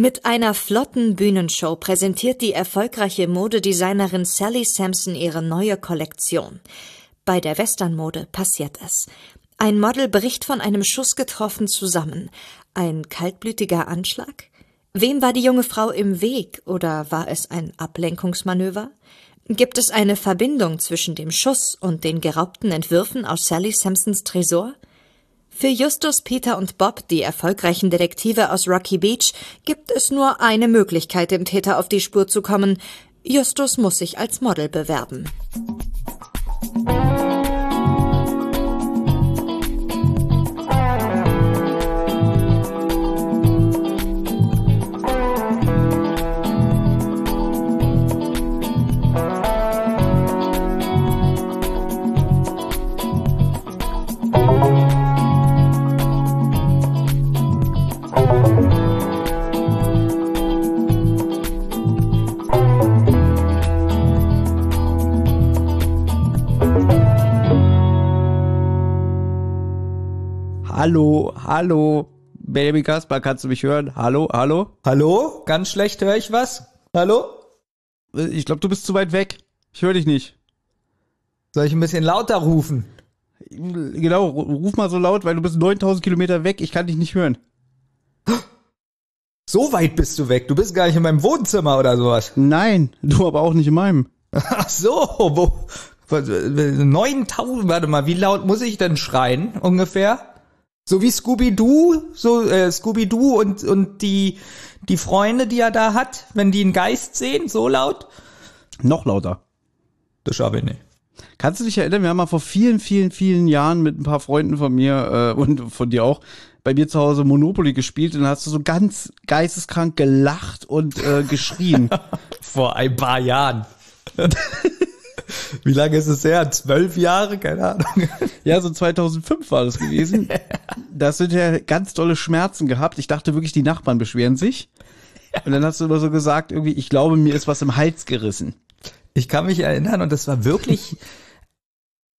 Mit einer flotten Bühnenshow präsentiert die erfolgreiche Modedesignerin Sally Sampson ihre neue Kollektion. Bei der Westernmode passiert es. Ein Model bricht von einem Schuss getroffen zusammen. Ein kaltblütiger Anschlag? Wem war die junge Frau im Weg oder war es ein Ablenkungsmanöver? Gibt es eine Verbindung zwischen dem Schuss und den geraubten Entwürfen aus Sally Sampsons Tresor? Für Justus, Peter und Bob, die erfolgreichen Detektive aus Rocky Beach, gibt es nur eine Möglichkeit, dem Täter auf die Spur zu kommen. Justus muss sich als Model bewerben. Hallo, hallo. Baby Kasper, kannst du mich hören? Hallo, hallo? Hallo? Ganz schlecht höre ich was? Hallo? Ich glaube, du bist zu weit weg. Ich höre dich nicht. Soll ich ein bisschen lauter rufen? Genau, ruf mal so laut, weil du bist 9000 Kilometer weg. Ich kann dich nicht hören. So weit bist du weg. Du bist gar nicht in meinem Wohnzimmer oder sowas. Nein, du aber auch nicht in meinem. Ach so, wo? 9000, warte mal, wie laut muss ich denn schreien ungefähr? So wie Scooby-Doo, so äh, Scooby-Doo und und die die Freunde, die er da hat, wenn die einen Geist sehen, so laut? Noch lauter. Das schaffe ich nicht. Kannst du dich erinnern, wir haben mal vor vielen, vielen, vielen Jahren mit ein paar Freunden von mir äh, und von dir auch bei mir zu Hause Monopoly gespielt und dann hast du so ganz geisteskrank gelacht und äh, geschrien. vor ein paar Jahren. Wie lange ist es her? Zwölf Jahre? Keine Ahnung. Ja, so 2005 war das gewesen. Das sind ja ganz tolle Schmerzen gehabt. Ich dachte wirklich, die Nachbarn beschweren sich. Und dann hast du immer so gesagt, irgendwie, ich glaube, mir ist was im Hals gerissen. Ich kann mich erinnern und das war wirklich,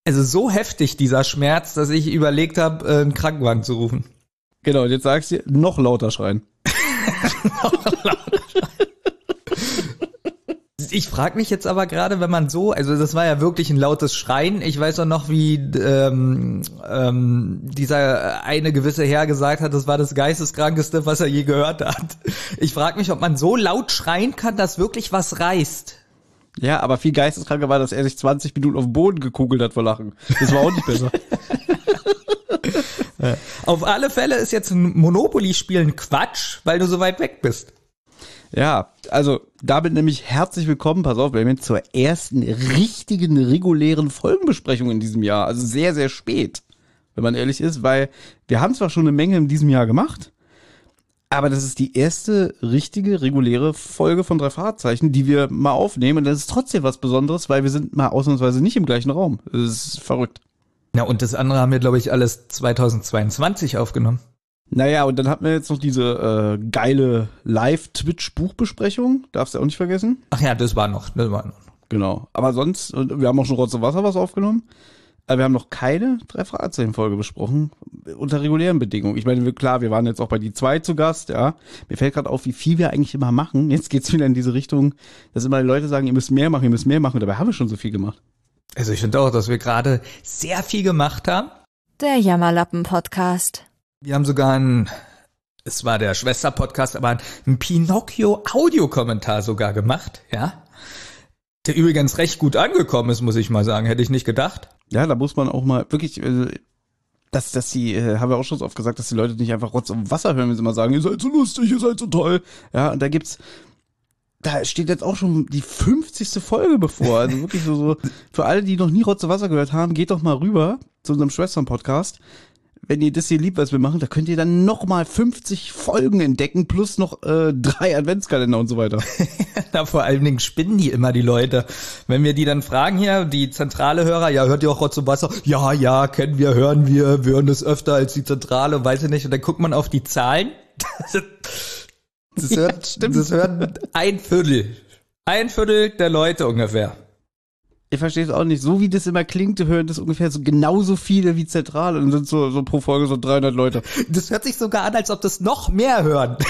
also so heftig dieser Schmerz, dass ich überlegt habe, äh, einen Krankenwagen zu rufen. Genau, und jetzt sagst du noch lauter schreien. noch lauter schreien. Ich frage mich jetzt aber gerade, wenn man so, also das war ja wirklich ein lautes Schreien. Ich weiß auch noch, wie ähm, ähm, dieser eine gewisse Herr gesagt hat, das war das geisteskrankeste, was er je gehört hat. Ich frage mich, ob man so laut schreien kann, dass wirklich was reißt. Ja, aber viel geisteskranker war, dass er sich 20 Minuten auf den Boden gekugelt hat vor Lachen. Das war auch nicht besser. Auf alle Fälle ist jetzt ein Monopoly-Spielen Quatsch, weil du so weit weg bist. Ja, also damit nämlich herzlich willkommen, pass auf, Benjamin, zur ersten richtigen, regulären Folgenbesprechung in diesem Jahr. Also sehr, sehr spät, wenn man ehrlich ist, weil wir haben zwar schon eine Menge in diesem Jahr gemacht, aber das ist die erste richtige, reguläre Folge von drei Fahrzeichen, die wir mal aufnehmen. Und das ist trotzdem was Besonderes, weil wir sind mal ausnahmsweise nicht im gleichen Raum. Das ist verrückt. Ja, und das andere haben wir, glaube ich, alles 2022 aufgenommen. Naja, und dann hatten wir jetzt noch diese äh, geile Live-Twitch-Buchbesprechung. Darfst du auch nicht vergessen. Ach ja, das war noch, das war noch. Genau. Aber sonst, wir haben auch schon Rotz und Wasser was aufgenommen. Aber wir haben noch keine drei Fragezeichen-Folge besprochen, unter regulären Bedingungen. Ich meine, klar, wir waren jetzt auch bei die zwei zu Gast, ja. Mir fällt gerade auf, wie viel wir eigentlich immer machen. Jetzt geht's wieder in diese Richtung, dass immer die Leute sagen, ihr müsst mehr machen, ihr müsst mehr machen. Dabei haben wir schon so viel gemacht. Also ich finde auch, dass wir gerade sehr viel gemacht haben. Der Jammerlappen-Podcast. Wir haben sogar ein, es war der Schwester-Podcast, aber ein Pinocchio-Audiokommentar sogar gemacht, ja. Der übrigens recht gut angekommen ist, muss ich mal sagen. Hätte ich nicht gedacht. Ja, da muss man auch mal wirklich, äh, dass, dass die, äh, haben wir auch schon so oft gesagt, dass die Leute nicht einfach Rotz und Wasser hören, wenn sie mal sagen, ihr seid so lustig, ihr seid so toll. Ja, und da gibt's, da steht jetzt auch schon die 50. Folge bevor. Also wirklich so, so für alle, die noch nie Rotz und Wasser gehört haben, geht doch mal rüber zu unserem Schwestern-Podcast wenn ihr das hier liebt, was wir machen, da könnt ihr dann nochmal 50 Folgen entdecken, plus noch äh, drei Adventskalender und so weiter. Na, vor allen Dingen spinnen die immer die Leute. Wenn wir die dann fragen hier, die zentrale Hörer, ja, hört ihr auch Rotz und Wasser? Ja, ja, kennen wir, hören wir, wir hören das öfter als die Zentrale, weiß ich nicht. Und dann guckt man auf die Zahlen. Das, hört, ja, das hört ein Viertel. Ein Viertel der Leute ungefähr. Ich verstehe es auch nicht. So wie das immer klingt, hören das ungefähr so genauso viele wie zentral und sind so, so pro Folge so 300 Leute. Das hört sich sogar an, als ob das noch mehr hören.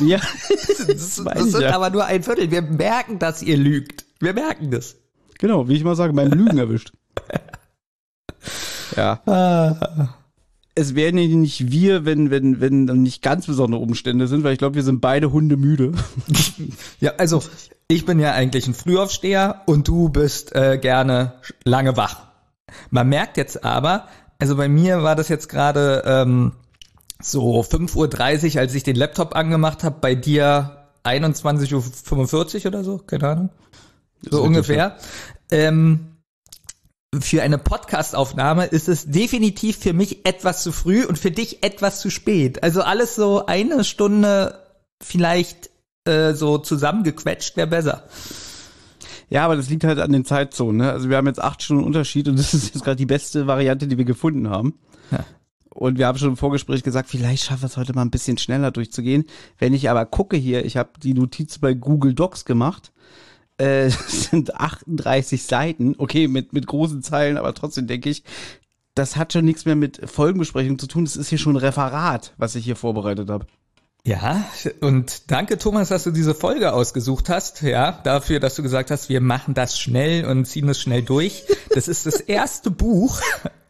Ja. Das, das ich sind ja. aber nur ein Viertel. Wir merken, dass ihr lügt. Wir merken das. Genau, wie ich mal sage, beim Lügen erwischt. Ja. Ah. Es wären ja nicht wir, wenn, wenn, wenn nicht ganz besondere Umstände sind, weil ich glaube, wir sind beide Hunde müde. Ja, also ich bin ja eigentlich ein Frühaufsteher und du bist äh, gerne lange wach. Man merkt jetzt aber, also bei mir war das jetzt gerade ähm, so 5.30 Uhr, als ich den Laptop angemacht habe, bei dir 21.45 Uhr oder so, keine Ahnung. So ungefähr. Ähm, für eine Podcastaufnahme ist es definitiv für mich etwas zu früh und für dich etwas zu spät. Also alles so eine Stunde vielleicht äh, so zusammengequetscht wäre besser. Ja, aber das liegt halt an den Zeitzonen. Ne? Also wir haben jetzt acht Stunden Unterschied und das ist jetzt gerade die beste Variante, die wir gefunden haben. Ja. Und wir haben schon im Vorgespräch gesagt, vielleicht schaffen wir es heute mal ein bisschen schneller durchzugehen. Wenn ich aber gucke hier, ich habe die Notiz bei Google Docs gemacht. Äh, sind 38 Seiten. Okay, mit, mit großen Zeilen, aber trotzdem denke ich, das hat schon nichts mehr mit Folgenbesprechung zu tun. Das ist hier schon ein Referat, was ich hier vorbereitet habe. Ja, und danke Thomas, dass du diese Folge ausgesucht hast, ja, dafür, dass du gesagt hast, wir machen das schnell und ziehen es schnell durch. Das ist das erste Buch,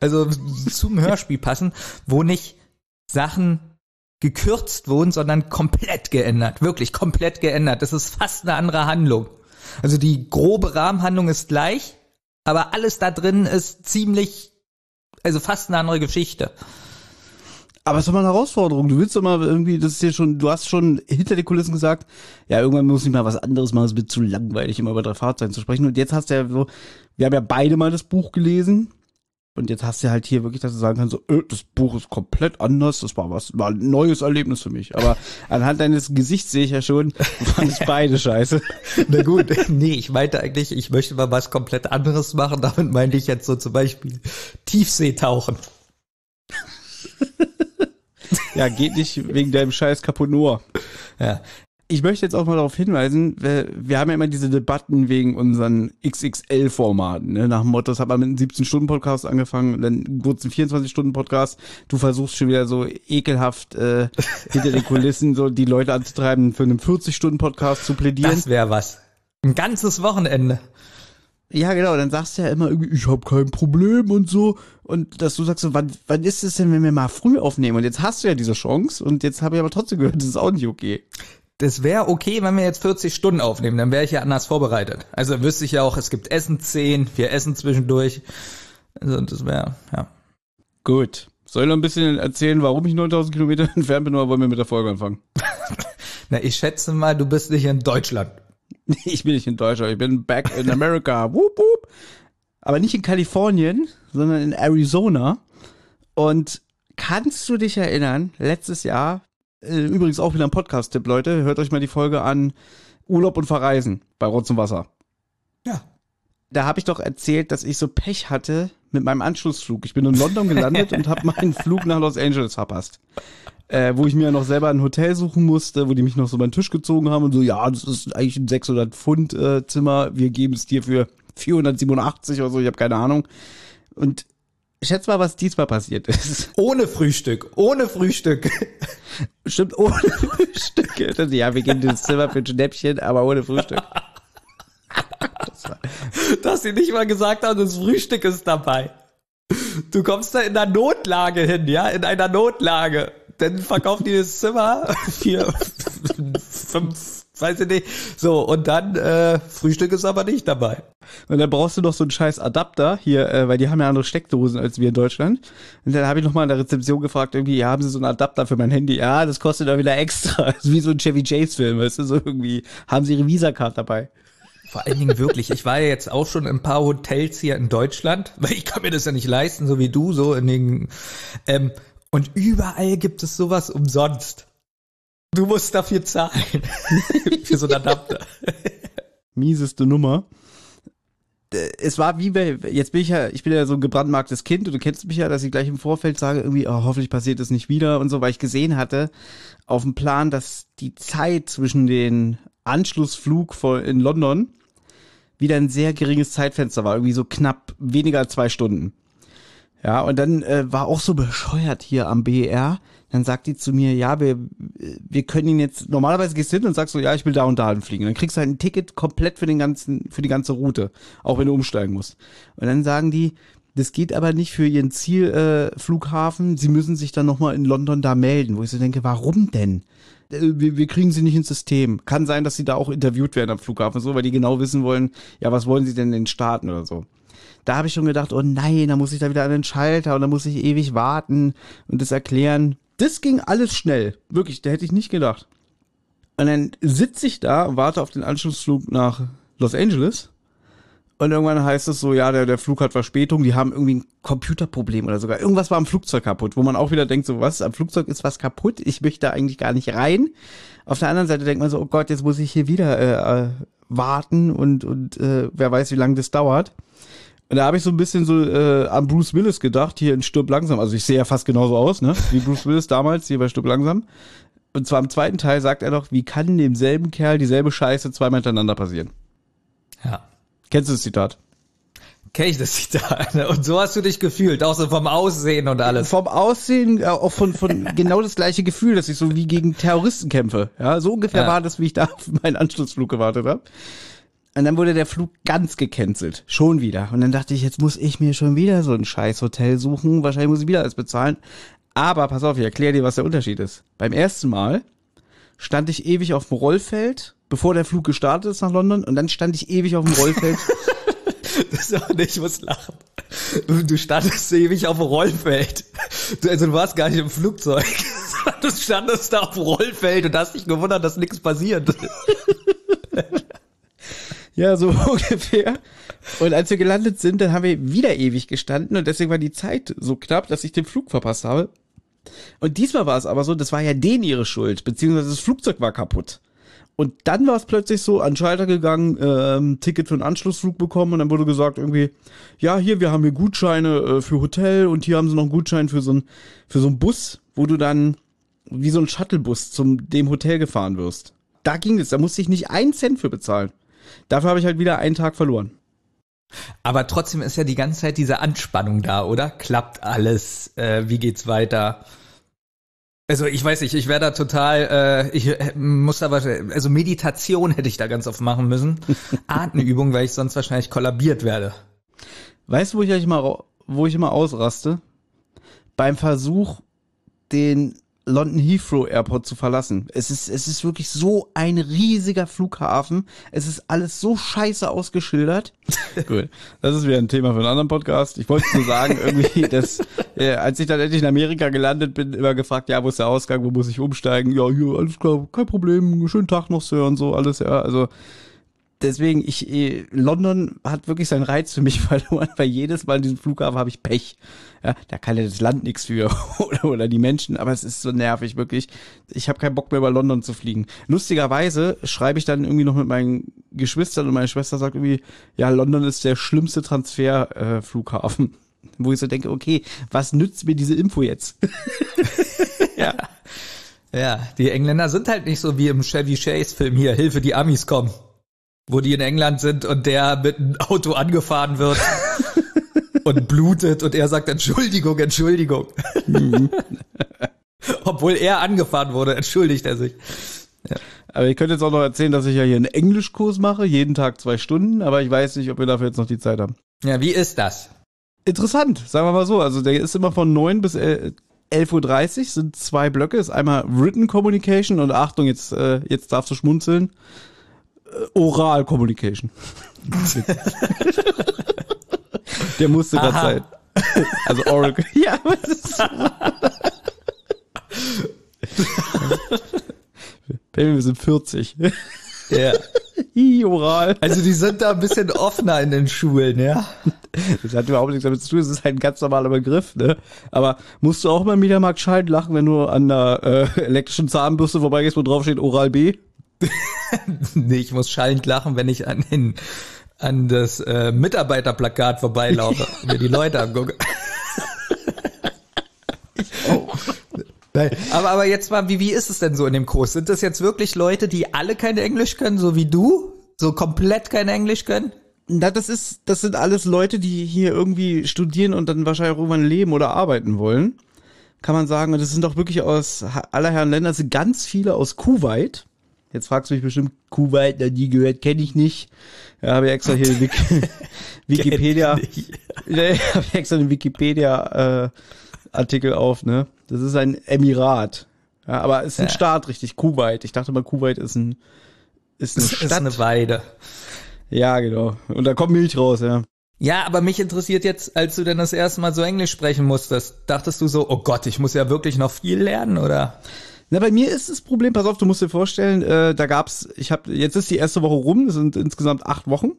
also zum Hörspiel passen, wo nicht Sachen gekürzt wurden, sondern komplett geändert, wirklich komplett geändert. Das ist fast eine andere Handlung. Also die grobe Rahmenhandlung ist gleich, aber alles da drin ist ziemlich, also fast eine andere Geschichte. Aber es ist doch mal eine Herausforderung. Du willst doch mal irgendwie, das ist hier schon, du hast schon hinter den Kulissen gesagt, ja, irgendwann muss ich mal was anderes machen, es wird zu langweilig, immer über drei Fahrzeugen zu sprechen. Und jetzt hast du ja so, wir haben ja beide mal das Buch gelesen. Und jetzt hast du halt hier wirklich, dass du sagen kannst, so, äh, das Buch ist komplett anders, das war was, war ein neues Erlebnis für mich. Aber anhand deines Gesichts sehe ich ja schon, du fandest beide scheiße. Na gut, nee, ich meinte eigentlich, ich möchte mal was komplett anderes machen. Damit meinte ich jetzt so zum Beispiel Tiefseetauchen. Ja, geht nicht wegen deinem scheiß Caponor. Ja. Ich möchte jetzt auch mal darauf hinweisen, wir, wir haben ja immer diese Debatten wegen unseren XXL-Formaten. Ne? Nach dem Motto, das hat man mit einem 17-Stunden-Podcast angefangen, dann wurde es ein 24-Stunden-Podcast. Du versuchst schon wieder so ekelhaft äh, hinter den Kulissen so die Leute anzutreiben, für einen 40-Stunden-Podcast zu plädieren. Das wäre was. Ein ganzes Wochenende. Ja, genau, dann sagst du ja immer irgendwie, ich habe kein Problem und so. Und dass du sagst so, wann, wann ist es denn, wenn wir mal früh aufnehmen? Und jetzt hast du ja diese Chance und jetzt habe ich aber trotzdem gehört, das ist auch nicht okay. Das wäre okay, wenn wir jetzt 40 Stunden aufnehmen, dann wäre ich ja anders vorbereitet. Also wüsste ich ja auch, es gibt Essen 10, wir essen zwischendurch. Also das wäre, ja. Gut. Soll ich noch ein bisschen erzählen, warum ich 9000 Kilometer entfernt bin, oder wollen wir mit der Folge anfangen? Na, ich schätze mal, du bist nicht in Deutschland. Ich bin nicht in Deutschland, ich bin back in America. Woop, woop. Aber nicht in Kalifornien, sondern in Arizona. Und kannst du dich erinnern, letztes Jahr, übrigens auch wieder ein Podcast-Tipp, Leute, hört euch mal die Folge an Urlaub und Verreisen bei Rotz und Wasser. Ja. Da habe ich doch erzählt, dass ich so Pech hatte mit meinem Anschlussflug. Ich bin in London gelandet und habe meinen Flug nach Los Angeles verpasst. Äh, wo ich mir noch selber ein Hotel suchen musste, wo die mich noch so über den Tisch gezogen haben und so, ja, das ist eigentlich ein 600 Pfund äh, Zimmer, wir geben es dir für 487 oder so, ich habe keine Ahnung. Und schätz mal, was diesmal passiert ist. Ohne Frühstück, ohne Frühstück. Stimmt, ohne Frühstück. Ja, wir geben dir das Zimmer für ein Schnäppchen, aber ohne Frühstück. Dass sie nicht mal gesagt haben, das Frühstück ist dabei. Du kommst da in einer Notlage hin, ja, in einer Notlage. Dann verkauft die das Zimmer für fünf, weiß ich nicht. So, und dann äh, Frühstück ist aber nicht dabei. Und dann brauchst du noch so einen scheiß Adapter hier, äh, weil die haben ja andere Steckdosen als wir in Deutschland. Und dann habe ich nochmal in der Rezeption gefragt, irgendwie, ja, haben sie so einen Adapter für mein Handy? Ja, das kostet da wieder extra. Das ist wie so ein Chevy Chase Film, weißt du, so irgendwie, haben sie ihre Visa-Card dabei. Vor allen Dingen wirklich, ich war ja jetzt auch schon in ein paar Hotels hier in Deutschland, weil ich kann mir das ja nicht leisten, so wie du, so in den, ähm, und überall gibt es sowas umsonst. Du musst dafür zahlen. Für so einen Adapter. Mieseste Nummer. Äh, Es war wie bei, jetzt bin ich ja, ich bin ja so ein gebrandmarktes Kind und du kennst mich ja, dass ich gleich im Vorfeld sage, irgendwie, oh, hoffentlich passiert das nicht wieder und so, weil ich gesehen hatte auf dem Plan, dass die Zeit zwischen den Anschlussflug vor- in London wieder ein sehr geringes Zeitfenster war, irgendwie so knapp weniger als zwei Stunden. Ja, und dann äh, war auch so bescheuert hier am BER. Dann sagt die zu mir, ja, wir, wir können ihn jetzt, normalerweise gehst du hin und sagst so, ja, ich will da und da hinfliegen. Dann kriegst du halt ein Ticket komplett für den ganzen, für die ganze Route, auch wenn du umsteigen musst. Und dann sagen die, das geht aber nicht für ihren Zielflughafen, äh, sie müssen sich dann nochmal in London da melden, wo ich so denke, warum denn? Äh, wir, wir kriegen sie nicht ins System. Kann sein, dass sie da auch interviewt werden am Flughafen, so, weil die genau wissen wollen, ja, was wollen sie denn in den Staaten oder so da habe ich schon gedacht, oh nein, da muss ich da wieder an den Schalter und da muss ich ewig warten und das erklären. Das ging alles schnell. Wirklich, da hätte ich nicht gedacht. Und dann sitze ich da und warte auf den Anschlussflug nach Los Angeles. Und irgendwann heißt es so, ja, der, der Flug hat Verspätung, die haben irgendwie ein Computerproblem oder sogar irgendwas war am Flugzeug kaputt, wo man auch wieder denkt, so was, am Flugzeug ist was kaputt, ich möchte da eigentlich gar nicht rein. Auf der anderen Seite denkt man so, oh Gott, jetzt muss ich hier wieder äh, äh warten und, und äh, wer weiß, wie lange das dauert. Und da habe ich so ein bisschen so äh, an Bruce Willis gedacht, hier in Stirb langsam. Also ich sehe ja fast genauso aus, ne? Wie Bruce Willis damals hier bei Stirb langsam. Und zwar im zweiten Teil sagt er doch, wie kann demselben Kerl dieselbe Scheiße zweimal hintereinander passieren? Ja. Kennst du das Zitat? Kenn ich das Zitat. Und so hast du dich gefühlt, auch so vom Aussehen und alles. Vom Aussehen, auch von, von genau das gleiche Gefühl, dass ich so wie gegen Terroristen kämpfe. Ja, so ungefähr ja. war das, wie ich da auf meinen Anschlussflug gewartet habe. Und dann wurde der Flug ganz gecancelt. Schon wieder. Und dann dachte ich, jetzt muss ich mir schon wieder so ein scheiß Hotel suchen. Wahrscheinlich muss ich wieder alles bezahlen. Aber pass auf, ich erkläre dir, was der Unterschied ist. Beim ersten Mal stand ich ewig auf dem Rollfeld, bevor der Flug gestartet ist nach London. Und dann stand ich ewig auf dem Rollfeld. das ist auch ich muss lachen. Du standest ewig auf dem Rollfeld. Also du warst gar nicht im Flugzeug. Du standest da auf dem Rollfeld und hast dich gewundert, dass nichts passiert. Ja, so ungefähr. Und als wir gelandet sind, dann haben wir wieder ewig gestanden und deswegen war die Zeit so knapp, dass ich den Flug verpasst habe. Und diesmal war es aber so, das war ja denen ihre Schuld, beziehungsweise das Flugzeug war kaputt. Und dann war es plötzlich so, an Schalter gegangen, ähm, Ticket für einen Anschlussflug bekommen und dann wurde gesagt irgendwie, ja, hier, wir haben hier Gutscheine äh, für Hotel und hier haben sie noch einen Gutschein für so ein für so einen Bus, wo du dann wie so ein Shuttlebus zum dem Hotel gefahren wirst. Da ging es, da musste ich nicht einen Cent für bezahlen. Dafür habe ich halt wieder einen Tag verloren. Aber trotzdem ist ja die ganze Zeit diese Anspannung da, oder? Klappt alles? Äh, wie geht's weiter? Also ich weiß nicht, ich wäre da total, äh, ich äh, muss aber, also Meditation hätte ich da ganz oft machen müssen. Atemübung, weil ich sonst wahrscheinlich kollabiert werde. Weißt du, wo ich immer, wo ich immer ausraste? Beim Versuch, den London Heathrow Airport zu verlassen. Es ist, es ist wirklich so ein riesiger Flughafen. Es ist alles so scheiße ausgeschildert. Gut, das ist wieder ein Thema für einen anderen Podcast. Ich wollte nur sagen, irgendwie, dass, äh, als ich dann endlich in Amerika gelandet bin, immer gefragt, ja, wo ist der Ausgang, wo muss ich umsteigen? Ja, hier, alles klar, kein Problem, schönen Tag noch, Sir, und so, alles, ja, also, deswegen, ich, äh, London hat wirklich seinen Reiz für mich verloren, weil jedes Mal in diesem Flughafen habe ich Pech. Ja, da kann ja das Land nichts für oder, oder die Menschen, aber es ist so nervig, wirklich. Ich habe keinen Bock mehr über London zu fliegen. Lustigerweise schreibe ich dann irgendwie noch mit meinen Geschwistern und meine Schwester sagt irgendwie, ja, London ist der schlimmste Transferflughafen. Äh, Wo ich so denke, okay, was nützt mir diese Info jetzt? ja. Ja, die Engländer sind halt nicht so wie im Chevy Chase Film hier, Hilfe, die Amis kommen wo die in England sind und der mit einem Auto angefahren wird und blutet und er sagt Entschuldigung, Entschuldigung. Mhm. Obwohl er angefahren wurde, entschuldigt er sich. Ja. Aber ich könnte jetzt auch noch erzählen, dass ich ja hier einen Englischkurs mache, jeden Tag zwei Stunden, aber ich weiß nicht, ob wir dafür jetzt noch die Zeit haben. Ja, wie ist das? Interessant, sagen wir mal so. Also der ist immer von neun bis 11.30 Uhr, sind zwei Blöcke, ist einmal Written Communication und Achtung, jetzt, äh, jetzt darfst du schmunzeln. Äh, Oral Communication. Der musste das sein. Also Oral. Ja, was ist Baby, wir sind 40. Ja. Hi, oral. Also die sind da ein bisschen offener in den Schulen, ja. Das hat überhaupt nichts damit zu tun, das ist halt ein ganz normaler Begriff, ne? Aber musst du auch mal im Mediamarkt schallend lachen, wenn du an der äh, elektrischen Zahnbürste vorbeigehst, wo drauf steht Oral B? nee, ich muss schallend lachen, wenn ich an den an das äh, Mitarbeiterplakat vorbeilaufe und mir die Leute angucke. oh. Nein. Aber, aber jetzt mal, wie, wie ist es denn so in dem Kurs? Sind das jetzt wirklich Leute, die alle kein Englisch können, so wie du? So komplett kein Englisch können? Na, das ist, das sind alles Leute, die hier irgendwie studieren und dann wahrscheinlich auch irgendwann leben oder arbeiten wollen. Kann man sagen. Und das sind doch wirklich aus aller Herren Länder, das sind ganz viele aus Kuwait. Jetzt fragst du mich bestimmt, Kuwait, da nie gehört, kenne ich nicht. Ja, habe ich extra hier Wik Wikipedia. ja, habe ich extra den Wikipedia äh, auf, ne? Das ist ein Emirat. Ja, aber es ist ein ja. Staat, richtig, Kuwait. Ich dachte mal, Kuwait ist ein ist eine Stadt. Ist eine Weide. Ja, genau. Und da kommt Milch raus, ja. Ja, aber mich interessiert jetzt, als du denn das erste Mal so Englisch sprechen musstest, dachtest du so, oh Gott, ich muss ja wirklich noch viel lernen, oder? Na, bei mir ist das Problem, pass auf, du musst dir vorstellen, äh, da gab's, ich habe, jetzt ist die erste Woche rum, das sind insgesamt acht Wochen.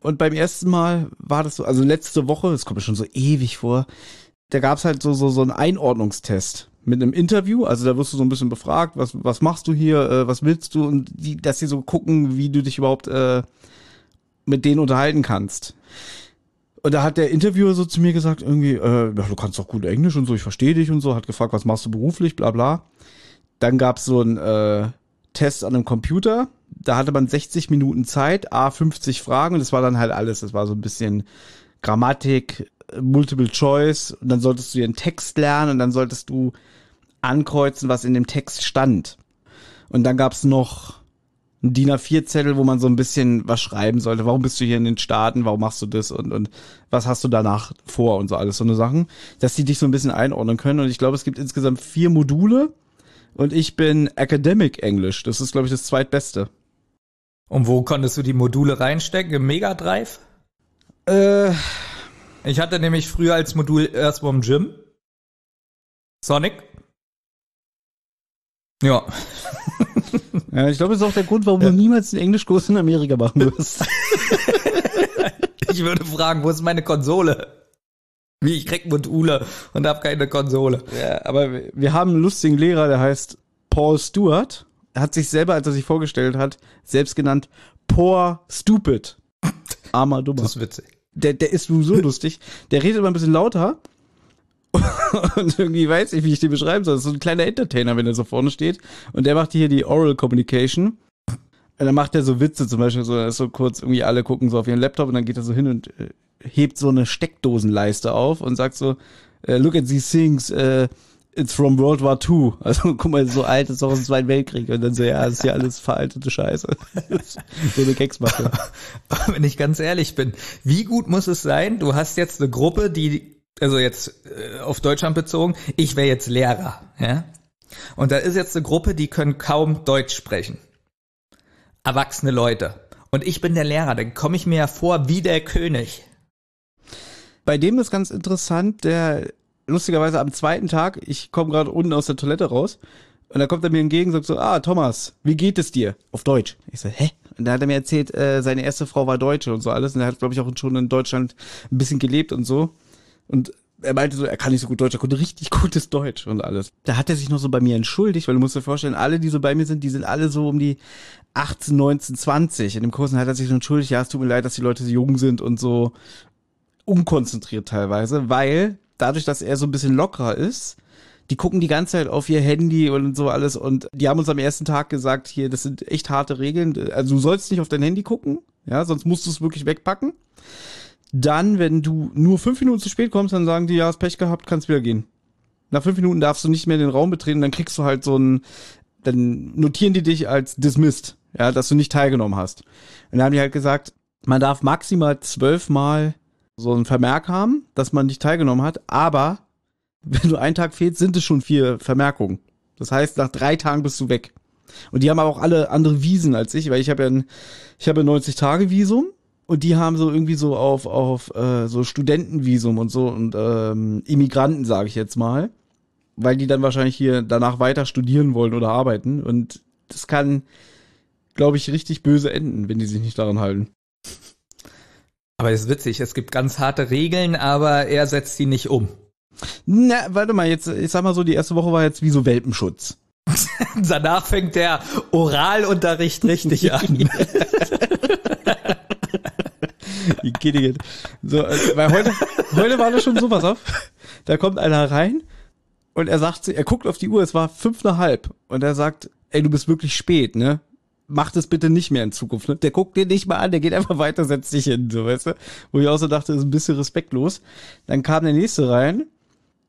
Und beim ersten Mal war das so, also letzte Woche, das kommt mir schon so ewig vor, da gab's halt so, so, so einen Einordnungstest mit einem Interview, also da wirst du so ein bisschen befragt, was, was machst du hier, äh, was willst du und die, dass sie so gucken, wie du dich überhaupt äh, mit denen unterhalten kannst. Und da hat der Interviewer so zu mir gesagt, irgendwie, äh, ja, du kannst doch gut Englisch und so, ich verstehe dich und so, hat gefragt, was machst du beruflich, bla bla. Dann gab's so einen äh, Test an einem Computer, da hatte man 60 Minuten Zeit, A, 50 Fragen und das war dann halt alles. Das war so ein bisschen Grammatik, Multiple Choice und dann solltest du dir einen Text lernen und dann solltest du ankreuzen, was in dem Text stand. Und dann gab's noch ein DIN A4-Zettel, wo man so ein bisschen was schreiben sollte. Warum bist du hier in den Staaten? Warum machst du das? Und, und was hast du danach vor? Und so alles, so eine Sachen. Dass die dich so ein bisschen einordnen können. Und ich glaube, es gibt insgesamt vier Module. Und ich bin Academic English. Das ist, glaube ich, das zweitbeste. Und wo konntest du die Module reinstecken? Im Mega Drive? Äh. Ich hatte nämlich früher als Modul Earthworm Jim. Sonic. Ja. Ja ich glaube, das ist auch der Grund, warum ja. du niemals einen Englischkurs in Amerika machen wirst. ich würde fragen, wo ist meine Konsole? Wie, ich krieg Module und hab keine Konsole. Ja, aber wir haben einen lustigen Lehrer, der heißt Paul Stewart. Er hat sich selber, als er sich vorgestellt hat, selbst genannt Poor Stupid. Armer Dummer. Das ist witzig. Der, der ist so lustig. Der redet immer ein bisschen lauter und irgendwie weiß ich, wie ich den beschreiben soll. Das ist so ein kleiner Entertainer, wenn er so vorne steht. Und der macht hier die Oral Communication. Und dann macht er so Witze zum Beispiel, so, so kurz, irgendwie alle gucken so auf ihren Laptop und dann geht er so hin und äh, hebt so eine Steckdosenleiste auf und sagt so, äh, look at these things, uh, it's from World War II. Also guck mal, so alt ist doch aus dem Zweiten Weltkrieg. Und dann so, ja, das ist ja alles veraltete Scheiße. so eine Keksmache. Wenn ich ganz ehrlich bin, wie gut muss es sein, du hast jetzt eine Gruppe, die also jetzt äh, auf Deutschland bezogen, ich wäre jetzt Lehrer, ja. Und da ist jetzt eine Gruppe, die können kaum Deutsch sprechen. Erwachsene Leute. Und ich bin der Lehrer, dann komme ich mir ja vor wie der König. Bei dem ist ganz interessant, der lustigerweise am zweiten Tag, ich komme gerade unten aus der Toilette raus und da kommt er mir entgegen und sagt so, ah, Thomas, wie geht es dir? Auf Deutsch. Ich so, hä? Und da hat er mir erzählt, äh, seine erste Frau war Deutsche und so alles und er hat, glaube ich, auch schon in Deutschland ein bisschen gelebt und so. Und er meinte so, er kann nicht so gut Deutsch, er konnte richtig gutes Deutsch und alles. Da hat er sich noch so bei mir entschuldigt, weil du musst dir vorstellen, alle, die so bei mir sind, die sind alle so um die 18, 19, 20. In dem Kurs hat er sich so entschuldigt, ja, es tut mir leid, dass die Leute so jung sind und so unkonzentriert teilweise, weil dadurch, dass er so ein bisschen lockerer ist, die gucken die ganze Zeit auf ihr Handy und so alles und die haben uns am ersten Tag gesagt, hier, das sind echt harte Regeln. Also du sollst nicht auf dein Handy gucken, ja, sonst musst du es wirklich wegpacken. Dann, wenn du nur fünf Minuten zu spät kommst, dann sagen die, ja, hast Pech gehabt, kannst wieder gehen. Nach fünf Minuten darfst du nicht mehr den Raum betreten, dann kriegst du halt so ein, dann notieren die dich als dismissed, ja, dass du nicht teilgenommen hast. Und dann haben die halt gesagt, man darf maximal zwölfmal so ein Vermerk haben, dass man nicht teilgenommen hat, aber wenn du einen Tag fehlst, sind es schon vier Vermerkungen. Das heißt, nach drei Tagen bist du weg. Und die haben auch alle andere Wiesen als ich, weil ich habe ja ein, ich habe 90 Tage Visum und die haben so irgendwie so auf, auf äh, so Studentenvisum und so und ähm, Immigranten, sage ich jetzt mal. Weil die dann wahrscheinlich hier danach weiter studieren wollen oder arbeiten. Und das kann, glaube ich, richtig böse enden, wenn die sich nicht daran halten. Aber ist witzig, es gibt ganz harte Regeln, aber er setzt die nicht um. Na, warte mal, jetzt, ich sag mal so, die erste Woche war jetzt wie so Welpenschutz. Danach fängt der Oralunterricht richtig an. Igitt. So, äh, weil heute, heute war das schon so, pass auf. Da kommt einer rein und er sagt, er guckt auf die Uhr, es war fünf nach halb und er sagt, ey, du bist wirklich spät, ne? mach das bitte nicht mehr in Zukunft. Ne? Der guckt dir nicht mal an, der geht einfach weiter, setzt sich hin, so weißt du. Wo ich auch so dachte, ist ein bisschen respektlos. Dann kam der nächste rein.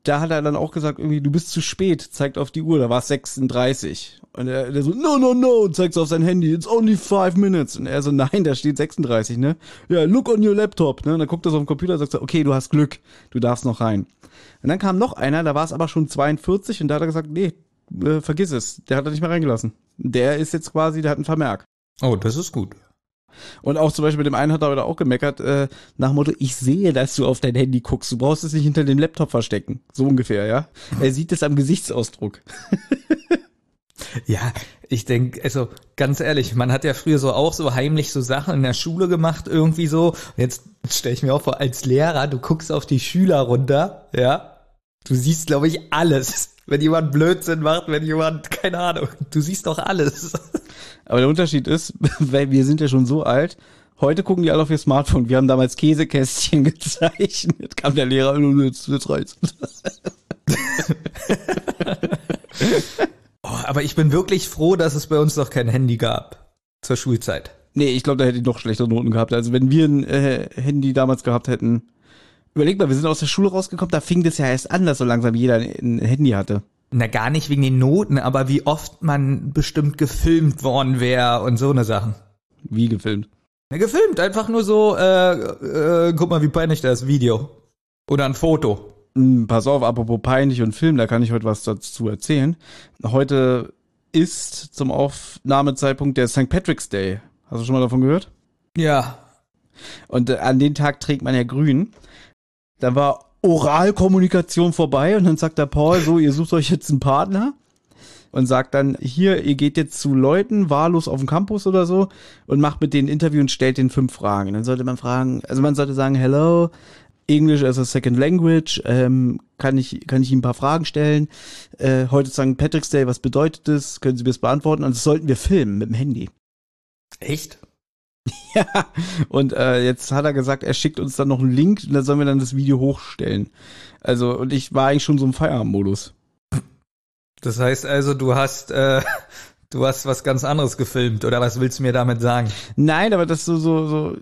Da hat er dann auch gesagt, irgendwie, du bist zu spät, zeigt auf die Uhr, da war es 36. Und er, der so, no, no, no, und zeigt auf sein Handy, it's only five minutes. Und er so, nein, da steht 36, ne? Ja, look on your laptop, ne? Und dann guckt er so auf den Computer und sagt so, okay, du hast Glück, du darfst noch rein. Und dann kam noch einer, da war es aber schon 42 und da hat er gesagt, nee, äh, vergiss es, der hat er nicht mehr reingelassen. Der ist jetzt quasi, der hat einen Vermerk. Oh, das ist gut. Und auch zum Beispiel mit dem einen hat er auch gemeckert, äh, nach dem Motto, ich sehe, dass du auf dein Handy guckst, du brauchst es nicht hinter dem Laptop verstecken. So ungefähr, ja. Er sieht es am Gesichtsausdruck. Ja, ich denke, also ganz ehrlich, man hat ja früher so auch so heimlich so Sachen in der Schule gemacht, irgendwie so. Jetzt stelle ich mir auch vor, als Lehrer, du guckst auf die Schüler runter, ja. Du siehst, glaube ich, alles. Wenn jemand Blödsinn macht, wenn jemand, keine Ahnung, du siehst doch alles. Aber der Unterschied ist, weil wir sind ja schon so alt, heute gucken die alle auf ihr Smartphone. Wir haben damals Käsekästchen gezeichnet. Kam der Lehrer und jetzt, jetzt reizt. Oh, aber ich bin wirklich froh, dass es bei uns noch kein Handy gab. Zur Schulzeit. Nee, ich glaube, da hätte ich noch schlechtere Noten gehabt. Also wenn wir ein äh, Handy damals gehabt hätten. Überleg mal, wir sind aus der Schule rausgekommen, da fing das ja erst an, dass so langsam jeder ein Handy hatte. Na, gar nicht wegen den Noten, aber wie oft man bestimmt gefilmt worden wäre und so eine Sachen. Wie gefilmt. Na, gefilmt, einfach nur so, äh, äh, guck mal, wie peinlich das Video. Oder ein Foto. Hm, Pass auf, apropos peinlich und Film, da kann ich heute was dazu erzählen. Heute ist zum Aufnahmezeitpunkt der St. Patrick's Day. Hast du schon mal davon gehört? Ja. Und äh, an den Tag trägt man ja grün. Da war Oralkommunikation vorbei und dann sagt der Paul so, ihr sucht euch jetzt einen Partner und sagt dann, hier, ihr geht jetzt zu Leuten wahllos auf dem Campus oder so und macht mit denen ein Interview und stellt denen fünf Fragen. Dann sollte man fragen, also man sollte sagen, hello, English as a second language, ähm, kann ich, kann ich Ihnen ein paar Fragen stellen? Äh, heute ist St. Patrick's Day, was bedeutet das? Können Sie mir das beantworten? Und das sollten wir filmen mit dem Handy. Echt? Ja, und äh, jetzt hat er gesagt, er schickt uns dann noch einen Link und da sollen wir dann das Video hochstellen. Also, und ich war eigentlich schon so im Feierabendmodus. Das heißt also, du hast, äh, du hast was ganz anderes gefilmt, oder was willst du mir damit sagen? Nein, aber das so, so, so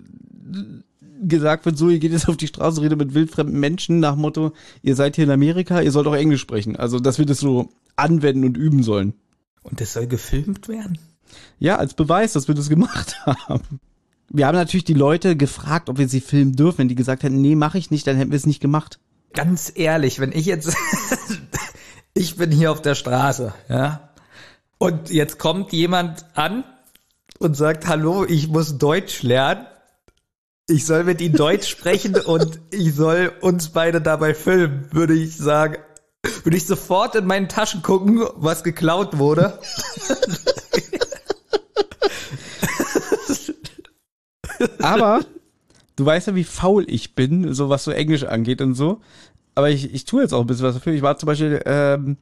gesagt wird, so, ihr geht jetzt auf die Straße, redet mit wildfremden Menschen nach Motto, ihr seid hier in Amerika, ihr sollt auch Englisch sprechen. Also, dass wir das so anwenden und üben sollen. Und das soll gefilmt werden? Ja, als Beweis, dass wir das gemacht haben. Wir haben natürlich die Leute gefragt, ob wir sie filmen dürfen. Wenn die gesagt hätten, nee, mache ich nicht, dann hätten wir es nicht gemacht. Ganz ehrlich, wenn ich jetzt, ich bin hier auf der Straße, ja, und jetzt kommt jemand an und sagt, hallo, ich muss Deutsch lernen. Ich soll mit ihm Deutsch sprechen und ich soll uns beide dabei filmen, würde ich sagen. Würde ich sofort in meinen Taschen gucken, was geklaut wurde. Aber du weißt ja, wie faul ich bin, so was so Englisch angeht und so. Aber ich, ich tue jetzt auch ein bisschen was dafür. Ich war zum Beispiel, ähm,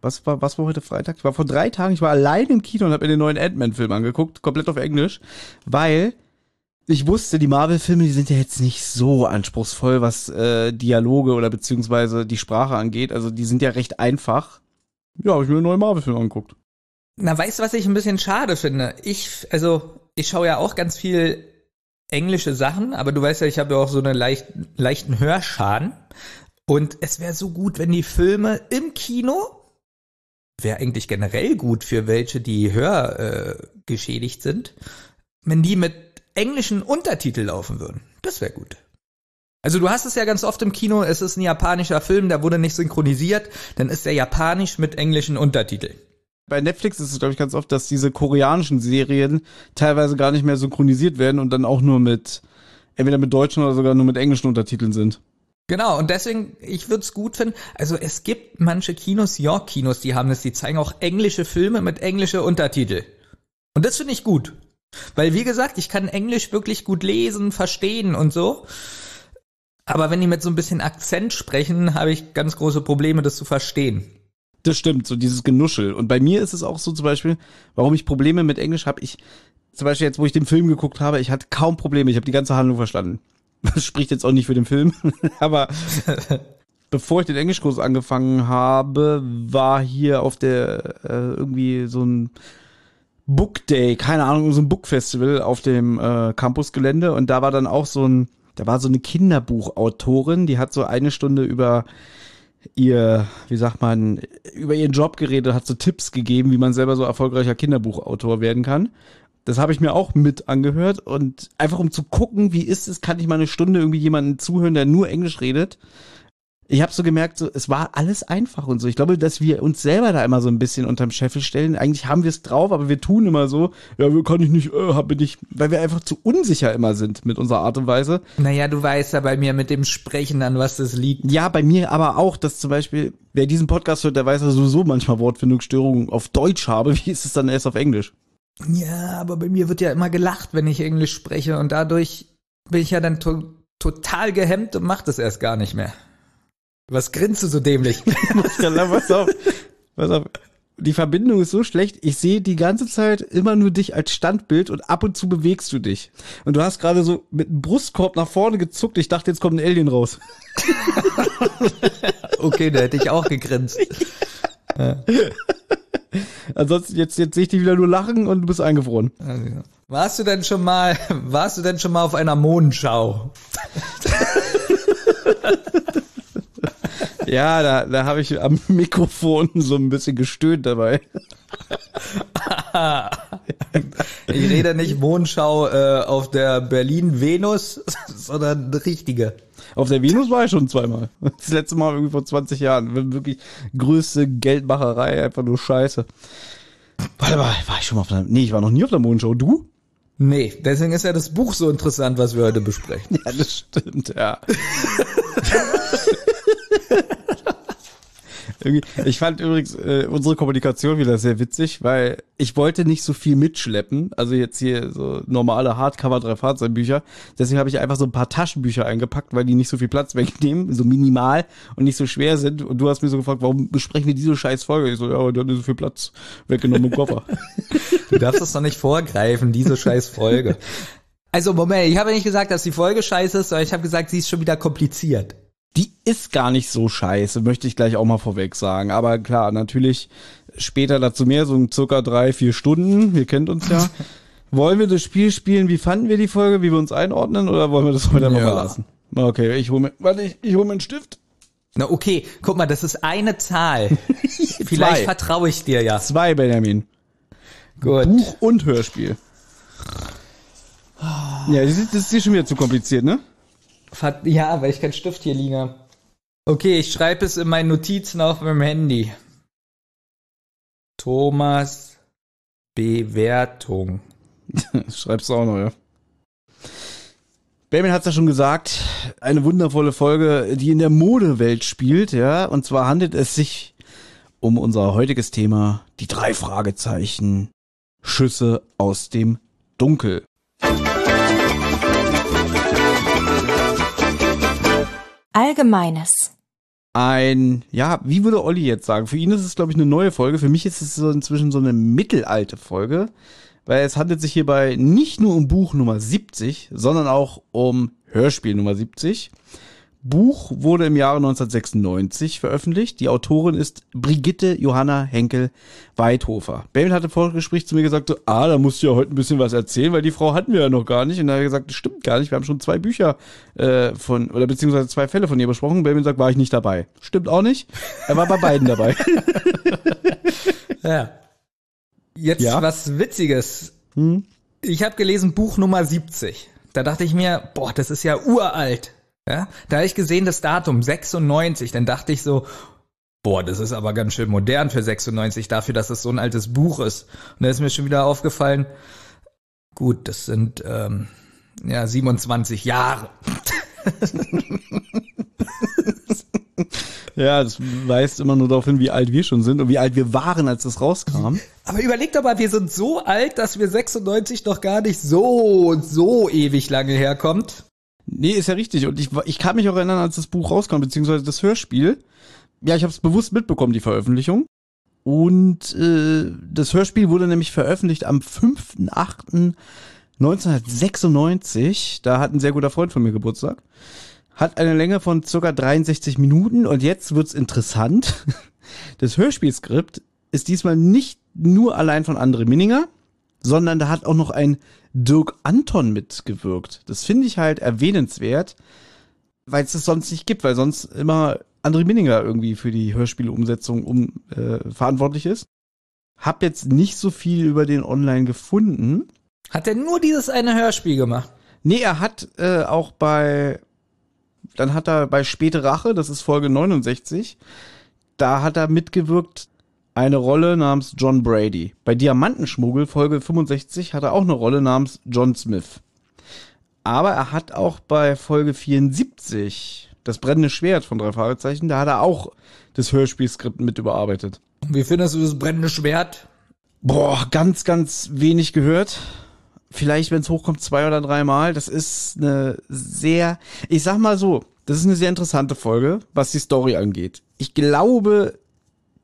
was war, was war heute Freitag? Ich war vor drei Tagen, ich war allein im Kino und habe mir den neuen Ant-Man-Film angeguckt, komplett auf Englisch, weil ich wusste, die Marvel-Filme, die sind ja jetzt nicht so anspruchsvoll, was äh, Dialoge oder beziehungsweise die Sprache angeht. Also die sind ja recht einfach. Ja, habe ich mir einen neuen Marvel-Film angeguckt. Na, weißt du, was ich ein bisschen schade finde? Ich, also, ich schaue ja auch ganz viel englische Sachen, aber du weißt ja, ich habe ja auch so einen leicht, leichten Hörschaden. Und es wäre so gut, wenn die Filme im Kino, wäre eigentlich generell gut für welche, die hörgeschädigt äh, geschädigt sind, wenn die mit englischen Untertitel laufen würden. Das wäre gut. Also du hast es ja ganz oft im Kino, es ist ein japanischer Film, der wurde nicht synchronisiert, dann ist er japanisch mit englischen Untertiteln. Bei Netflix ist es, glaube ich, ganz oft, dass diese koreanischen Serien teilweise gar nicht mehr synchronisiert werden und dann auch nur mit, entweder mit deutschen oder sogar nur mit englischen Untertiteln sind. Genau, und deswegen, ich würde es gut finden. Also es gibt manche Kinos, York-Kinos, die haben das, die zeigen auch englische Filme mit englische Untertitel. Und das finde ich gut. Weil, wie gesagt, ich kann Englisch wirklich gut lesen, verstehen und so. Aber wenn die mit so ein bisschen Akzent sprechen, habe ich ganz große Probleme, das zu verstehen. Das stimmt, so dieses Genuschel. Und bei mir ist es auch so zum Beispiel, warum ich Probleme mit Englisch habe. Ich, zum Beispiel jetzt, wo ich den Film geguckt habe, ich hatte kaum Probleme. Ich habe die ganze Handlung verstanden. Das spricht jetzt auch nicht für den Film. Aber bevor ich den Englischkurs angefangen habe, war hier auf der äh, irgendwie so ein Book Day, keine Ahnung, so ein Book Festival auf dem äh, Campusgelände und da war dann auch so ein, da war so eine Kinderbuchautorin, die hat so eine Stunde über ihr, wie sagt man, über ihren Job geredet, hat so Tipps gegeben, wie man selber so erfolgreicher Kinderbuchautor werden kann. Das habe ich mir auch mit angehört und einfach um zu gucken, wie ist es, kann ich mal eine Stunde irgendwie jemanden zuhören, der nur Englisch redet. Ich habe so gemerkt, so es war alles einfach und so. Ich glaube, dass wir uns selber da immer so ein bisschen unterm Scheffel stellen. Eigentlich haben wir es drauf, aber wir tun immer so, ja, kann ich nicht, äh, hab ich, weil wir einfach zu unsicher immer sind mit unserer Art und Weise. Naja, du weißt ja bei mir mit dem Sprechen an was das liegt. Ja, bei mir aber auch, dass zum Beispiel, wer diesen Podcast hört, der weiß ja sowieso manchmal Wortfindungsstörungen auf Deutsch habe. Wie ist es dann erst auf Englisch? Ja, aber bei mir wird ja immer gelacht, wenn ich Englisch spreche und dadurch bin ich ja dann to total gehemmt und mach das erst gar nicht mehr. Was grinst du so dämlich? pass auf, pass auf. Die Verbindung ist so schlecht, ich sehe die ganze Zeit immer nur dich als Standbild und ab und zu bewegst du dich. Und du hast gerade so mit dem Brustkorb nach vorne gezuckt. Ich dachte, jetzt kommt ein Alien raus. okay, da hätte ich auch gegrinst. Ja. Ansonsten, jetzt, jetzt sehe ich dich wieder nur lachen und du bist eingefroren. Warst du denn schon mal, warst du denn schon mal auf einer Mondschau? ja, da, da habe ich am Mikrofon so ein bisschen gestöhnt dabei. ich rede nicht Mondschau äh, auf der Berlin Venus, sondern richtige. Auf der Venus war ich schon zweimal. Das letzte Mal irgendwie vor 20 Jahren. Wirklich größte Geldmacherei, einfach nur Scheiße. Warte mal, war ich schon mal auf der, nee, ich war noch nie auf der Mondschau. Du? Nee, deswegen ist ja das Buch so interessant, was wir heute besprechen. Ja, das stimmt, ja. Ich fand übrigens äh, unsere Kommunikation wieder sehr witzig, weil ich wollte nicht so viel mitschleppen. Also jetzt hier so normale Hardcover drei Fahrzeugbücher. Deswegen habe ich einfach so ein paar Taschenbücher eingepackt, weil die nicht so viel Platz wegnehmen, so minimal und nicht so schwer sind. Und du hast mir so gefragt, warum besprechen wir diese scheiß Folge? Ich so, ja, da hat so viel Platz weggenommen im Koffer. du darfst das doch nicht vorgreifen, diese scheiß Folge. Also Moment, ich habe nicht gesagt, dass die Folge scheiße ist, sondern ich habe gesagt, sie ist schon wieder kompliziert die ist gar nicht so scheiße, möchte ich gleich auch mal vorweg sagen. Aber klar, natürlich später dazu mehr, so circa drei, vier Stunden. Ihr kennt uns ja. wollen wir das Spiel spielen? Wie fanden wir die Folge? Wie wir uns einordnen? Oder wollen wir das heute einfach ja. lassen? Okay, ich hole mir, warte, ich, ich hole mir einen Stift. Na okay, guck mal, das ist eine Zahl. Vielleicht vertraue ich dir ja. Zwei, Benjamin. Gut. Buch und Hörspiel. Ja, das ist, das ist hier schon wieder zu kompliziert, ne? Ja, weil ich keinen Stift hier liege. Okay, ich schreibe es in meinen Notizen auf meinem Handy. Thomas Bewertung. Schreibst du auch noch, ja. Benjamin hat es ja schon gesagt, eine wundervolle Folge, die in der Modewelt spielt, ja. Und zwar handelt es sich um unser heutiges Thema, die drei Fragezeichen, Schüsse aus dem Dunkel. Allgemeines. Ein, ja, wie würde Olli jetzt sagen? Für ihn ist es, glaube ich, eine neue Folge. Für mich ist es so inzwischen so eine mittelalte Folge, weil es handelt sich hierbei nicht nur um Buch Nummer 70, sondern auch um Hörspiel Nummer 70. Buch wurde im Jahre 1996 veröffentlicht. Die Autorin ist Brigitte Johanna Henkel Weidhofer. Benjamin hatte vor dem Gespräch zu mir gesagt, so, ah, da musst du ja heute ein bisschen was erzählen, weil die Frau hatten wir ja noch gar nicht. Und da hat er gesagt, das stimmt gar nicht. Wir haben schon zwei Bücher äh, von, oder beziehungsweise zwei Fälle von ihr besprochen. Benjamin sagt, war ich nicht dabei. Stimmt auch nicht. Er war bei beiden dabei. ja. Jetzt ja? was Witziges. Hm? Ich habe gelesen Buch Nummer 70. Da dachte ich mir, boah, das ist ja uralt. Ja, da habe ich gesehen das Datum 96, dann dachte ich so, boah, das ist aber ganz schön modern für 96 dafür, dass es so ein altes Buch ist. Und da ist mir schon wieder aufgefallen, gut, das sind ähm, ja 27 Jahre. ja, das weist immer nur darauf hin, wie alt wir schon sind und wie alt wir waren, als das rauskam. Aber überleg doch mal, wir sind so alt, dass wir 96 noch gar nicht so, so ewig lange herkommt. Nee, ist ja richtig. Und ich, ich kann mich auch erinnern, als das Buch rauskam, beziehungsweise das Hörspiel. Ja, ich habe es bewusst mitbekommen, die Veröffentlichung. Und äh, das Hörspiel wurde nämlich veröffentlicht am 5.8.1996. Da hat ein sehr guter Freund von mir Geburtstag. Hat eine Länge von circa 63 Minuten. Und jetzt wird's interessant. Das Hörspielskript ist diesmal nicht nur allein von André Minninger, sondern da hat auch noch ein Dirk Anton mitgewirkt. Das finde ich halt erwähnenswert, weil es das sonst nicht gibt, weil sonst immer André Minninger irgendwie für die Hörspielumsetzung um, äh, verantwortlich ist. Hab jetzt nicht so viel über den online gefunden. Hat er nur dieses eine Hörspiel gemacht? Nee, er hat äh, auch bei, dann hat er bei Späte Rache, das ist Folge 69, da hat er mitgewirkt eine Rolle namens John Brady. Bei Diamantenschmuggel, Folge 65, hat er auch eine Rolle namens John Smith. Aber er hat auch bei Folge 74, das brennende Schwert von drei Fragezeichen, da hat er auch das Hörspielskript mit überarbeitet. Wie findest du das brennende Schwert? Boah, ganz, ganz wenig gehört. Vielleicht, wenn es hochkommt, zwei oder dreimal. Das ist eine sehr, ich sag mal so, das ist eine sehr interessante Folge, was die Story angeht. Ich glaube,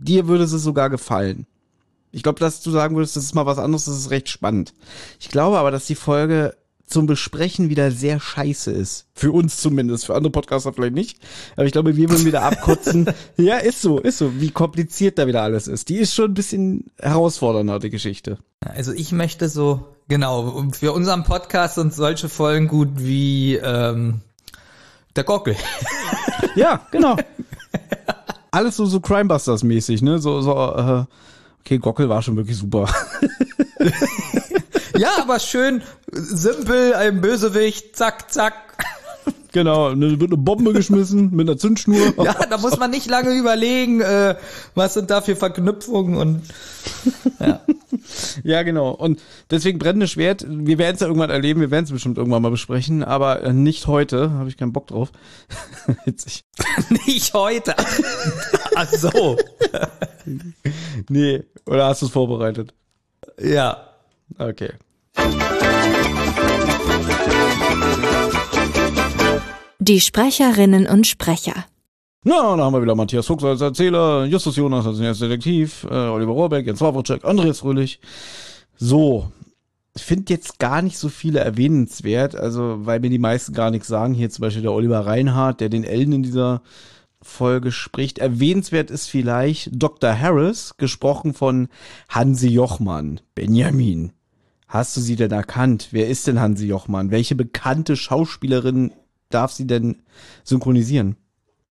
dir würde es sogar gefallen. Ich glaube, dass du sagen würdest, das ist mal was anderes, das ist recht spannend. Ich glaube aber, dass die Folge zum Besprechen wieder sehr scheiße ist. Für uns zumindest, für andere Podcaster vielleicht nicht. Aber ich glaube, wir würden wieder abkotzen. ja, ist so, ist so, wie kompliziert da wieder alles ist. Die ist schon ein bisschen herausfordernder, die Geschichte. Also ich möchte so, genau, für unseren Podcast sind solche Folgen gut wie ähm, der Gockel. ja, genau. Alles so, so Crimebusters-mäßig, ne? So, so, äh, okay, Gockel war schon wirklich super. ja, aber schön simpel, ein Bösewicht, zack, zack. Genau, ne, wird eine Bombe geschmissen mit einer Zündschnur. Ja, da muss man nicht lange überlegen, äh, was sind da für Verknüpfungen und ja. ja, genau. Und deswegen brennendes Schwert, wir werden es ja irgendwann erleben, wir werden es bestimmt irgendwann mal besprechen, aber äh, nicht heute, habe ich keinen Bock drauf. Witzig. nicht heute. Ach so. nee, oder hast du es vorbereitet? Ja. Okay. Die Sprecherinnen und Sprecher. Na, da haben wir wieder Matthias Fuchs als Erzähler, Justus Jonas als Detektiv, äh, Oliver Rohrbeck, Jens Wawrczyk, Andreas Fröhlich. So, ich finde jetzt gar nicht so viele erwähnenswert, also weil mir die meisten gar nichts sagen. Hier zum Beispiel der Oliver Reinhardt, der den Ellen in dieser Folge spricht. Erwähnenswert ist vielleicht Dr. Harris, gesprochen von Hansi Jochmann. Benjamin, hast du sie denn erkannt? Wer ist denn Hansi Jochmann? Welche bekannte Schauspielerin darf sie denn synchronisieren?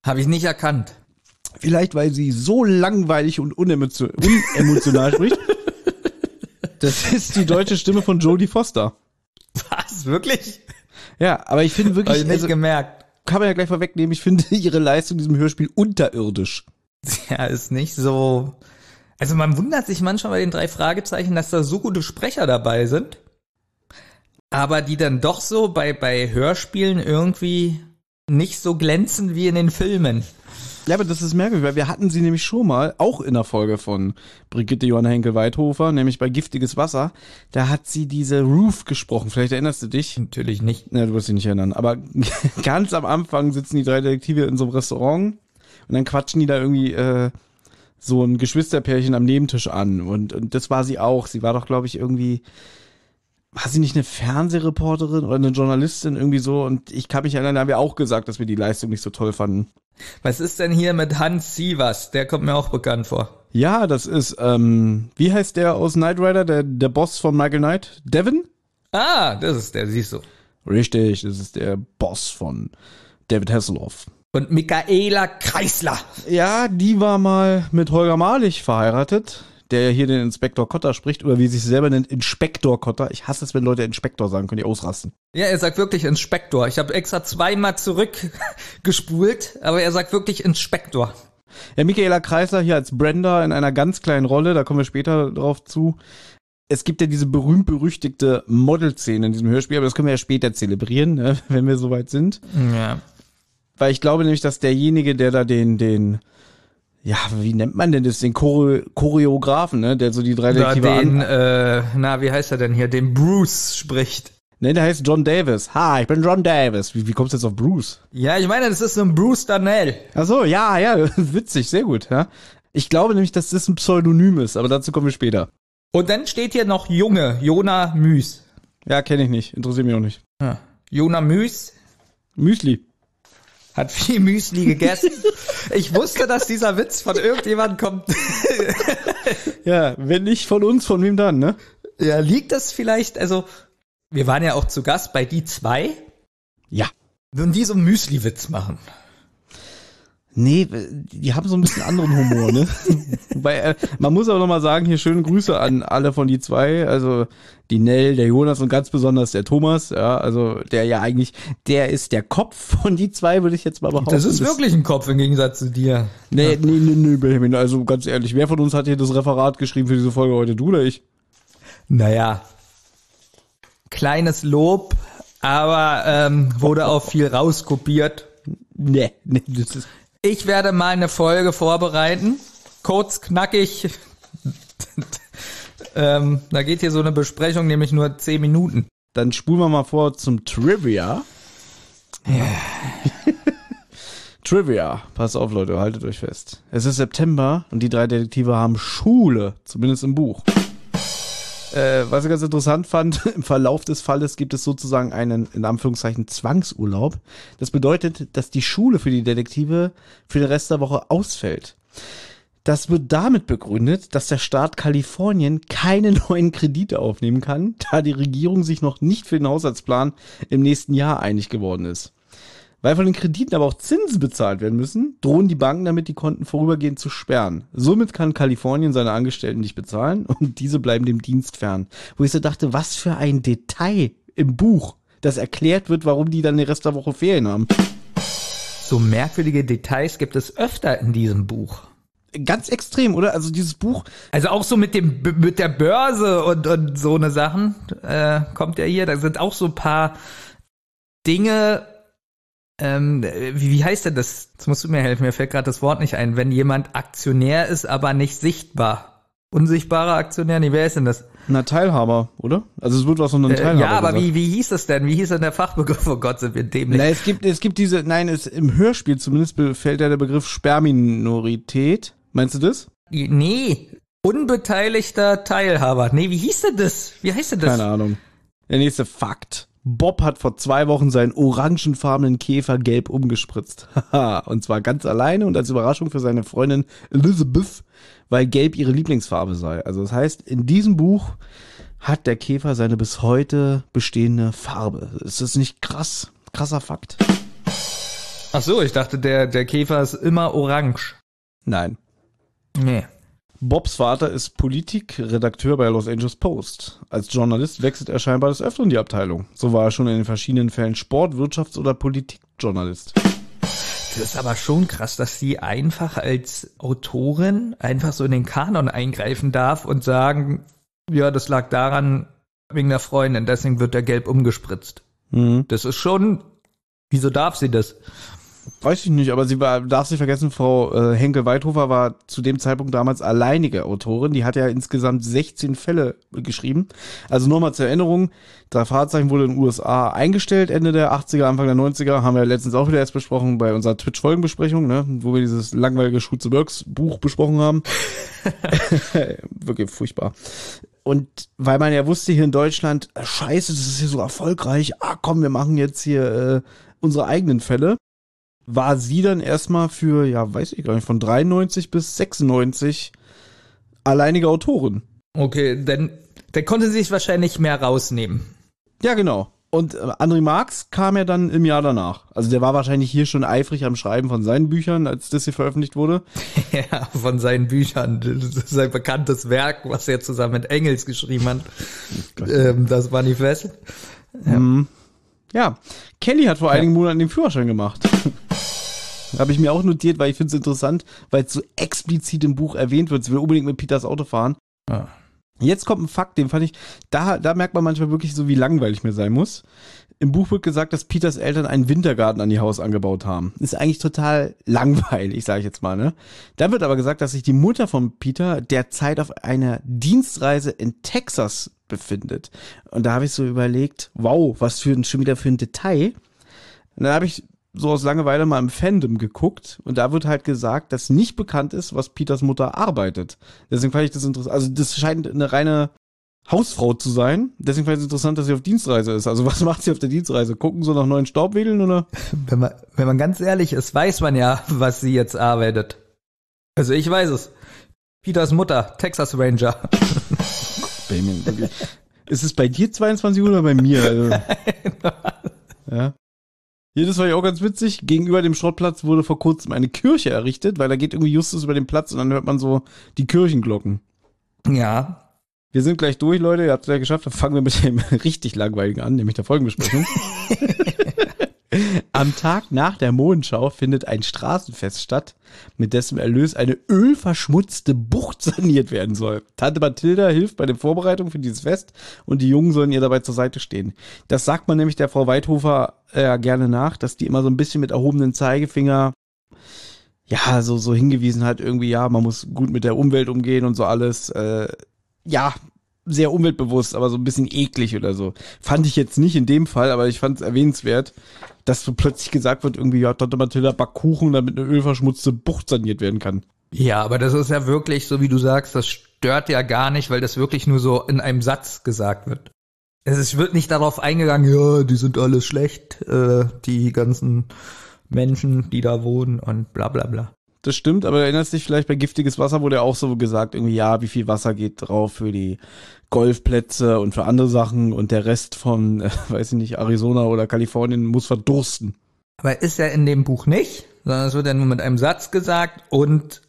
Habe ich nicht erkannt. Vielleicht, weil sie so langweilig und unemotional spricht. Das ist die deutsche Stimme von Jodie Foster. Was? Wirklich? Ja, aber ich finde wirklich. Habe ich nicht also, gemerkt. Kann man ja gleich vorwegnehmen, ich finde ihre Leistung in diesem Hörspiel unterirdisch. Ja, ist nicht so. Also man wundert sich manchmal bei den drei Fragezeichen, dass da so gute Sprecher dabei sind aber die dann doch so bei, bei Hörspielen irgendwie nicht so glänzen wie in den Filmen. Ja, aber das ist merkwürdig, weil wir hatten sie nämlich schon mal, auch in der Folge von Brigitte Johanna Henkel-Weithofer, nämlich bei Giftiges Wasser. Da hat sie diese Roof gesprochen. Vielleicht erinnerst du dich? Natürlich nicht. Ja, du wirst dich nicht erinnern. Aber ganz am Anfang sitzen die drei Detektive in so einem Restaurant und dann quatschen die da irgendwie äh, so ein Geschwisterpärchen am Nebentisch an. Und, und das war sie auch. Sie war doch, glaube ich, irgendwie war sie nicht eine Fernsehreporterin oder eine Journalistin irgendwie so? Und ich kann mich erinnern, da haben wir auch gesagt, dass wir die Leistung nicht so toll fanden. Was ist denn hier mit Hans Sievers? Der kommt mir auch bekannt vor. Ja, das ist, ähm, wie heißt der aus Knight Rider, der, der Boss von Michael Knight? Devin? Ah, das ist der, siehst du. Richtig, das ist der Boss von David Hasselhoff. Und Michaela Kreisler. Ja, die war mal mit Holger Malich verheiratet der ja hier den Inspektor Kotter spricht, oder wie sich selber nennt, Inspektor Kotter. Ich hasse es, wenn Leute Inspektor sagen, können die ausrasten. Ja, er sagt wirklich Inspektor. Ich habe extra zweimal zurückgespult, aber er sagt wirklich Inspektor. Ja, Michaela Kreisler hier als Brenda in einer ganz kleinen Rolle, da kommen wir später drauf zu. Es gibt ja diese berühmt-berüchtigte Model-Szene in diesem Hörspiel, aber das können wir ja später zelebrieren, ne, wenn wir soweit sind. Ja. Weil ich glaube nämlich, dass derjenige, der da den, den ja, wie nennt man denn das, den Chore Choreografen, ne, der so die drei Detektive ja, den, äh, na, wie heißt er denn hier, den Bruce spricht. Ne, der heißt John Davis. Ha, ich bin John Davis. Wie, wie kommst du jetzt auf Bruce? Ja, ich meine, das ist so ein Bruce Darnell. Ach so, ja, ja, witzig, sehr gut, ja. Ich glaube nämlich, dass das ein Pseudonym ist, aber dazu kommen wir später. Und dann steht hier noch Junge, Jona Müs. Ja, kenne ich nicht, interessiert mich auch nicht. Ja. Jona Müs. Müsli hat viel Müsli gegessen. Ich wusste, dass dieser Witz von irgendjemandem kommt. ja, wenn nicht von uns, von wem dann, ne? Ja, liegt das vielleicht, also, wir waren ja auch zu Gast bei die zwei. Ja. Würden die so einen Müsli-Witz machen? Nee, die haben so ein bisschen anderen Humor, ne? Wobei, äh, man muss aber nochmal sagen, hier schöne Grüße an alle von die zwei, also die Nell, der Jonas und ganz besonders der Thomas, ja, also der ja eigentlich, der ist der Kopf von die zwei, würde ich jetzt mal behaupten. Das ist wirklich ein Kopf im Gegensatz zu dir. Nee, nee, nee, nee, Benjamin, also ganz ehrlich, wer von uns hat hier das Referat geschrieben für diese Folge heute, du oder ich? Naja, kleines Lob, aber ähm, wurde auch viel rauskopiert. Nee, nee, das ist Ich werde mal eine Folge vorbereiten. Kurz, knackig. ähm, da geht hier so eine Besprechung nämlich nur 10 Minuten. Dann spulen wir mal vor zum Trivia. Trivia. Pass auf, Leute, haltet euch fest. Es ist September und die drei Detektive haben Schule, zumindest im Buch. Äh, was ich ganz interessant fand, im Verlauf des Falles gibt es sozusagen einen, in Anführungszeichen, Zwangsurlaub. Das bedeutet, dass die Schule für die Detektive für den Rest der Woche ausfällt. Das wird damit begründet, dass der Staat Kalifornien keine neuen Kredite aufnehmen kann, da die Regierung sich noch nicht für den Haushaltsplan im nächsten Jahr einig geworden ist. Weil von den Krediten aber auch Zinsen bezahlt werden müssen, drohen die Banken damit, die Konten vorübergehend zu sperren. Somit kann Kalifornien seine Angestellten nicht bezahlen und diese bleiben dem Dienst fern. Wo ich so dachte, was für ein Detail im Buch, das erklärt wird, warum die dann den Rest der Woche Ferien haben. So merkwürdige Details gibt es öfter in diesem Buch. Ganz extrem, oder? Also dieses Buch, Also auch so mit dem mit der Börse und, und so eine Sachen äh, kommt ja hier. Da sind auch so ein paar Dinge. Ähm, wie, wie heißt denn das? Jetzt musst du mir helfen. Mir fällt gerade das Wort nicht ein. Wenn jemand Aktionär ist, aber nicht sichtbar. Unsichtbarer Aktionär? Nee, wer ist denn das? na Teilhaber, oder? Also es wird was von einem Äh, Teilhaber ja, aber gesagt. wie, wie hieß es denn? Wie hieß denn der Fachbegriff? Oh Gott, sind wir dämlich. Na, es gibt, es gibt diese, nein, es, im Hörspiel zumindest fällt ja der Begriff Sperrminorität. Meinst du das? Nee, unbeteiligter Teilhaber. Nee, wie hieß denn das? Wie heißt denn das? Keine Ahnung. Der nächste Fakt. Bob hat vor zwei Wochen seinen orangenfarbenen Käfer gelb umgespritzt. Haha, und zwar ganz alleine und als Überraschung für seine Freundin Elizabeth, weil gelb ihre Lieblingsfarbe sei. Also das heißt, in diesem Buch hat der Käfer seine bis heute bestehende Farbe. Ist das nicht krass? Krasser Fakt. Ach so, ich dachte, der, der Käfer ist immer orange. Nein. Nee. Bobs Vater ist Politikredakteur bei Los Angeles Post. Als Journalist wechselt er scheinbar des Öfteren die Abteilung. So war er schon in den verschiedenen Fällen Sport-, Wirtschafts- oder Politikjournalist. Das ist aber schon krass, dass sie einfach als Autorin einfach so in den Kanon eingreifen darf und sagen, ja, das lag daran wegen der Freundin, deswegen wird der gelb umgespritzt. Mhm. Das ist schon, wieso darf sie das? Weiß ich nicht, aber sie war, darf nicht vergessen, Frau äh, Henkel-Weidhofer war zu dem Zeitpunkt damals alleinige Autorin. Die hat ja insgesamt 16 Fälle geschrieben. Also nur mal zur Erinnerung, drei Fahrzeichen wurde in den USA eingestellt, Ende der 80er, Anfang der 90er, haben wir letztens auch wieder erst besprochen bei unserer Twitch-Folgenbesprechung, ne, wo wir dieses langweilige Schutze Works Buch besprochen haben. Wirklich furchtbar. Und weil man ja wusste hier in Deutschland, scheiße, das ist hier so erfolgreich, ah komm, wir machen jetzt hier äh, unsere eigenen Fälle war sie dann erstmal für, ja, weiß ich gar nicht, von 93 bis 96 alleinige Autorin. Okay, dann, dann konnte sie sich wahrscheinlich mehr rausnehmen. Ja, genau. Und äh, André Marx kam ja dann im Jahr danach. Also der war wahrscheinlich hier schon eifrig am Schreiben von seinen Büchern, als das hier veröffentlicht wurde. Ja, von seinen Büchern. Das ist sein bekanntes Werk, was er zusammen mit Engels geschrieben hat. Ähm, das Manifest. Ja, Kelly hat vor einigen Monaten den Führerschein gemacht. Habe ich mir auch notiert, weil ich finde es interessant, weil es so explizit im Buch erwähnt wird. Sie will unbedingt mit Peters Auto fahren. Ja. Jetzt kommt ein Fakt, den fand ich, da, da merkt man manchmal wirklich so, wie langweilig mir sein muss. Im Buch wird gesagt, dass Peters Eltern einen Wintergarten an ihr Haus angebaut haben. Ist eigentlich total langweilig, sage ich jetzt mal. Ne? Da wird aber gesagt, dass sich die Mutter von Peter derzeit auf einer Dienstreise in Texas befindet. Und da habe ich so überlegt, wow, was für ein, schon wieder für ein Detail. Und dann habe ich so aus Langeweile mal im Fandom geguckt und da wird halt gesagt, dass nicht bekannt ist, was Peters Mutter arbeitet. Deswegen fand ich das interessant. Also das scheint eine reine Hausfrau zu sein. Deswegen fand ich es interessant, dass sie auf Dienstreise ist. Also was macht sie auf der Dienstreise? Gucken so nach neuen Staubwedeln oder? Wenn man, wenn man ganz ehrlich ist, weiß man ja, was sie jetzt arbeitet. Also ich weiß es. Peters Mutter, Texas Ranger. Benjamin, wirklich. Ist es bei dir 22 Uhr oder bei mir? Also, ja. Hier, das war ja auch ganz witzig. Gegenüber dem Schrottplatz wurde vor kurzem eine Kirche errichtet, weil da geht irgendwie Justus über den Platz und dann hört man so die Kirchenglocken. Ja. Wir sind gleich durch, Leute. Ihr habt es ja geschafft. Dann fangen wir mit dem richtig langweiligen an, nämlich der Folgenbesprechung. Am Tag nach der Mondschau findet ein Straßenfest statt, mit dessen Erlös eine ölverschmutzte Bucht saniert werden soll. Tante Mathilda hilft bei den Vorbereitungen für dieses Fest und die Jungen sollen ihr dabei zur Seite stehen. Das sagt man nämlich der Frau Weidhofer äh, gerne nach, dass die immer so ein bisschen mit erhobenen Zeigefinger ja, so, so hingewiesen hat, irgendwie, ja, man muss gut mit der Umwelt umgehen und so alles. Äh, ja, sehr umweltbewusst, aber so ein bisschen eklig oder so. Fand ich jetzt nicht in dem Fall, aber ich fand es erwähnenswert, dass so plötzlich gesagt wird, irgendwie, ja, Tante Mathilda backt Kuchen, damit eine ölverschmutzte Bucht saniert werden kann. Ja, aber das ist ja wirklich, so wie du sagst, das stört ja gar nicht, weil das wirklich nur so in einem Satz gesagt wird. Es wird nicht darauf eingegangen, ja, die sind alles schlecht, äh, die ganzen Menschen, die da wohnen und bla bla bla. Das stimmt, aber erinnerst dich vielleicht bei giftiges Wasser wurde ja auch so gesagt, irgendwie, ja, wie viel Wasser geht drauf für die Golfplätze und für andere Sachen und der Rest von, äh, weiß ich nicht, Arizona oder Kalifornien muss verdursten. Aber ist ja in dem Buch nicht, sondern es wird ja nur mit einem Satz gesagt und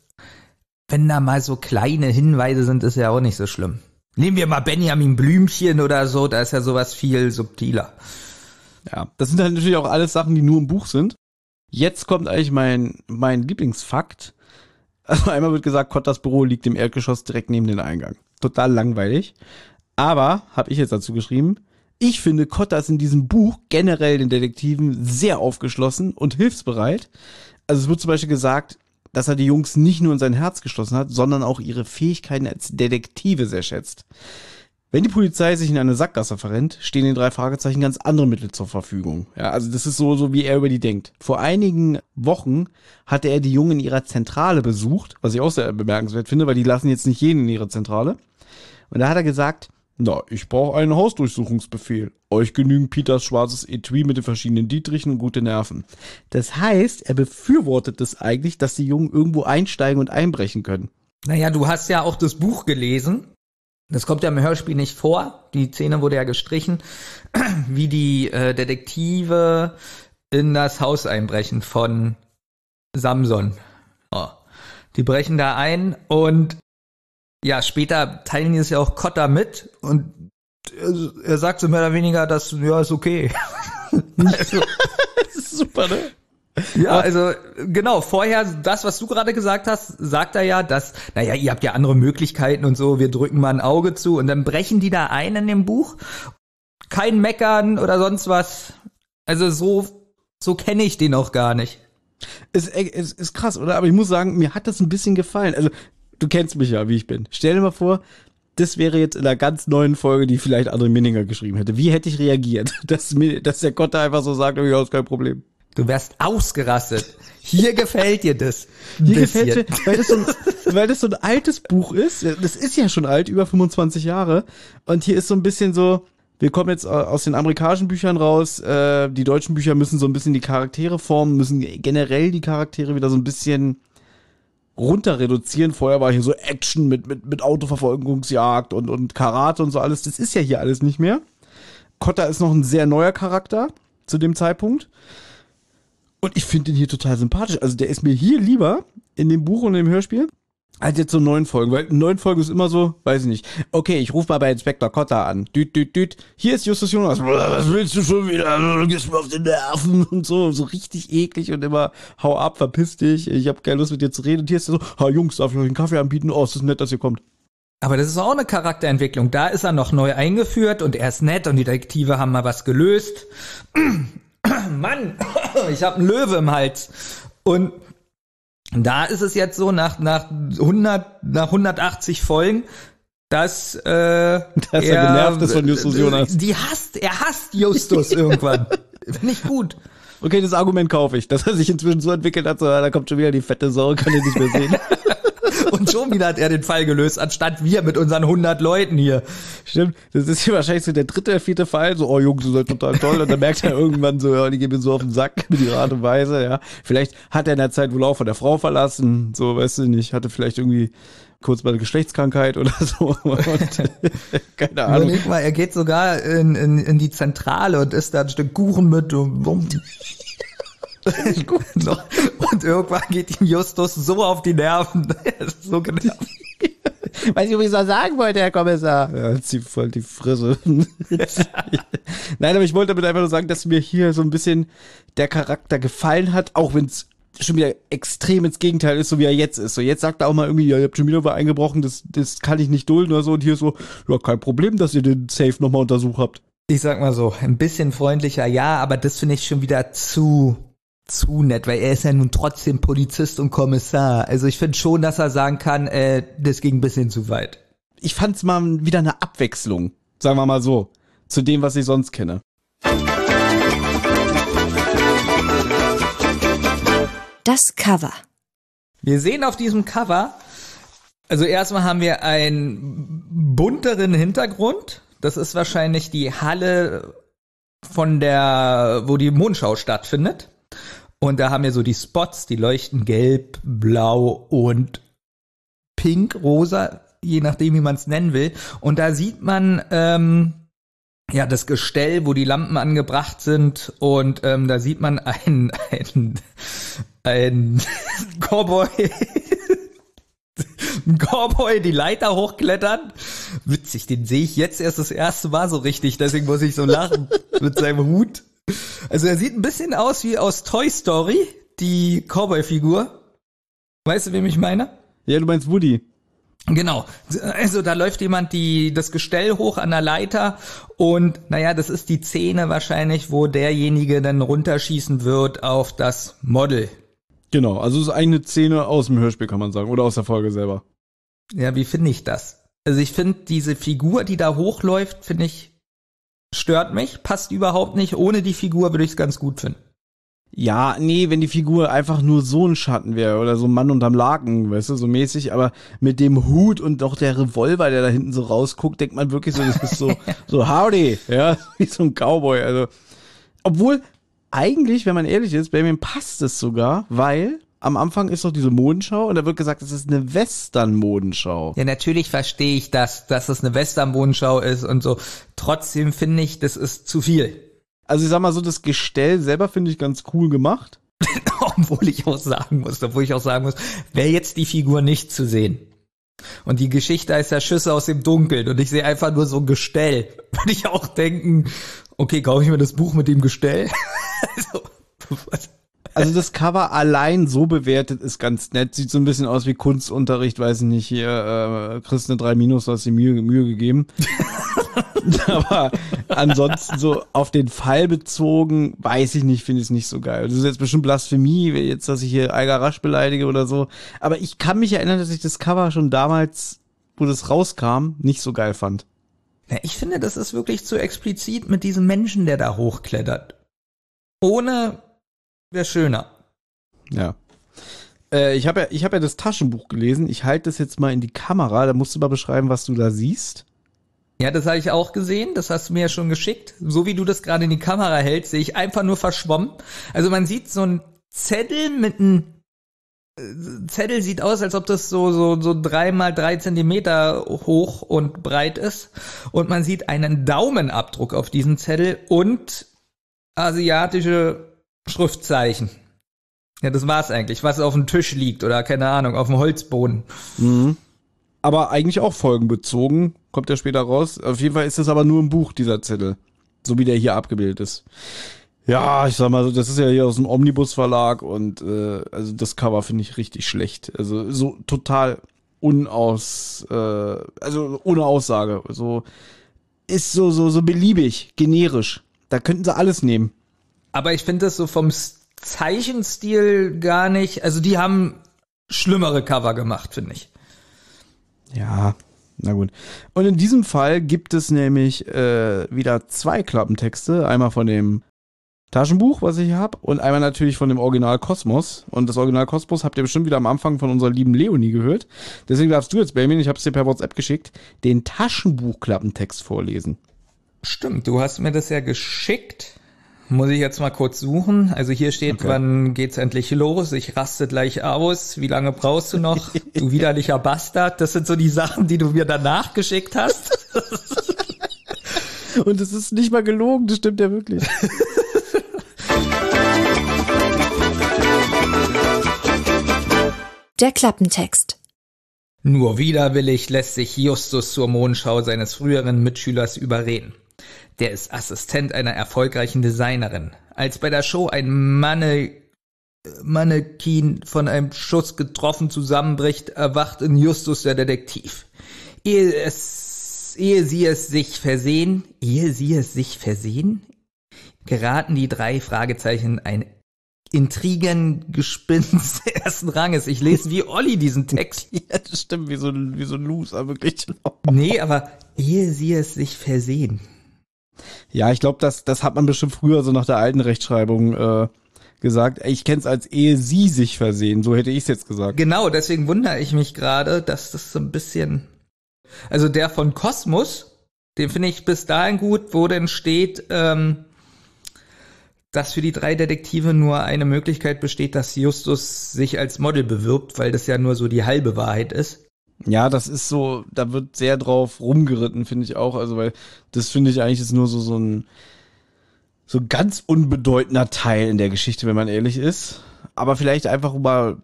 wenn da mal so kleine Hinweise sind, ist ja auch nicht so schlimm. Nehmen wir mal Benjamin Blümchen oder so, da ist ja sowas viel subtiler. Ja, das sind halt natürlich auch alles Sachen, die nur im Buch sind. Jetzt kommt eigentlich mein, mein Lieblingsfakt. Also einmal wird gesagt, Kottas Büro liegt im Erdgeschoss direkt neben den Eingang. Total langweilig. Aber, habe ich jetzt dazu geschrieben, ich finde Kottas in diesem Buch generell den Detektiven sehr aufgeschlossen und hilfsbereit. Also es wird zum Beispiel gesagt, dass er die Jungs nicht nur in sein Herz geschlossen hat, sondern auch ihre Fähigkeiten als Detektive sehr schätzt. Wenn die Polizei sich in eine Sackgasse verrennt, stehen den drei Fragezeichen ganz andere Mittel zur Verfügung. Ja, also das ist so, so wie er über die denkt. Vor einigen Wochen hatte er die Jungen in ihrer Zentrale besucht, was ich auch sehr bemerkenswert finde, weil die lassen jetzt nicht jeden in ihre Zentrale. Und da hat er gesagt, na, ich brauche einen Hausdurchsuchungsbefehl. Euch genügen Peters schwarzes Etui mit den verschiedenen Dietrichen und gute Nerven. Das heißt, er befürwortet es eigentlich, dass die Jungen irgendwo einsteigen und einbrechen können. Naja, du hast ja auch das Buch gelesen das kommt ja im Hörspiel nicht vor. Die Szene wurde ja gestrichen, wie die äh, Detektive in das Haus einbrechen von Samson. Oh. Die brechen da ein und ja, später teilen die es ja auch Cotta mit und er, er sagt so mehr oder weniger, dass ja, ist okay. also, das ist super, ne? Ja, also genau, vorher, das, was du gerade gesagt hast, sagt er ja, dass, naja, ihr habt ja andere Möglichkeiten und so, wir drücken mal ein Auge zu und dann brechen die da ein in dem Buch. Kein Meckern oder sonst was. Also so, so kenne ich den auch gar nicht. Es ist, ist, ist krass, oder? Aber ich muss sagen, mir hat das ein bisschen gefallen. Also, du kennst mich ja, wie ich bin. Stell dir mal vor, das wäre jetzt in einer ganz neuen Folge, die vielleicht André Minninger geschrieben hätte. Wie hätte ich reagiert? Dass, mir, dass der Gott da einfach so sagt, ja, ist kein Problem. Du wärst ausgerastet. Hier gefällt dir das. Hier gefällt dir, weil das, so ein, weil das so ein altes Buch ist. Das ist ja schon alt, über 25 Jahre. Und hier ist so ein bisschen so, wir kommen jetzt aus den amerikanischen Büchern raus. Äh, die deutschen Bücher müssen so ein bisschen die Charaktere formen, müssen generell die Charaktere wieder so ein bisschen runter reduzieren. Vorher war hier so Action mit, mit, mit Autoverfolgungsjagd und, und Karate und so alles. Das ist ja hier alles nicht mehr. Kotta ist noch ein sehr neuer Charakter zu dem Zeitpunkt. Und ich finde ihn hier total sympathisch. Also der ist mir hier lieber in dem Buch und im Hörspiel als jetzt so neun Folgen. Weil neun Folgen ist immer so, weiß ich nicht. Okay, ich rufe mal bei Inspektor Cotta an. Düt, düt, düt. Hier ist Justus Jonas. Was willst du schon wieder? Du gehst mir auf den Nerven und so. So richtig eklig und immer, hau ab, verpiss dich. Ich habe keine Lust mit dir zu reden. Und hier ist er so, ha Jungs, darf ich euch einen Kaffee anbieten? Oh, es ist nett, dass ihr kommt. Aber das ist auch eine Charakterentwicklung. Da ist er noch neu eingeführt und er ist nett und die Detektive haben mal was gelöst. Mann, ich habe einen Löwe im Hals. Und da ist es jetzt so, nach, nach 100, nach 180 Folgen, dass, äh, dass er, er genervt ist von Justus Jonas. Die hasst, er hasst Justus irgendwann. Nicht gut. Okay, das Argument kaufe ich, dass er sich inzwischen so entwickelt hat, so, da kommt schon wieder die fette Sau, kann ich nicht mehr sehen. Und schon wieder hat er den Fall gelöst, anstatt wir mit unseren 100 Leuten hier. Stimmt, das ist hier wahrscheinlich so der dritte, vierte Fall, so, oh Jungs, ihr seid total toll. Und dann merkt er irgendwann so, ja, die gehen mir so auf den Sack mit ihrer Art und Weise, ja. Vielleicht hat er in der Zeit wohl auch von der Frau verlassen, so, weißt du nicht, hatte vielleicht irgendwie kurz bei der Geschlechtskrankheit oder so. Und, keine Ahnung. Überleg mal, er geht sogar in, in, in die Zentrale und isst da ein Stück Kuchen mit und, und irgendwann geht ihm Justus so auf die Nerven. Er ist so genervt. Weiß ich, was ich sagen wollte, Herr Kommissar. Ja, zieh voll die Frisse. Nein, aber ich wollte damit einfach nur sagen, dass mir hier so ein bisschen der Charakter gefallen hat, auch wenn es schon wieder extrem ins Gegenteil ist, so wie er jetzt ist. So jetzt sagt er auch mal irgendwie, ja, ihr habt schon wieder was eingebrochen, das, das kann ich nicht dulden oder so. Und hier so, ja, kein Problem, dass ihr den Safe nochmal untersucht habt. Ich sag mal so, ein bisschen freundlicher, ja, aber das finde ich schon wieder zu zu nett, weil er ist ja nun trotzdem Polizist und Kommissar. Also ich finde schon, dass er sagen kann, äh, das ging ein bisschen zu weit. Ich fand's mal wieder eine Abwechslung, sagen wir mal so, zu dem, was ich sonst kenne. Das Cover. Wir sehen auf diesem Cover, also erstmal haben wir einen bunteren Hintergrund. Das ist wahrscheinlich die Halle von der, wo die Mondschau stattfindet. Und da haben wir so die Spots, die leuchten gelb, blau und pink, rosa, je nachdem, wie man es nennen will. Und da sieht man ähm, ja das Gestell, wo die Lampen angebracht sind. Und ähm, da sieht man ein, ein, ein Cowboy. ein Cowboy die Leiter hochklettern. Witzig, den sehe ich jetzt erst das erste Mal so richtig, deswegen muss ich so lachen mit seinem Hut. Also er sieht ein bisschen aus wie aus Toy Story, die Cowboy-Figur. Weißt du, wem ich meine? Ja, du meinst Woody. Genau. Also da läuft jemand die das Gestell hoch an der Leiter und naja, das ist die Szene wahrscheinlich, wo derjenige dann runterschießen wird auf das Model. Genau, also es ist eine Szene aus dem Hörspiel, kann man sagen, oder aus der Folge selber. Ja, wie finde ich das? Also ich finde diese Figur, die da hochläuft, finde ich stört mich, passt überhaupt nicht. Ohne die Figur würde ich es ganz gut finden. Ja, nee, wenn die Figur einfach nur so ein Schatten wäre oder so ein Mann unterm Laken, weißt du, so mäßig, aber mit dem Hut und doch der Revolver, der da hinten so rausguckt, denkt man wirklich so, das ist so, so howdy, ja, wie so ein Cowboy, also. Obwohl, eigentlich, wenn man ehrlich ist, bei mir passt es sogar, weil am Anfang ist doch diese Modenschau und da wird gesagt, es ist eine Western-Modenschau. Ja, natürlich verstehe ich das, dass es eine Western-Modenschau ist und so. Trotzdem finde ich, das ist zu viel. Also ich sag mal so, das Gestell selber finde ich ganz cool gemacht. obwohl ich auch sagen muss, obwohl ich auch sagen muss, wäre jetzt die Figur nicht zu sehen. Und die Geschichte ist ja Schüsse aus dem Dunkeln und ich sehe einfach nur so ein Gestell. Würde ich auch denken, okay, kaufe ich mir das Buch mit dem Gestell? also, was? Also das Cover allein so bewertet ist ganz nett. Sieht so ein bisschen aus wie Kunstunterricht, weiß ich nicht, hier, äh, kriegst eine 3 Minus, hast die Mühe, Mühe gegeben. Aber ansonsten so auf den Fall bezogen, weiß ich nicht, finde ich es nicht so geil. Das ist jetzt bestimmt Blasphemie, jetzt, dass ich hier Eiger Rasch beleidige oder so. Aber ich kann mich erinnern, dass ich das Cover schon damals, wo das rauskam, nicht so geil fand. Ja, ich finde, das ist wirklich zu explizit mit diesem Menschen, der da hochklettert. Ohne Wäre schöner. Ja. Äh, ich habe ja, ich hab ja das Taschenbuch gelesen. Ich halte das jetzt mal in die Kamera. Da musst du mal beschreiben, was du da siehst. Ja, das habe ich auch gesehen. Das hast du mir ja schon geschickt. So wie du das gerade in die Kamera hältst, sehe ich einfach nur verschwommen. Also man sieht so ein Zettel mit einem äh, Zettel sieht aus, als ob das so, so, so drei mal drei Zentimeter hoch und breit ist. Und man sieht einen Daumenabdruck auf diesem Zettel und asiatische Schriftzeichen. Ja, das war's eigentlich, was auf dem Tisch liegt oder keine Ahnung, auf dem Holzboden. Mhm. Aber eigentlich auch folgenbezogen, kommt ja später raus. Auf jeden Fall ist das aber nur im Buch, dieser Zettel. So wie der hier abgebildet ist. Ja, ich sag mal, das ist ja hier aus dem Omnibus Verlag und äh, also das Cover finde ich richtig schlecht. Also so total unaus, äh, also ohne Aussage. So ist so so so beliebig, generisch. Da könnten sie alles nehmen. Aber ich finde das so vom Zeichenstil gar nicht. Also die haben schlimmere Cover gemacht, finde ich. Ja, na gut. Und in diesem Fall gibt es nämlich äh, wieder zwei Klappentexte. Einmal von dem Taschenbuch, was ich habe, und einmal natürlich von dem Original Kosmos. Und das Original Kosmos habt ihr bestimmt wieder am Anfang von unserer lieben Leonie gehört. Deswegen darfst du jetzt, Benjamin, ich habe es dir per WhatsApp geschickt, den Taschenbuchklappentext vorlesen. Stimmt, du hast mir das ja geschickt. Muss ich jetzt mal kurz suchen. Also hier steht, Okay. wann geht's endlich los? Ich raste gleich aus. Wie lange brauchst du noch? Du widerlicher Bastard. Das sind so die Sachen, die du mir danach geschickt hast. Und es ist nicht mal gelogen, das stimmt ja wirklich. Der Klappentext. Nur widerwillig lässt sich Justus zur Mondschau seines früheren Mitschülers überreden. Der ist Assistent einer erfolgreichen Designerin. Als bei der Show ein Manne Mannequin von einem Schuss getroffen zusammenbricht, erwacht in Justus der Detektiv. Ehe es, ehe sie es sich versehen, ehe sie es sich versehen, geraten die drei Fragezeichen ein Intrigengespinst ersten Ranges. Ich lese wie Olli diesen Text. ja, das stimmt, wie so ein, wie so ein Loser, wirklich. Nee, aber ehe sie es sich versehen. Ja, ich glaube, das, das hat man bestimmt früher so nach der alten Rechtschreibung äh, gesagt. Ich kenn's als ehe sie sich versehen, so hätte ich es jetzt gesagt. Genau, deswegen wundere ich mich gerade, dass das so ein bisschen. Also der von Kosmos, den finde ich bis dahin gut, wo denn steht, ähm, dass für die drei Detektive nur eine Möglichkeit besteht, dass Justus sich als Model bewirbt, weil das ja nur so die halbe Wahrheit ist. Ja, das ist so, da wird sehr drauf rumgeritten, finde ich auch. Also, weil das finde ich eigentlich ist nur so, so ein so ganz unbedeutender Teil in der Geschichte, wenn man ehrlich ist. Aber vielleicht einfach mal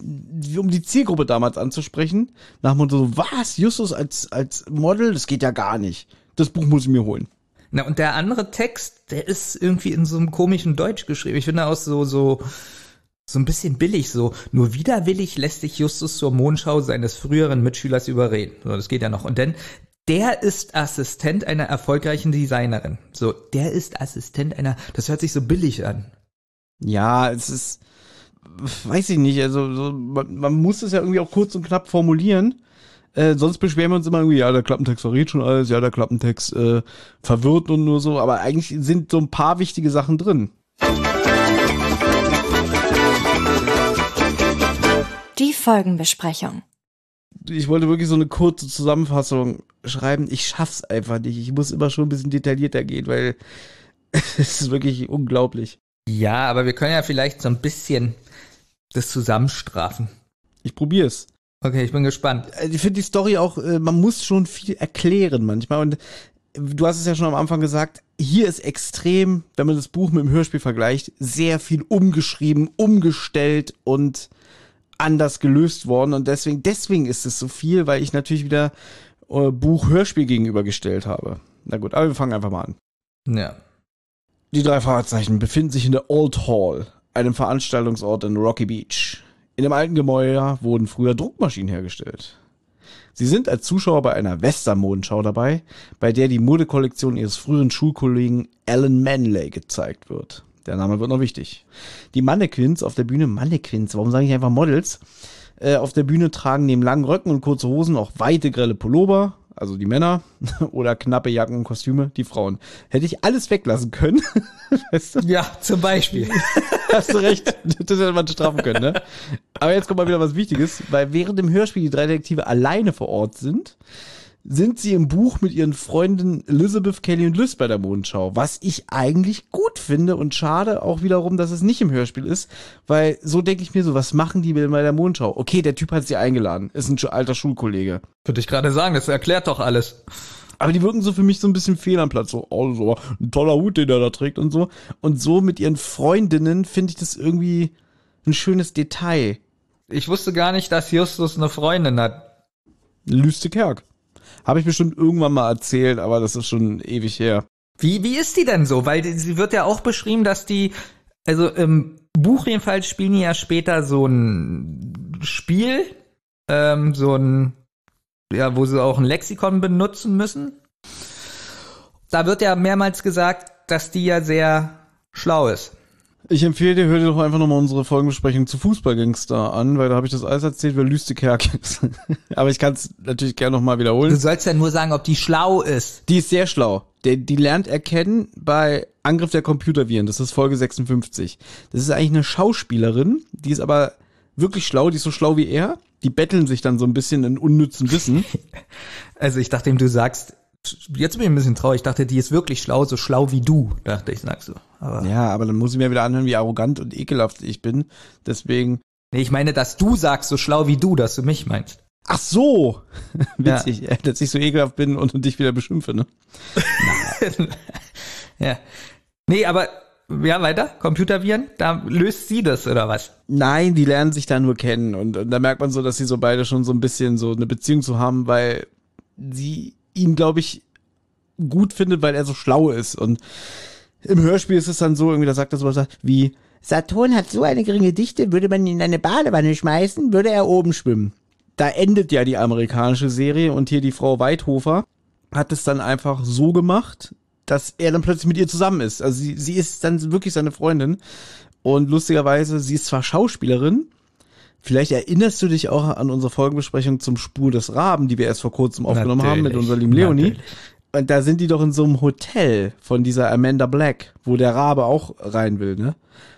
um die Zielgruppe damals anzusprechen, nach dem so, was, Justus als, als Model, das geht ja gar nicht. Das Buch muss ich mir holen. Na, und der andere Text, der ist irgendwie in so einem komischen Deutsch geschrieben. Ich finde auch so, so, so ein bisschen billig, so. Nur widerwillig lässt sich Justus zur Mondschau seines früheren Mitschülers überreden. So, das geht ja noch. Und dann, der ist Assistent einer erfolgreichen Designerin. So, der ist Assistent einer, das hört sich so billig an. Ja, es ist, weiß ich nicht, also so, man, man muss es ja irgendwie auch kurz und knapp formulieren. Äh, sonst beschweren wir uns immer irgendwie, ja, der Klappentext verrät schon alles, ja, der Klappentext äh, verwirrt und nur so, aber eigentlich sind so ein paar wichtige Sachen drin. Die Folgenbesprechung. Ich wollte wirklich so eine kurze Zusammenfassung schreiben. Ich schaff's einfach nicht. Ich muss immer schon ein bisschen detaillierter gehen, weil es ist wirklich unglaublich. Ja, aber wir können ja vielleicht so ein bisschen das zusammenstrafen. Ich probier's. Okay, ich bin gespannt. Ich finde die Story auch, äh, man muss schon viel erklären manchmal. Und äh, du hast es ja schon am Anfang gesagt, hier ist extrem, wenn man das Buch mit dem Hörspiel vergleicht, sehr viel umgeschrieben, umgestellt und anders gelöst worden. Und deswegen, deswegen ist es so viel, weil ich natürlich wieder äh, Buch-Hörspiel gegenübergestellt habe. Na gut, aber wir fangen einfach mal an. Ja. Die drei Fahrzeichen befinden sich in der Old Hall, einem Veranstaltungsort in Rocky Beach. In dem alten Gemäuer wurden früher Druckmaschinen hergestellt. Sie sind als Zuschauer bei einer Western-Modenschau dabei, bei der die Modekollektion ihres früheren Schulkollegen Alan Manley gezeigt wird. Der Name wird noch wichtig. Die Mannequins auf der Bühne, Mannequins, warum sage ich einfach Models? Äh, auf der Bühne tragen neben langen Röcken und kurze Hosen auch weite, grelle Pullover, also die Männer, oder knappe Jacken und Kostüme, die Frauen. Hätte ich alles weglassen können. weißt du? Ja, zum Beispiel. Hast du recht. Das hätte man strafen können, ne? Aber jetzt kommt mal wieder was Wichtiges, weil während im Hörspiel die drei Detektive alleine vor Ort sind, sind sie im Buch mit ihren Freunden Elizabeth, Kelly und Liz bei der Mondschau. Was ich eigentlich gut finde und schade auch wiederum, dass es nicht im Hörspiel ist, weil so denke ich mir so, was machen die denn bei der Mondschau? Okay, der Typ hat sie eingeladen, ist ein alter Schulkollege. Würde ich gerade sagen, das erklärt doch alles. Aber die wirken so für mich so ein bisschen fehl am Platz. So, oh, so ein toller Hut, den er da trägt und so. Und so mit ihren Freundinnen finde ich das irgendwie ein schönes Detail. Ich wusste gar nicht, dass Justus eine Freundin hat. Lüste Kerk. Habe ich bestimmt irgendwann mal erzählt, aber das ist schon ewig her. Wie, wie ist die denn so? Weil die- sie wird ja auch beschrieben, dass die, also im Buch jedenfalls spielen die ja später so ein Spiel, ähm, so ein, ja, wo sie auch ein Lexikon benutzen müssen. Da wird ja mehrmals gesagt, dass die ja sehr schlau ist. Ich empfehle dir, hör dir doch einfach nochmal unsere Folgenbesprechung zu Fußballgangster an, weil da habe ich das alles erzählt, wer Lüste Kerk ist. aber ich kann es natürlich gerne nochmal Du wiederholen. sollst ja nur sagen, ob die schlau ist. Die ist sehr schlau. Der, die lernt erkennen bei Angriff der Computerviren. Das ist Folge 56. Das ist eigentlich eine Schauspielerin, die ist aber wirklich schlau, die ist so schlau wie er. Die betteln sich dann so ein bisschen in unnützen Wissen. Also ich dachte ihm, du sagst, Jetzt bin ich ein bisschen traurig. Ich dachte, die ist wirklich schlau, so schlau wie du, dachte ich, sagst du. Aber Ja, aber dann muss ich mir wieder anhören, wie arrogant und ekelhaft ich bin. Deswegen. nee, ich meine, dass du sagst, so schlau wie du, dass du mich meinst. Ach so! Witzig, ja. dass ich so ekelhaft bin und, dich wieder beschimpfe, ne? ja. Nee, aber ja, weiter. Computerviren, da löst sie das oder was? Nein, die lernen sich da nur kennen und, und da merkt man so, dass sie so beide schon so ein bisschen so eine Beziehung zu haben, weil sie ihn, glaube ich, gut findet, weil er so schlau ist und im Hörspiel ist es dann so, irgendwie, da sagt er sowas wie, Saturn hat so eine geringe Dichte, würde man ihn in eine Badewanne schmeißen, würde er oben schwimmen. Da endet ja die amerikanische Serie und hier die Frau Weidhofer hat es dann einfach so gemacht, dass er dann plötzlich mit ihr zusammen ist. Also sie, sie ist dann wirklich seine Freundin. Und lustigerweise, sie ist zwar Schauspielerin, vielleicht erinnerst du dich auch an unsere Folgenbesprechung zum Spur des Raben, die wir erst vor kurzem aufgenommen haben mit Natürlich, unserer lieben Leonie. natürlich. Und da sind die doch in so einem Hotel von dieser Amanda Black, wo der Rabe auch rein will, ne?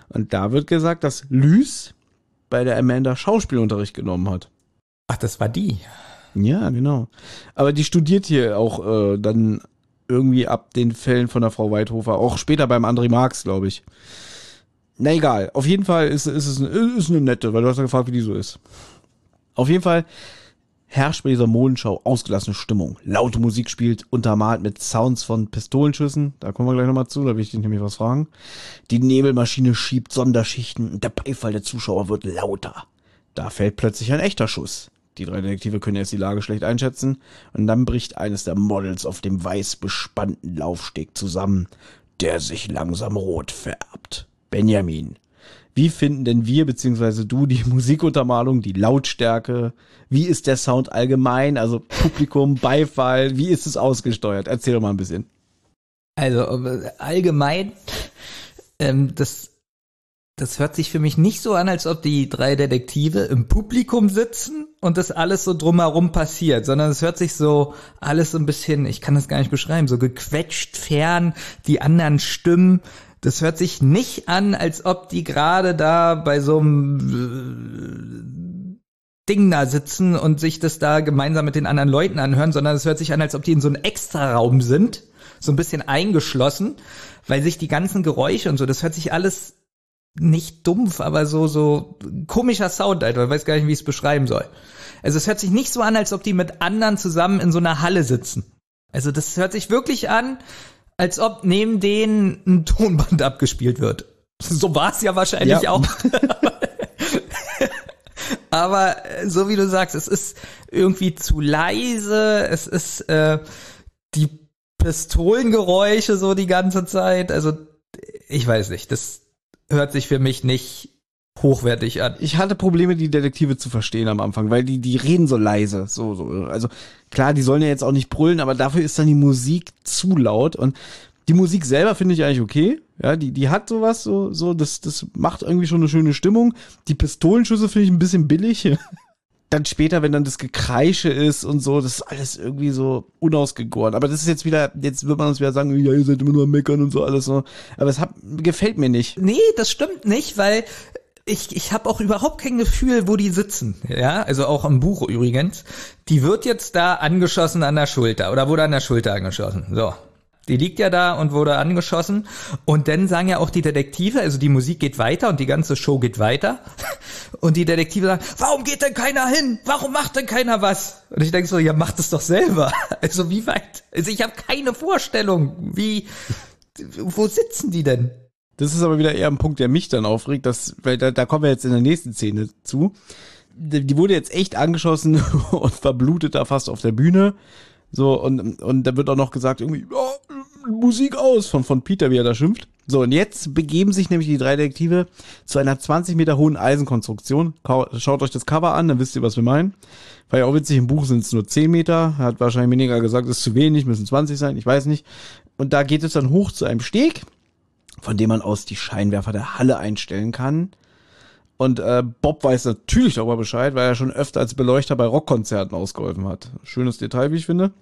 Und da wird gesagt, dass Lys bei der Amanda Schauspielunterricht genommen hat. Ach, das war die. Ja, genau. Aber die studiert hier auch äh, dann irgendwie ab den Fällen von der Frau Weidhofer, auch später beim André Marx, glaube ich. Na egal, auf jeden Fall ist, ist es ist eine nette, weil du hast ja gefragt, wie die so ist. Auf jeden Fall herrscht bei dieser Modenschau ausgelassene Stimmung. Laute Musik spielt, untermalt mit Sounds von Pistolenschüssen. Da kommen wir gleich nochmal zu, da will ich dich nämlich was fragen. Die Nebelmaschine schiebt Sonderschichten und der Beifall der Zuschauer wird lauter. Da fällt plötzlich ein echter Schuss. Die drei Detektive können jetzt die Lage schlecht einschätzen und dann bricht eines der Models auf dem weiß bespannten Laufsteg zusammen, der sich langsam rot färbt. Benjamin, wie finden denn wir beziehungsweise du die Musikuntermalung, die Lautstärke? Wie ist der Sound allgemein? Also Publikum, Beifall, wie ist es ausgesteuert? Erzähl doch mal ein bisschen. Also äh, allgemein, ähm, das, das hört sich für mich nicht so an, als ob die drei Detektive im Publikum sitzen und das alles so drumherum passiert, sondern es hört sich so alles so ein bisschen, ich kann das gar nicht beschreiben, so gequetscht fern, die anderen Stimmen. Das hört sich nicht an, als ob die gerade da bei so einem äh, Ding da sitzen und sich das da gemeinsam mit den anderen Leuten anhören, sondern es hört sich an, als ob die in so einem Extraraum sind, so ein bisschen eingeschlossen, weil sich die ganzen Geräusche und so, das hört sich alles nicht dumpf, aber so, so komischer Sound, Alter. Ich weiß gar nicht, wie ich es beschreiben soll. Also es hört sich nicht so an, als ob die mit anderen zusammen in so einer Halle sitzen. Also das hört sich wirklich an, als ob neben denen ein Tonband abgespielt wird. So war es ja wahrscheinlich Ja. auch. Aber äh, so wie du sagst, es ist irgendwie zu leise, es ist äh, die Pistolengeräusche so die ganze Zeit. Also ich weiß nicht, das hört sich für mich nicht hochwertig an. Ich hatte Probleme, die Detektive zu verstehen am Anfang, weil die, die reden so leise. So, so. Also klar, die sollen ja jetzt auch nicht brüllen, aber dafür ist dann die Musik zu laut. Und die Musik selber finde ich eigentlich okay. Ja, die, die hat sowas, so, so, das, das macht irgendwie schon eine schöne Stimmung. Die Pistolenschüsse finde ich ein bisschen billig. Dann später, wenn dann das Gekreische ist und so, das ist alles irgendwie so unausgegoren. Aber das ist jetzt wieder, jetzt wird man uns wieder sagen, ja, ihr seid immer nur Meckern und so alles so. Aber es hat, gefällt mir nicht. Nee, das stimmt nicht, weil ich, ich habe auch überhaupt kein Gefühl, wo die sitzen. Ja, also auch im Buch übrigens. Die wird jetzt da angeschossen an der Schulter oder wurde an der Schulter angeschossen. So. Die liegt ja da und wurde angeschossen. Und dann sagen ja auch die Detektive, also die Musik geht weiter und die ganze Show geht weiter. Und die Detektive sagen, warum geht denn keiner hin? Warum macht denn keiner was? Und ich denke so, ja, macht es doch selber. Also wie weit? Also ich habe keine Vorstellung, wie, wo sitzen die denn? Das ist aber wieder eher ein Punkt, der mich dann aufregt, dass, weil da, da kommen wir jetzt in der nächsten Szene zu. Die, wurde jetzt echt angeschossen und verblutet da fast auf der Bühne. So, und, und da wird auch noch gesagt, irgendwie, ja, Musik aus von, von Peter, wie er da schimpft. So, und jetzt begeben sich nämlich die drei Detektive zu einer 20 Meter hohen Eisenkonstruktion. Schaut euch das Cover an, dann wisst ihr, was wir meinen. War ja auch witzig, im Buch sind es nur 10 Meter. Hat wahrscheinlich weniger gesagt, ist zu wenig, müssen 20 sein, ich weiß nicht. Und da geht es dann hoch zu einem Steg von dem man aus die Scheinwerfer der Halle einstellen kann. Und äh, Bob weiß natürlich darüber Bescheid, weil er schon öfter als Beleuchter bei Rockkonzerten ausgeholfen hat. Schönes Detail, wie ich finde.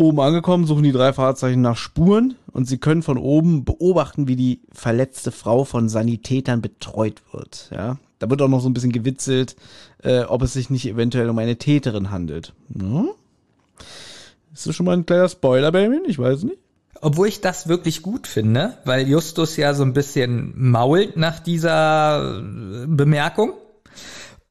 Oben angekommen suchen die drei Fahrzeichen nach Spuren und sie können von oben beobachten, wie die verletzte Frau von Sanitätern betreut wird. Ja, da wird auch noch so ein bisschen gewitzelt, äh, ob es sich nicht eventuell um eine Täterin handelt. Ja? Ist das schon mal ein kleiner Spoiler, Benjamin? Ich weiß nicht. Obwohl ich das wirklich gut finde, weil Justus ja so ein bisschen mault nach dieser äh, Bemerkung.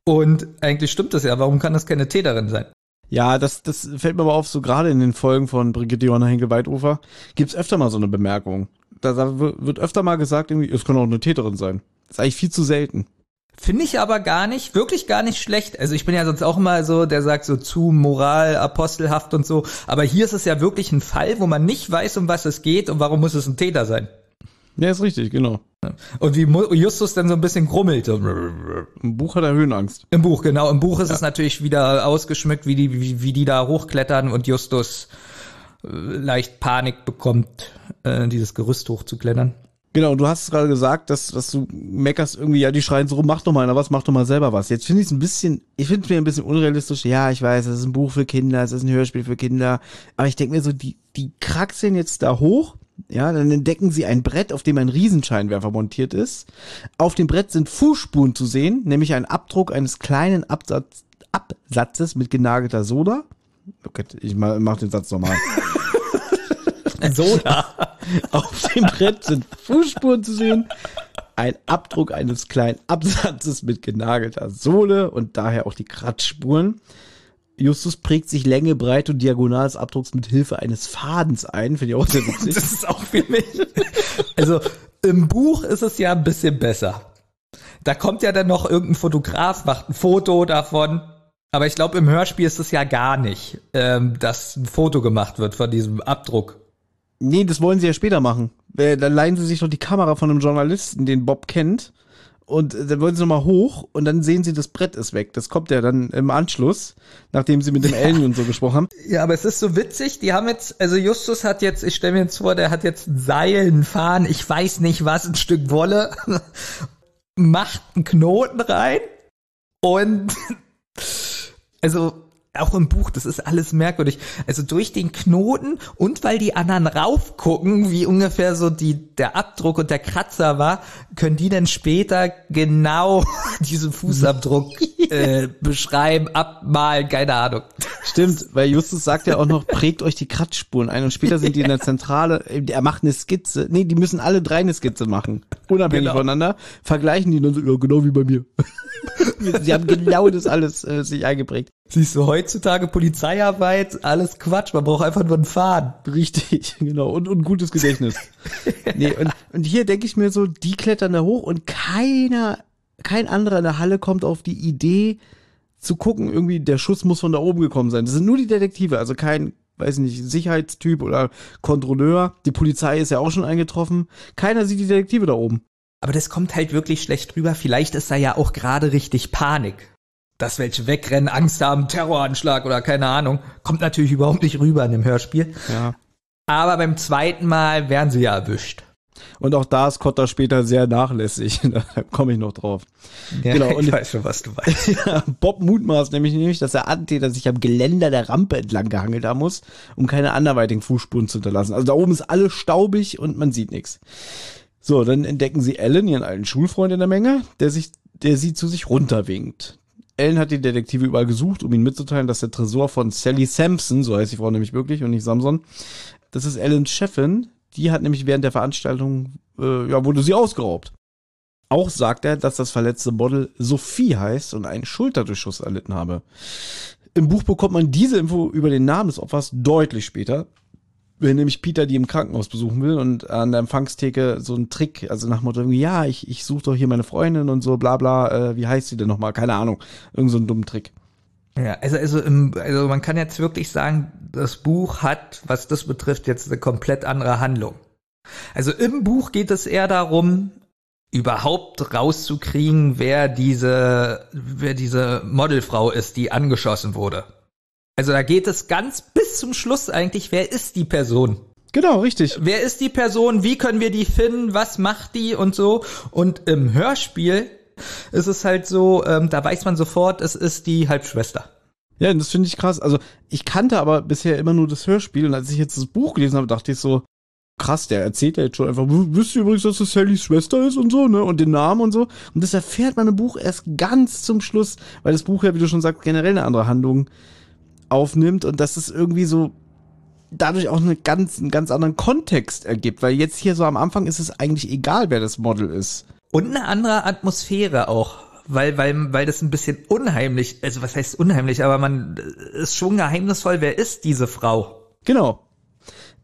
Und eigentlich stimmt das ja. Warum kann das keine Täterin sein? Ja, das, das fällt mir aber auf, so gerade in den Folgen von Brigitte Johanna Henkel-Weitufer gibt's öfter mal so eine Bemerkung. Da, da wird öfter mal gesagt, irgendwie, es kann auch eine Täterin sein. Das ist eigentlich viel zu selten. Finde ich aber gar nicht, wirklich gar nicht schlecht. Also ich bin ja sonst auch immer so, der sagt so zu Moral, apostelhaft und so. Aber hier ist es ja wirklich ein Fall, wo man nicht weiß, um was es geht und warum muss es ein Täter sein. Ja, ist richtig, genau. Und wie Justus dann so ein bisschen grummelt. Im Buch hat er Höhenangst. Im Buch, genau. Im Buch ist ja. es natürlich wieder ausgeschmückt, wie die, wie, wie die da hochklettern und Justus äh, leicht Panik bekommt, äh, dieses Gerüst hochzuklettern. Genau, du hast gerade gesagt, dass, dass du meckerst irgendwie, ja, die schreien so rum, mach doch mal was, mach doch mal selber was. Jetzt finde ich es ein bisschen, ich finde es mir ein bisschen unrealistisch. Ja, ich weiß, es ist ein Buch für Kinder, es ist ein Hörspiel für Kinder. Aber ich denke mir so, die, die kraxeln jetzt da hoch, ja, dann entdecken sie ein Brett, auf dem ein Riesenscheinwerfer montiert ist. Auf dem Brett sind Fußspuren zu sehen, nämlich ein Abdruck eines kleinen Absatz, Absatzes mit genagelter Soda. Okay, ich mach, den Satz nochmal. Soda. Auf dem Brett sind Fußspuren zu sehen. Ein Abdruck eines kleinen Absatzes mit genagelter Sohle und daher auch die Kratzspuren. Justus prägt sich Länge, Breite und Diagonal des Abdrucks mit Hilfe eines Fadens ein. Finde ich auch sehr witzig. das ist auch für mich. Also im Buch ist es ja ein bisschen besser. Da kommt ja dann noch irgendein Fotograf, macht ein Foto davon. Aber ich glaube, im Hörspiel ist es ja gar nicht, ähm, dass ein Foto gemacht wird von diesem Abdruck. Nee, das wollen sie ja später machen. Äh, da leihen sie sich doch die Kamera von einem Journalisten, den Bob kennt. Und äh, dann wollen sie nochmal hoch und dann sehen sie, das Brett ist weg. Das kommt ja dann im Anschluss, nachdem sie mit dem ja. Alien und so gesprochen haben. Ja, aber es ist so witzig, die haben jetzt, also Justus hat jetzt, ich stelle mir jetzt vor, der hat jetzt ein Seil, ein Fahren, ich weiß nicht was, ein Stück Wolle, macht einen Knoten rein und also auch im Buch, das ist alles merkwürdig. Also durch den Knoten und weil die anderen raufgucken, wie ungefähr so die, der Abdruck und der Kratzer war, können die dann später genau diesen Fußabdruck äh, beschreiben, abmalen, keine Ahnung. Stimmt, weil Justus sagt ja auch noch, prägt euch die Kratzspuren ein und später sind die in der Zentrale, er macht eine Skizze. Nee, die müssen alle drei eine Skizze machen. Unabhängig genau. voneinander. Vergleichen die dann so, ja, genau wie bei mir. Sie haben genau das alles äh, sich eingeprägt. Siehst du, heutzutage Polizeiarbeit, alles Quatsch, man braucht einfach nur einen Faden. Richtig, genau, und, und gutes Gedächtnis. nee, und, und hier denke ich mir so, die klettern da hoch und keiner, kein anderer in der Halle kommt auf die Idee zu gucken, irgendwie der Schuss muss von da oben gekommen sein. Das sind nur die Detektive, also kein, weiß nicht, Sicherheitstyp oder Kontrolleur. Die Polizei ist ja auch schon eingetroffen. Keiner sieht die Detektive da oben. Aber das kommt halt wirklich schlecht rüber. Vielleicht ist da ja auch gerade richtig Panik. Dass welche wegrennen, Angst haben, Terroranschlag oder keine Ahnung. Kommt natürlich überhaupt nicht rüber in dem Hörspiel. Ja. Aber beim zweiten Mal werden sie ja erwischt. Und auch da ist Cotta später sehr nachlässig. da komme ich noch drauf. Ja, genau. Und ich weiß schon, was du weißt. ja, Bob mutmaßt nämlich, nämlich, dass der Attentäter sich am Geländer der Rampe entlang gehangelt haben muss, um keine anderweitigen Fußspuren zu hinterlassen. Also da oben ist alles staubig und man sieht nichts. So, dann entdecken sie Ellen, ihren alten Schulfreund in der Menge, der sich, der sie zu sich runterwinkt. Ellen hat die Detektive überall gesucht, um ihnen mitzuteilen, dass der Tresor von Sally Sampson, so heißt die Frau nämlich wirklich und nicht Samson, das ist Ellens Chefin, die hat nämlich während der Veranstaltung, äh, ja, wurde sie ausgeraubt. Auch sagt er, dass das verletzte Model Sophie heißt und einen Schulterdurchschuss erlitten habe. Im Buch bekommt man diese Info über den Namen des Opfers deutlich später wenn nämlich Peter die im Krankenhaus besuchen will und an der Empfangstheke so ein Trick, also nach Motto, ja, ich, ich suche doch hier meine Freundin und so, bla bla, äh, wie heißt sie denn nochmal? Keine Ahnung. Irgend so ein dummen Trick. Ja, also, also, im, also man kann jetzt wirklich sagen, das Buch hat, was das betrifft, jetzt eine komplett andere Handlung. Also im Buch geht es eher darum, überhaupt rauszukriegen, wer diese, wer diese Modelfrau ist, die angeschossen wurde. Also da geht es ganz bis zum Schluss eigentlich, wer ist die Person? Genau, richtig. Wer ist die Person? Wie können wir die finden? Was macht die und so? Und im Hörspiel ist es halt so, ähm, da weiß man sofort, es ist die Halbschwester. Ja, das finde ich krass. Also ich kannte aber bisher immer nur das Hörspiel und als ich jetzt das Buch gelesen habe, dachte ich so, krass, der erzählt ja jetzt schon einfach, wisst ihr übrigens, dass das Sallys Schwester ist und so, ne? Und den Namen und so. Und das erfährt man im Buch erst ganz zum Schluss, weil das Buch ja, wie du schon sagst, generell eine andere Handlung aufnimmt und das ist irgendwie so, dadurch auch eine ganz, einen ganz anderen Kontext ergibt, weil jetzt hier so am Anfang ist es eigentlich egal, wer das Model ist. Und eine andere Atmosphäre auch. Weil, weil, weil das ein bisschen unheimlich, also was heißt unheimlich, aber man ist schon geheimnisvoll, wer ist diese Frau? Genau.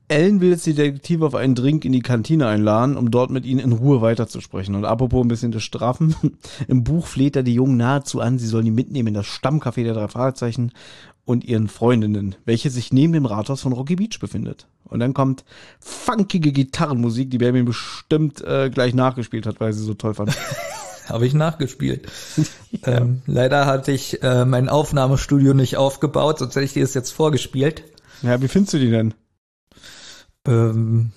Ellen will jetzt die Detektive auf einen Drink in die Kantine einladen, um dort mit ihnen in Ruhe weiterzusprechen. Und apropos ein bisschen des Strafen, im Buch fleht er die Jungen nahezu an, sie sollen ihn mitnehmen in das Stammcafé der drei Fragezeichen und ihren Freundinnen, welche sich neben dem Rathaus von Rocky Beach befindet. Und dann kommt funkige Gitarrenmusik, die Baby bestimmt äh, gleich nachgespielt hat, weil sie so toll fand. Habe ich nachgespielt. ja. ähm, leider hatte ich äh, mein Aufnahmestudio nicht aufgebaut, sonst hätte ich dir das jetzt vorgespielt. Ja, wie findest du die denn? Ähm,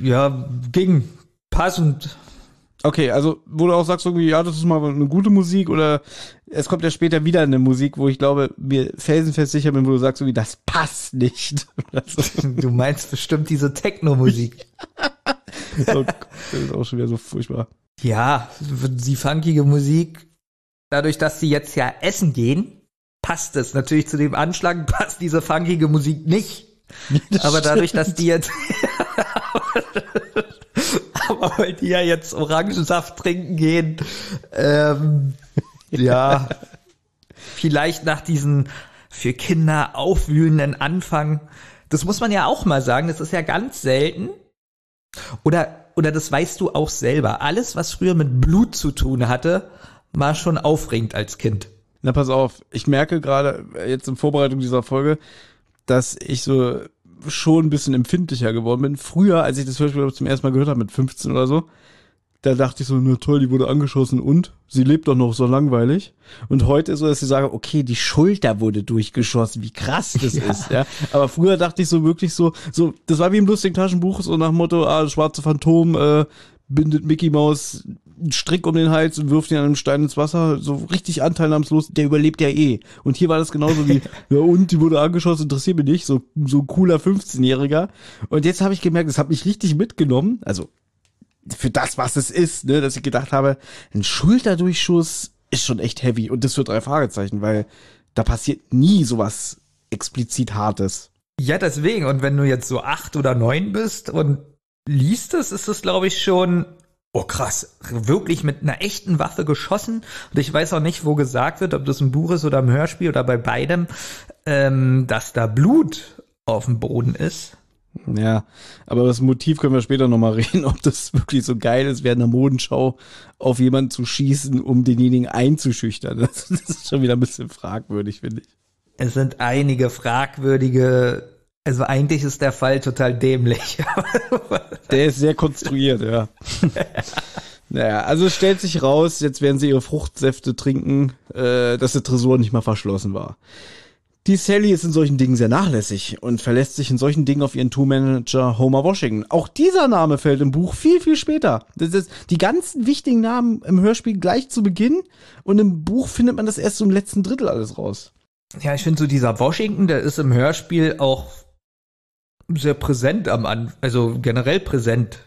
ja, ging passend. Okay, also wo du auch sagst irgendwie, ja, das ist mal eine gute Musik oder es kommt ja später wieder eine Musik, wo ich glaube, mir felsenfest sicher bin, wo du sagst irgendwie, das passt nicht. Du meinst bestimmt diese Techno-Musik. das ist auch schon wieder so furchtbar. Ja, die funkige Musik, dadurch, dass sie jetzt ja essen gehen, passt es. Natürlich zu dem Anschlag passt diese funkige Musik nicht. Das aber dadurch, dass die jetzt, weil die ja jetzt Orangensaft trinken gehen, ähm, ja, vielleicht nach diesen für Kinder aufwühlenden Anfang, das muss man ja auch mal sagen, das ist ja ganz selten. Oder, oder das weißt du auch selber. Alles, was früher mit Blut zu tun hatte, war schon aufregend als Kind. Na, pass auf, ich merke gerade jetzt in Vorbereitung dieser Folge, dass ich so schon ein bisschen empfindlicher geworden bin. Früher, als ich das Hörspiel zum ersten Mal gehört habe, mit 15 oder so, da dachte ich so, na toll, die wurde angeschossen und sie lebt doch noch so langweilig. Und heute ist so, dass sie sagen, okay, die Schulter wurde durchgeschossen, wie krass das ja. ist, ja. Aber früher dachte ich so wirklich so, so, das war wie im lustigen Taschenbuch, so nach Motto, ah, das schwarze Phantom, äh, bindet Mickey Maus einen Strick um den Hals und wirft ihn an einem Stein ins Wasser, so richtig anteilnahmslos, der überlebt ja eh. Und hier war das genauso wie, ja und, die wurde angeschossen, interessiert mich nicht, so, so cooler 15-Jähriger. Und jetzt habe ich gemerkt, das hat mich richtig mitgenommen, also für das, was es ist, ne, dass ich gedacht habe, ein Schulterdurchschuss ist schon echt heavy und das für drei Fragezeichen, weil da passiert nie sowas explizit Hartes. Ja, deswegen. Und wenn du jetzt so acht oder neun bist und liest es, ist es, glaube ich, schon, oh krass, wirklich mit einer echten Waffe geschossen. Und ich weiß auch nicht, wo gesagt wird, ob das ein Buch ist oder im Hörspiel oder bei beidem, ähm, dass da Blut auf dem Boden ist. Ja, aber das Motiv können wir später nochmal reden, ob das wirklich so geil ist, während der Modenschau auf jemanden zu schießen, um denjenigen einzuschüchtern. Das, das ist schon wieder ein bisschen fragwürdig, finde ich. Es sind einige fragwürdige, also eigentlich ist der Fall total dämlich. der ist sehr konstruiert, ja. Naja, also es stellt sich raus, jetzt werden sie ihre Fruchtsäfte trinken, äh, dass der Tresor nicht mal verschlossen war. Die Sally ist in solchen Dingen sehr nachlässig und verlässt sich in solchen Dingen auf ihren Tour-Manager Homer Washington. Auch dieser Name fällt im Buch viel, viel später. Das ist die ganzen wichtigen Namen im Hörspiel gleich zu Beginn und im Buch findet man das erst so im letzten Drittel alles raus. Ja, ich finde so dieser Washington, der ist im Hörspiel auch sehr präsent am Anfang, also generell präsent.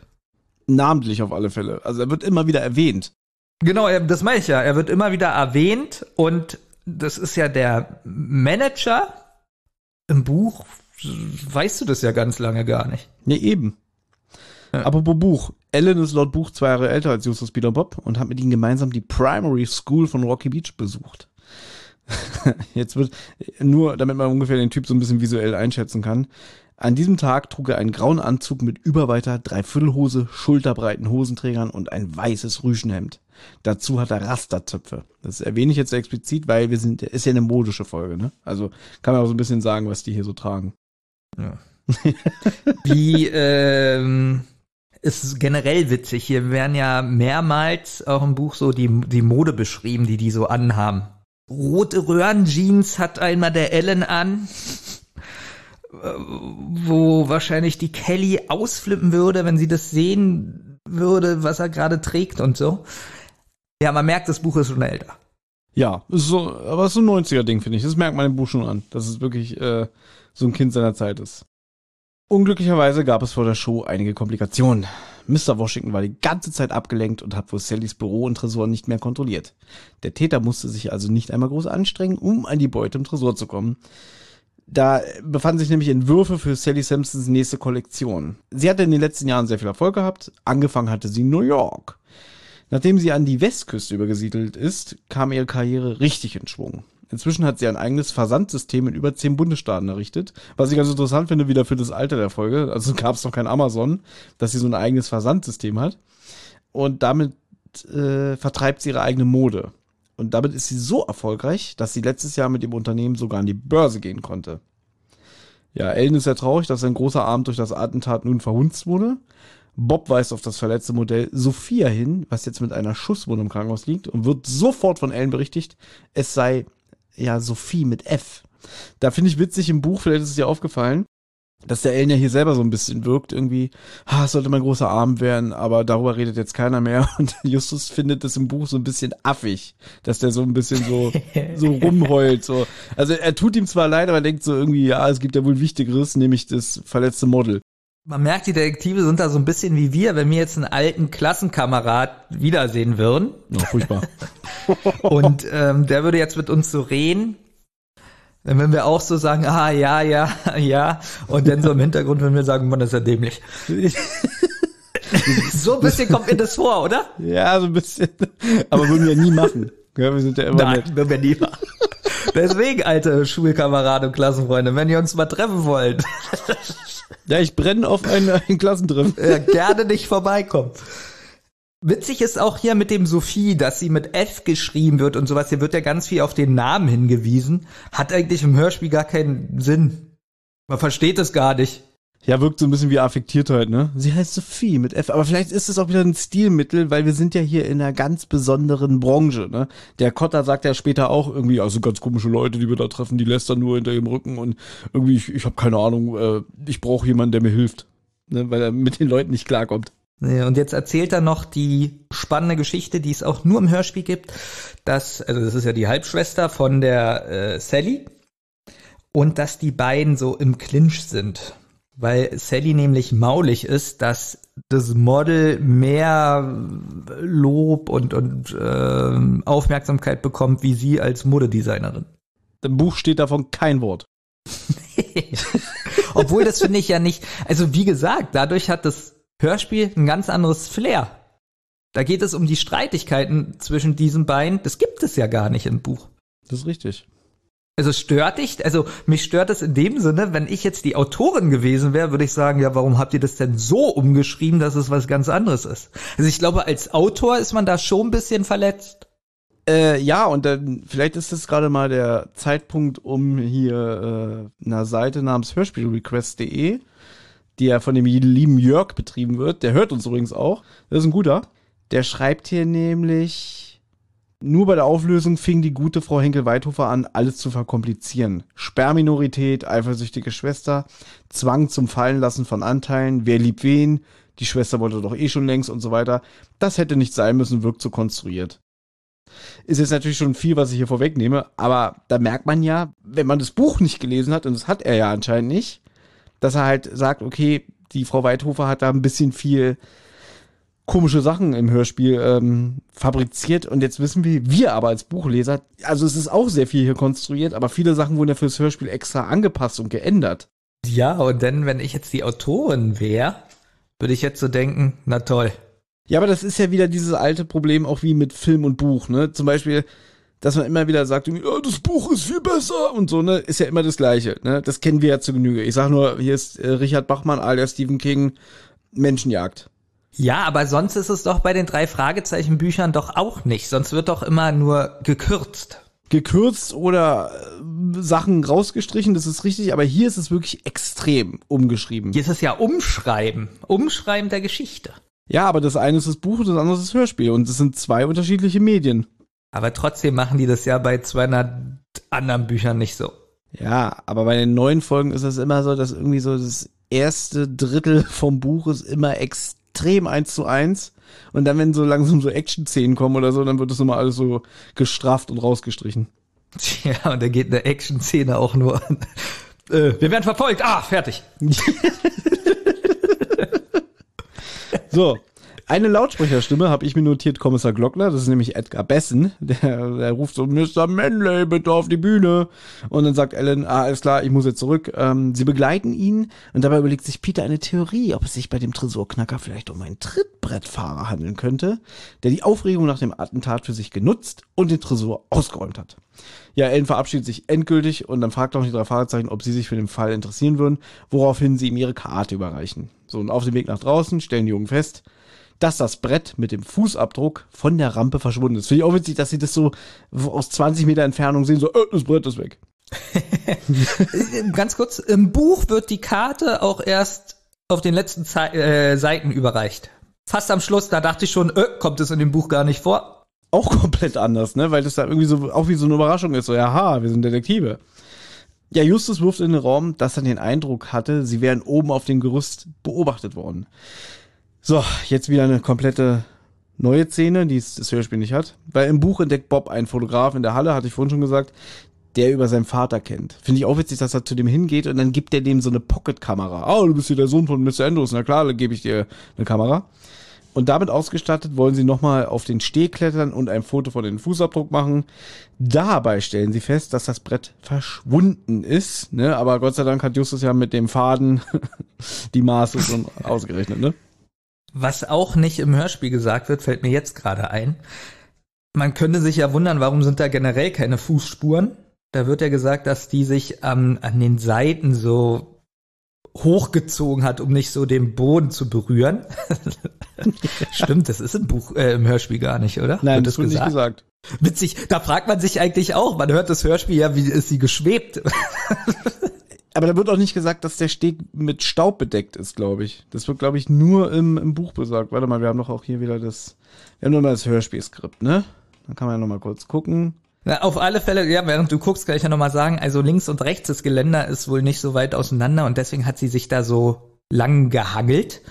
Namentlich auf alle Fälle. Also er wird immer wieder erwähnt. Genau, das meine ich ja. Er wird immer wieder erwähnt und das ist ja der Manager im Buch, weißt du das ja ganz lange gar nicht. Nee, eben. Ja. Apropos Buch. Ellen ist laut Buch zwei Jahre älter als Justus Peter Bob und hat mit ihnen gemeinsam die Primary School von Rocky Beach besucht. Jetzt wird nur, damit man ungefähr den Typ so ein bisschen visuell einschätzen kann. An diesem Tag trug er einen grauen Anzug mit überweiter Dreiviertelhose, schulterbreiten Hosenträgern und ein weißes Rüschenhemd. Dazu hat er Rasterzöpfe. Das erwähne ich jetzt explizit, weil wir sind, ist ja eine modische Folge, ne? Also kann man auch so ein bisschen sagen, was die hier so tragen. Ja. Wie ähm, ist generell witzig. Hier werden ja mehrmals auch im Buch so die, die Mode beschrieben, die die so anhaben. Rote Röhrenjeans hat einmal der Ellen an wo wahrscheinlich die Kelly ausflippen würde, wenn sie das sehen würde, was er gerade trägt und so. Ja, man merkt, das Buch ist schon älter. Ja, ist so, aber es ist so ein 90er-Ding, finde ich. Das merkt man im Buch schon an, dass es wirklich äh, so ein Kind seiner Zeit ist. Unglücklicherweise gab es vor der Show einige Komplikationen. Mr. Washington war die ganze Zeit abgelenkt und hat wohl Sallys Büro und Tresor nicht mehr kontrolliert. Der Täter musste sich also nicht einmal groß anstrengen, um an die Beute im Tresor zu kommen. Da befanden sich nämlich Entwürfe für Sally Sampsons nächste Kollektion. Sie hatte in den letzten Jahren sehr viel Erfolg gehabt. Angefangen hatte sie in New York. Nachdem sie an die Westküste übergesiedelt ist, kam ihre Karriere richtig in Schwung. Inzwischen hat sie ein eigenes Versandsystem in über zehn Bundesstaaten errichtet. Was ich ganz interessant finde, wieder für das Alter der Folge. Also gab es noch kein Amazon, dass sie so ein eigenes Versandsystem hat. Und damit äh, vertreibt sie ihre eigene Mode. Und damit ist sie so erfolgreich, dass sie letztes Jahr mit dem Unternehmen sogar an die Börse gehen konnte. Ja, Ellen ist sehr traurig, dass sein großer Abend durch das Attentat nun verhunzt wurde. Bob weist auf das verletzte Modell Sophia hin, was jetzt mit einer Schusswunde im Krankenhaus liegt und wird sofort von Ellen berichtigt, es sei ja Sophie mit F. Da finde ich witzig im Buch, vielleicht ist es dir aufgefallen, dass der Ellen ja hier selber so ein bisschen wirkt, irgendwie, ah, es sollte mein großer Arm werden, aber darüber redet jetzt keiner mehr. Und Justus findet das im Buch so ein bisschen affig, dass der so ein bisschen so, so rumheult. So. Also er tut ihm zwar leid, aber denkt so irgendwie, ja, es gibt ja wohl Wichtigeres, nämlich das verletzte Model. Man merkt, die Detektive sind da so ein bisschen wie wir, wenn wir jetzt einen alten Klassenkamerad wiedersehen würden. Ja, furchtbar. Und ähm, der würde jetzt mit uns so reden. Würden wir auch so sagen, ah ja, ja, ja. Und dann so im Hintergrund würden wir sagen, man, das ist ja dämlich. so ein bisschen kommt mir das vor, oder? Ja, so ein bisschen. Aber würden wir nie machen. Ja, wir sind ja immer Nein, nett. würden wir nie machen. Deswegen, alte Schulkameraden und Klassenfreunde, wenn ihr uns mal treffen wollt, Ja, ich brenne auf einen, einen Klassentreffen. äh, gerne nicht vorbeikommen. Witzig ist auch hier mit dem Sophie, dass sie mit F geschrieben wird und sowas. Hier wird ja ganz viel auf den Namen hingewiesen. Hat eigentlich im Hörspiel gar keinen Sinn. Man versteht es gar nicht. Ja, wirkt so ein bisschen wie Affektiertheit, ne? Sie heißt Sophie mit F, aber vielleicht ist es auch wieder ein Stilmittel, weil wir sind ja hier in einer ganz besonderen Branche, ne? Der Kotter sagt ja später auch irgendwie, also ganz komische Leute, die wir da treffen, die lästern nur hinter ihrem Rücken und irgendwie, ich, ich habe keine Ahnung, äh, ich brauche jemanden, der mir hilft, ne? Weil er mit den Leuten nicht klarkommt. Und jetzt erzählt er noch die spannende Geschichte, die es auch nur im Hörspiel gibt, dass, also das ist ja die Halbschwester von der äh, Sally und dass die beiden so im Clinch sind. Weil Sally nämlich maulig ist, dass das Model mehr Lob und, und ähm, Aufmerksamkeit bekommt wie sie als Modedesignerin. Im Buch steht davon kein Wort. Obwohl das finde ich ja nicht, also wie gesagt, dadurch hat das Hörspiel ein ganz anderes Flair. Da geht es um die Streitigkeiten zwischen diesen beiden. Das gibt es ja gar nicht im Buch. Das ist richtig. Also stört dich, also mich stört es in dem Sinne, wenn ich jetzt die Autorin gewesen wäre, würde ich sagen, ja, warum habt ihr das denn so umgeschrieben, dass es was ganz anderes ist? Also ich glaube, als Autor ist man da schon ein bisschen verletzt. Äh, ja, und dann, vielleicht ist das gerade mal der Zeitpunkt, um hier äh, einer Seite namens Hörspielrequest.de, die ja von dem lieben Jörg betrieben wird, der hört uns übrigens auch, das ist ein guter, der schreibt hier nämlich, nur bei der Auflösung fing die gute Frau Henkel-Weithofer an, alles zu verkomplizieren. Sperrminorität, eifersüchtige Schwester, Zwang zum Fallenlassen von Anteilen, wer liebt wen, die Schwester wollte doch eh schon längst und so weiter. Das hätte nicht sein müssen, wirkt so konstruiert ist jetzt natürlich schon viel, was ich hier vorwegnehme, aber da merkt man ja, wenn man das Buch nicht gelesen hat, und das hat er ja anscheinend nicht, dass er halt sagt, okay, die Frau Weidhofer hat da ein bisschen viel komische Sachen im Hörspiel ähm, fabriziert und jetzt wissen wir, wir aber als Buchleser, also es ist auch sehr viel hier konstruiert, aber viele Sachen wurden ja fürs Hörspiel extra angepasst und geändert. Ja, und dann, wenn ich jetzt die Autorin wäre, würde ich jetzt so denken, na toll. Ja, aber das ist ja wieder dieses alte Problem auch wie mit Film und Buch, ne? Zum Beispiel, dass man immer wieder sagt, ja, das Buch ist viel besser und so, ne? Ist ja immer das Gleiche, ne? Das kennen wir ja zu Genüge. Ich sag nur, hier ist äh, Richard Bachmann alias Stephen King, Menschenjagd. Ja, aber sonst ist es doch bei den drei Fragezeichen Büchern doch auch nicht. Sonst wird doch immer nur gekürzt. Gekürzt oder äh, Sachen rausgestrichen, das ist richtig, aber hier ist es wirklich extrem umgeschrieben. Hier ist es ja Umschreiben. Umschreiben der Geschichte. Ja, aber das eine ist das Buch, das andere ist das Hörspiel und das sind zwei unterschiedliche Medien. Aber trotzdem machen die das ja bei 200 anderen Büchern nicht so. Ja, aber bei den neuen Folgen ist es immer so, dass irgendwie so das erste Drittel vom Buch ist immer extrem eins zu eins. Und dann, wenn so langsam so Action-Szenen kommen oder so, dann wird das immer alles so gestrafft und rausgestrichen. Ja, und da geht eine Action-Szene auch nur. äh, wir werden verfolgt. Ah, fertig. So. Eine Lautsprecherstimme habe ich mir notiert, Kommissar Glockner, das ist nämlich Edgar Bessen, der, der ruft so, Mr. Manley, bitte auf die Bühne. Und dann sagt Ellen, ah, alles klar, ich muss jetzt zurück. Ähm, sie begleiten ihn und dabei überlegt sich Peter eine Theorie, ob es sich bei dem Tresorknacker vielleicht um einen Trittbrettfahrer handeln könnte, der die Aufregung nach dem Attentat für sich genutzt und den Tresor ausgeräumt hat. Ja, Ellen verabschiedet sich endgültig und dann fragt auch die drei Fahrzeichen, ob sie sich für den Fall interessieren würden, woraufhin sie ihm ihre Karte überreichen. So, und auf dem Weg nach draußen stellen die Jungen fest, dass das Brett mit dem Fußabdruck von der Rampe verschwunden ist. Finde ich auch witzig, dass sie das so aus 20 Meter Entfernung sehen, so, äh, das Brett ist weg. Ganz kurz, im Buch wird die Karte auch erst auf den letzten Ze äh, Seiten überreicht. Fast am Schluss, da dachte ich schon, äh, kommt es in dem Buch gar nicht vor. Auch komplett anders, ne? Weil das da irgendwie so, auch wie so eine Überraschung ist, so, ja, ha, wir sind Detektive. Ja, Justus wirft in den Raum, dass er den Eindruck hatte, sie wären oben auf dem Gerüst beobachtet worden. So, jetzt wieder eine komplette neue Szene, die das Hörspiel nicht hat. Weil im Buch entdeckt Bob einen Fotograf in der Halle, hatte ich vorhin schon gesagt, der über seinen Vater kennt. Finde ich auch witzig, dass er zu dem hingeht und dann gibt er dem so eine Pocket-Kamera. Oh, du bist hier der Sohn von Mr. Andrews. Na klar, dann gebe ich dir eine Kamera. Und damit ausgestattet wollen sie nochmal auf den Steg klettern und ein Foto von den Fußabdruck machen. Dabei stellen sie fest, dass das Brett verschwunden ist. Ne? Aber Gott sei Dank hat Justus ja mit dem Faden die Maße schon ausgerechnet. Ne? Was auch nicht im Hörspiel gesagt wird, fällt mir jetzt gerade ein. Man könnte sich ja wundern, warum sind da generell keine Fußspuren? Da wird ja gesagt, dass die sich ähm, an den Seiten so hochgezogen hat, um nicht so den Boden zu berühren. Stimmt, das ist im Buch, äh, im Hörspiel gar nicht, oder? Nein, wird das, wird nicht gesagt. Witzig, da fragt man sich eigentlich auch, man hört das Hörspiel ja, wie ist sie geschwebt? Aber da wird auch nicht gesagt, dass der Steg mit Staub bedeckt ist, glaube ich. Das wird, glaube ich, nur im, im Buch besagt. Warte mal, wir haben doch auch hier wieder das, wir haben nochmal das Hörspielskript, ne? Dann kann man ja nochmal kurz gucken. Na, auf alle Fälle, ja, während du guckst, kann ich ja nochmal sagen, also links und rechts des Geländer ist wohl nicht so weit auseinander und deswegen hat sie sich da so lang gehangelt.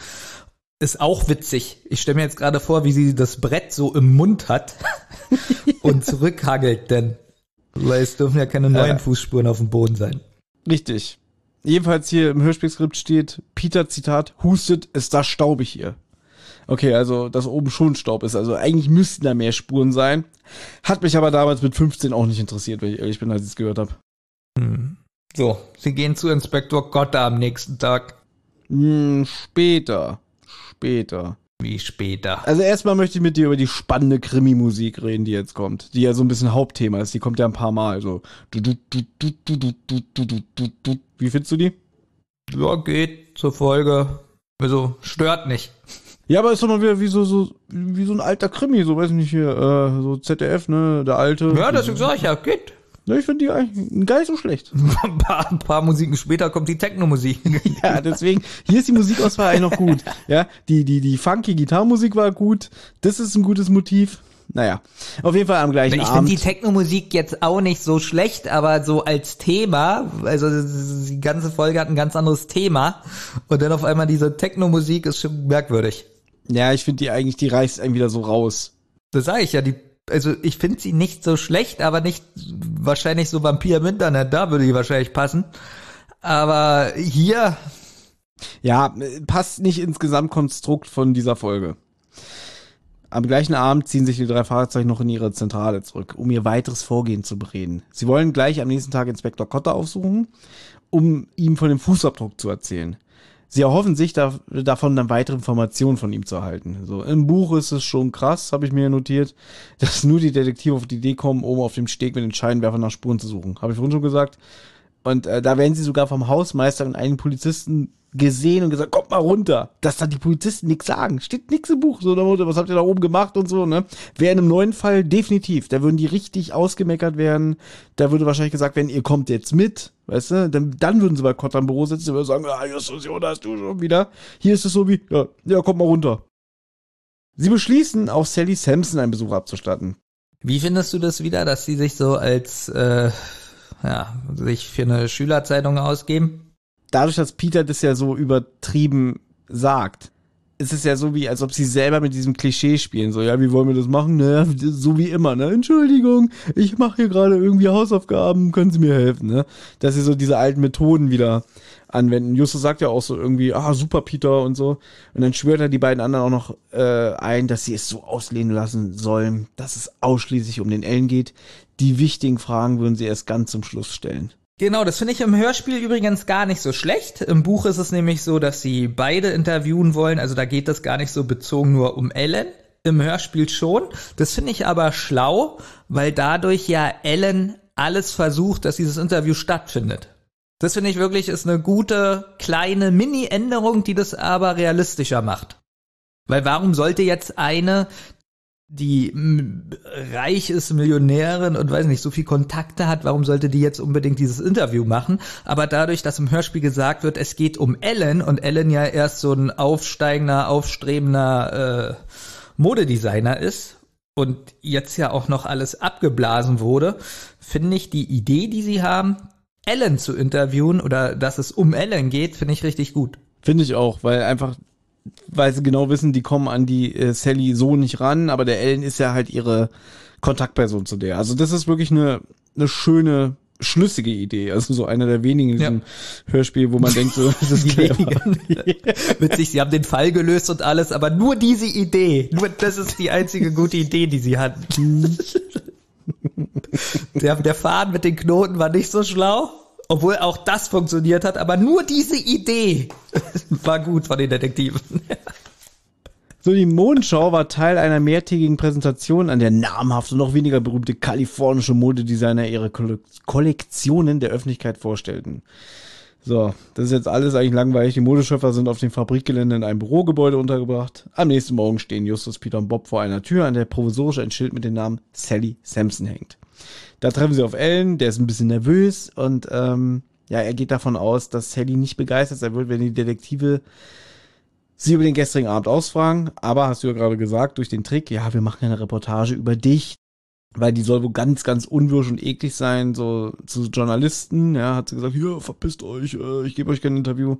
Ist auch witzig. Ich stelle mir jetzt gerade vor, wie sie das Brett so im Mund hat und zurückhagelt, denn weil es dürfen ja keine neuen. Fußspuren auf dem Boden sein. Richtig. Jedenfalls hier im Hörspielskript steht, Peter, Zitat, hustet, ist da staubig hier. Okay, also, dass oben schon Staub ist. Also eigentlich müssten da mehr Spuren sein. Hat mich aber damals mit 15 auch nicht interessiert, weil ich ehrlich bin, als ich es gehört habe. Hm. So, sie gehen zu Inspektor Gotta am nächsten Tag. Hm, später. Später. Wie später. Also erstmal möchte ich mit dir über die spannende Krimi-Musik reden, die jetzt kommt. Die ja so ein bisschen Hauptthema ist. Die kommt ja ein paar Mal. So. Wie findest du die? Ja, geht zur Folge. Also, stört nicht. Ja, aber ist doch mal wieder wie so, so, wie so ein alter Krimi, so weiß ich nicht hier, äh, so ZDF, ne, der alte. Ja, deswegen sag ich ja, geht. Ja, ich finde die eigentlich gar nicht so schlecht. ein, paar, ein paar Musiken später kommt die Techno-Musik. ja, deswegen, hier ist die Musikauswahl eigentlich noch gut. Ja, die, die, die funky Gitarrenmusik war gut. Das ist ein gutes Motiv. Naja, auf jeden Fall am gleichen ich Abend. Ich finde die Techno-Musik jetzt auch nicht so schlecht, aber so als Thema, also die ganze Folge hat ein ganz anderes Thema und dann auf einmal diese Techno-Musik ist schon merkwürdig. Ja, ich finde die eigentlich, die reißt einen wieder so raus. Das sage ich ja, die, also ich finde sie nicht so schlecht, aber nicht wahrscheinlich so Vampir im Internet, da würde die wahrscheinlich passen. Aber hier. Ja, passt nicht ins Gesamtkonstrukt von dieser Folge. Am gleichen Abend ziehen sich die drei Fahrzeuge noch in ihre Zentrale zurück, um ihr weiteres Vorgehen zu bereden. Sie wollen gleich am nächsten Tag Inspektor Kotter aufsuchen, um ihm von dem Fußabdruck zu erzählen sie erhoffen sich da, davon dann weitere Informationen von ihm zu erhalten. So im Buch ist es schon krass, habe ich mir notiert, dass nur die Detektive auf die Idee kommen, oben auf dem Steg mit den Scheinwerfern nach Spuren zu suchen. Habe ich vorhin schon gesagt. Und äh, da werden sie sogar vom Hausmeister und einen Polizisten gesehen und gesagt, kommt mal runter. Dass dann die Polizisten nichts sagen. Steht nichts im Buch. So, was habt ihr da oben gemacht und so, ne? Wäre in einem neuen Fall definitiv. Da würden die richtig ausgemeckert werden. Da würde wahrscheinlich gesagt werden, ihr kommt jetzt mit. Weißt du? Dann, dann würden sie bei Kotter im Büro sitzen und würden sagen, ah, Justus, Jonas, du schon wieder. Hier ist es so wie, ja, ja, kommt mal runter. Sie beschließen, auch Sally Sampson einen Besuch abzustatten. Wie findest du das wieder, dass sie sich so als, äh, ja, sich für eine Schülerzeitung ausgeben? dadurch, dass Peter das ja so übertrieben sagt, es ist ja so wie, als ob sie selber mit diesem Klischee spielen. So, ja, wie wollen wir das machen? Naja, so wie immer, ne? Entschuldigung, ich mache hier gerade irgendwie Hausaufgaben, können Sie mir helfen, ne? Dass sie so diese alten Methoden wieder anwenden. Justus sagt ja auch so irgendwie, ah, super Peter und so. Und dann schwört er die beiden anderen auch noch äh, ein, dass sie es so auslehnen lassen sollen, dass es ausschließlich um den Ellen geht. Die wichtigen Fragen würden sie erst ganz zum Schluss stellen. Genau, das finde ich im Hörspiel übrigens gar nicht so schlecht. Im Buch ist es nämlich so, dass sie beide interviewen wollen. Also da geht das gar nicht so bezogen nur um Ellen. Im Hörspiel schon. Das finde ich aber schlau, weil dadurch ja Ellen alles versucht, dass dieses Interview stattfindet. Das finde ich wirklich ist eine gute kleine Mini-Änderung, die das aber realistischer macht. Weil warum sollte jetzt eine, die reich ist, Millionärin und weiß nicht, so viel Kontakte hat, warum sollte die jetzt unbedingt dieses Interview machen? Aber dadurch, dass im Hörspiel gesagt wird, es geht um Ellen und Ellen ja erst so ein aufsteigender, aufstrebender äh, Modedesigner ist und jetzt ja auch noch alles abgeblasen wurde, finde ich die Idee, die sie haben, Ellen zu interviewen oder dass es um Ellen geht, finde ich richtig gut. Finde ich auch, weil einfach weil sie genau wissen, die kommen an die äh, Sally so nicht ran, aber der Ellen ist ja halt ihre Kontaktperson zu der. Also das ist wirklich eine, eine schöne, schlüssige Idee. Also so einer der wenigen in diesem ja. Hörspiel, wo man denkt, so, das ist Witzig, sie haben den Fall gelöst und alles, aber nur diese Idee, nur das ist die einzige gute Idee, die sie hatten. der, der Faden mit den Knoten war nicht so schlau. Obwohl auch das funktioniert hat, aber nur diese Idee war gut von den Detektiven. So, die Mondschau war Teil einer mehrtägigen Präsentation, an der namhafte, noch weniger berühmte kalifornische Modedesigner ihre Kollektionen der Öffentlichkeit vorstellten. So, das ist jetzt alles eigentlich langweilig. Die Modeschöpfer sind auf dem Fabrikgelände in einem Bürogebäude untergebracht. Am nächsten Morgen stehen Justus, Peter und Bob vor einer Tür, an der provisorisch ein Schild mit dem Namen Sally Sampson hängt. Da treffen sie auf Ellen, der ist ein bisschen nervös und ähm, ja, er geht davon aus, dass Sally nicht begeistert sein wird, wenn die Detektive sie über den gestrigen Abend ausfragen. Aber hast du ja gerade gesagt, durch den Trick, ja, wir machen eine Reportage über dich, weil die soll wohl ganz, ganz unwirsch und eklig sein, so zu Journalisten. Ja, hat sie gesagt, hier, verpisst euch, äh, ich gebe euch kein Interview.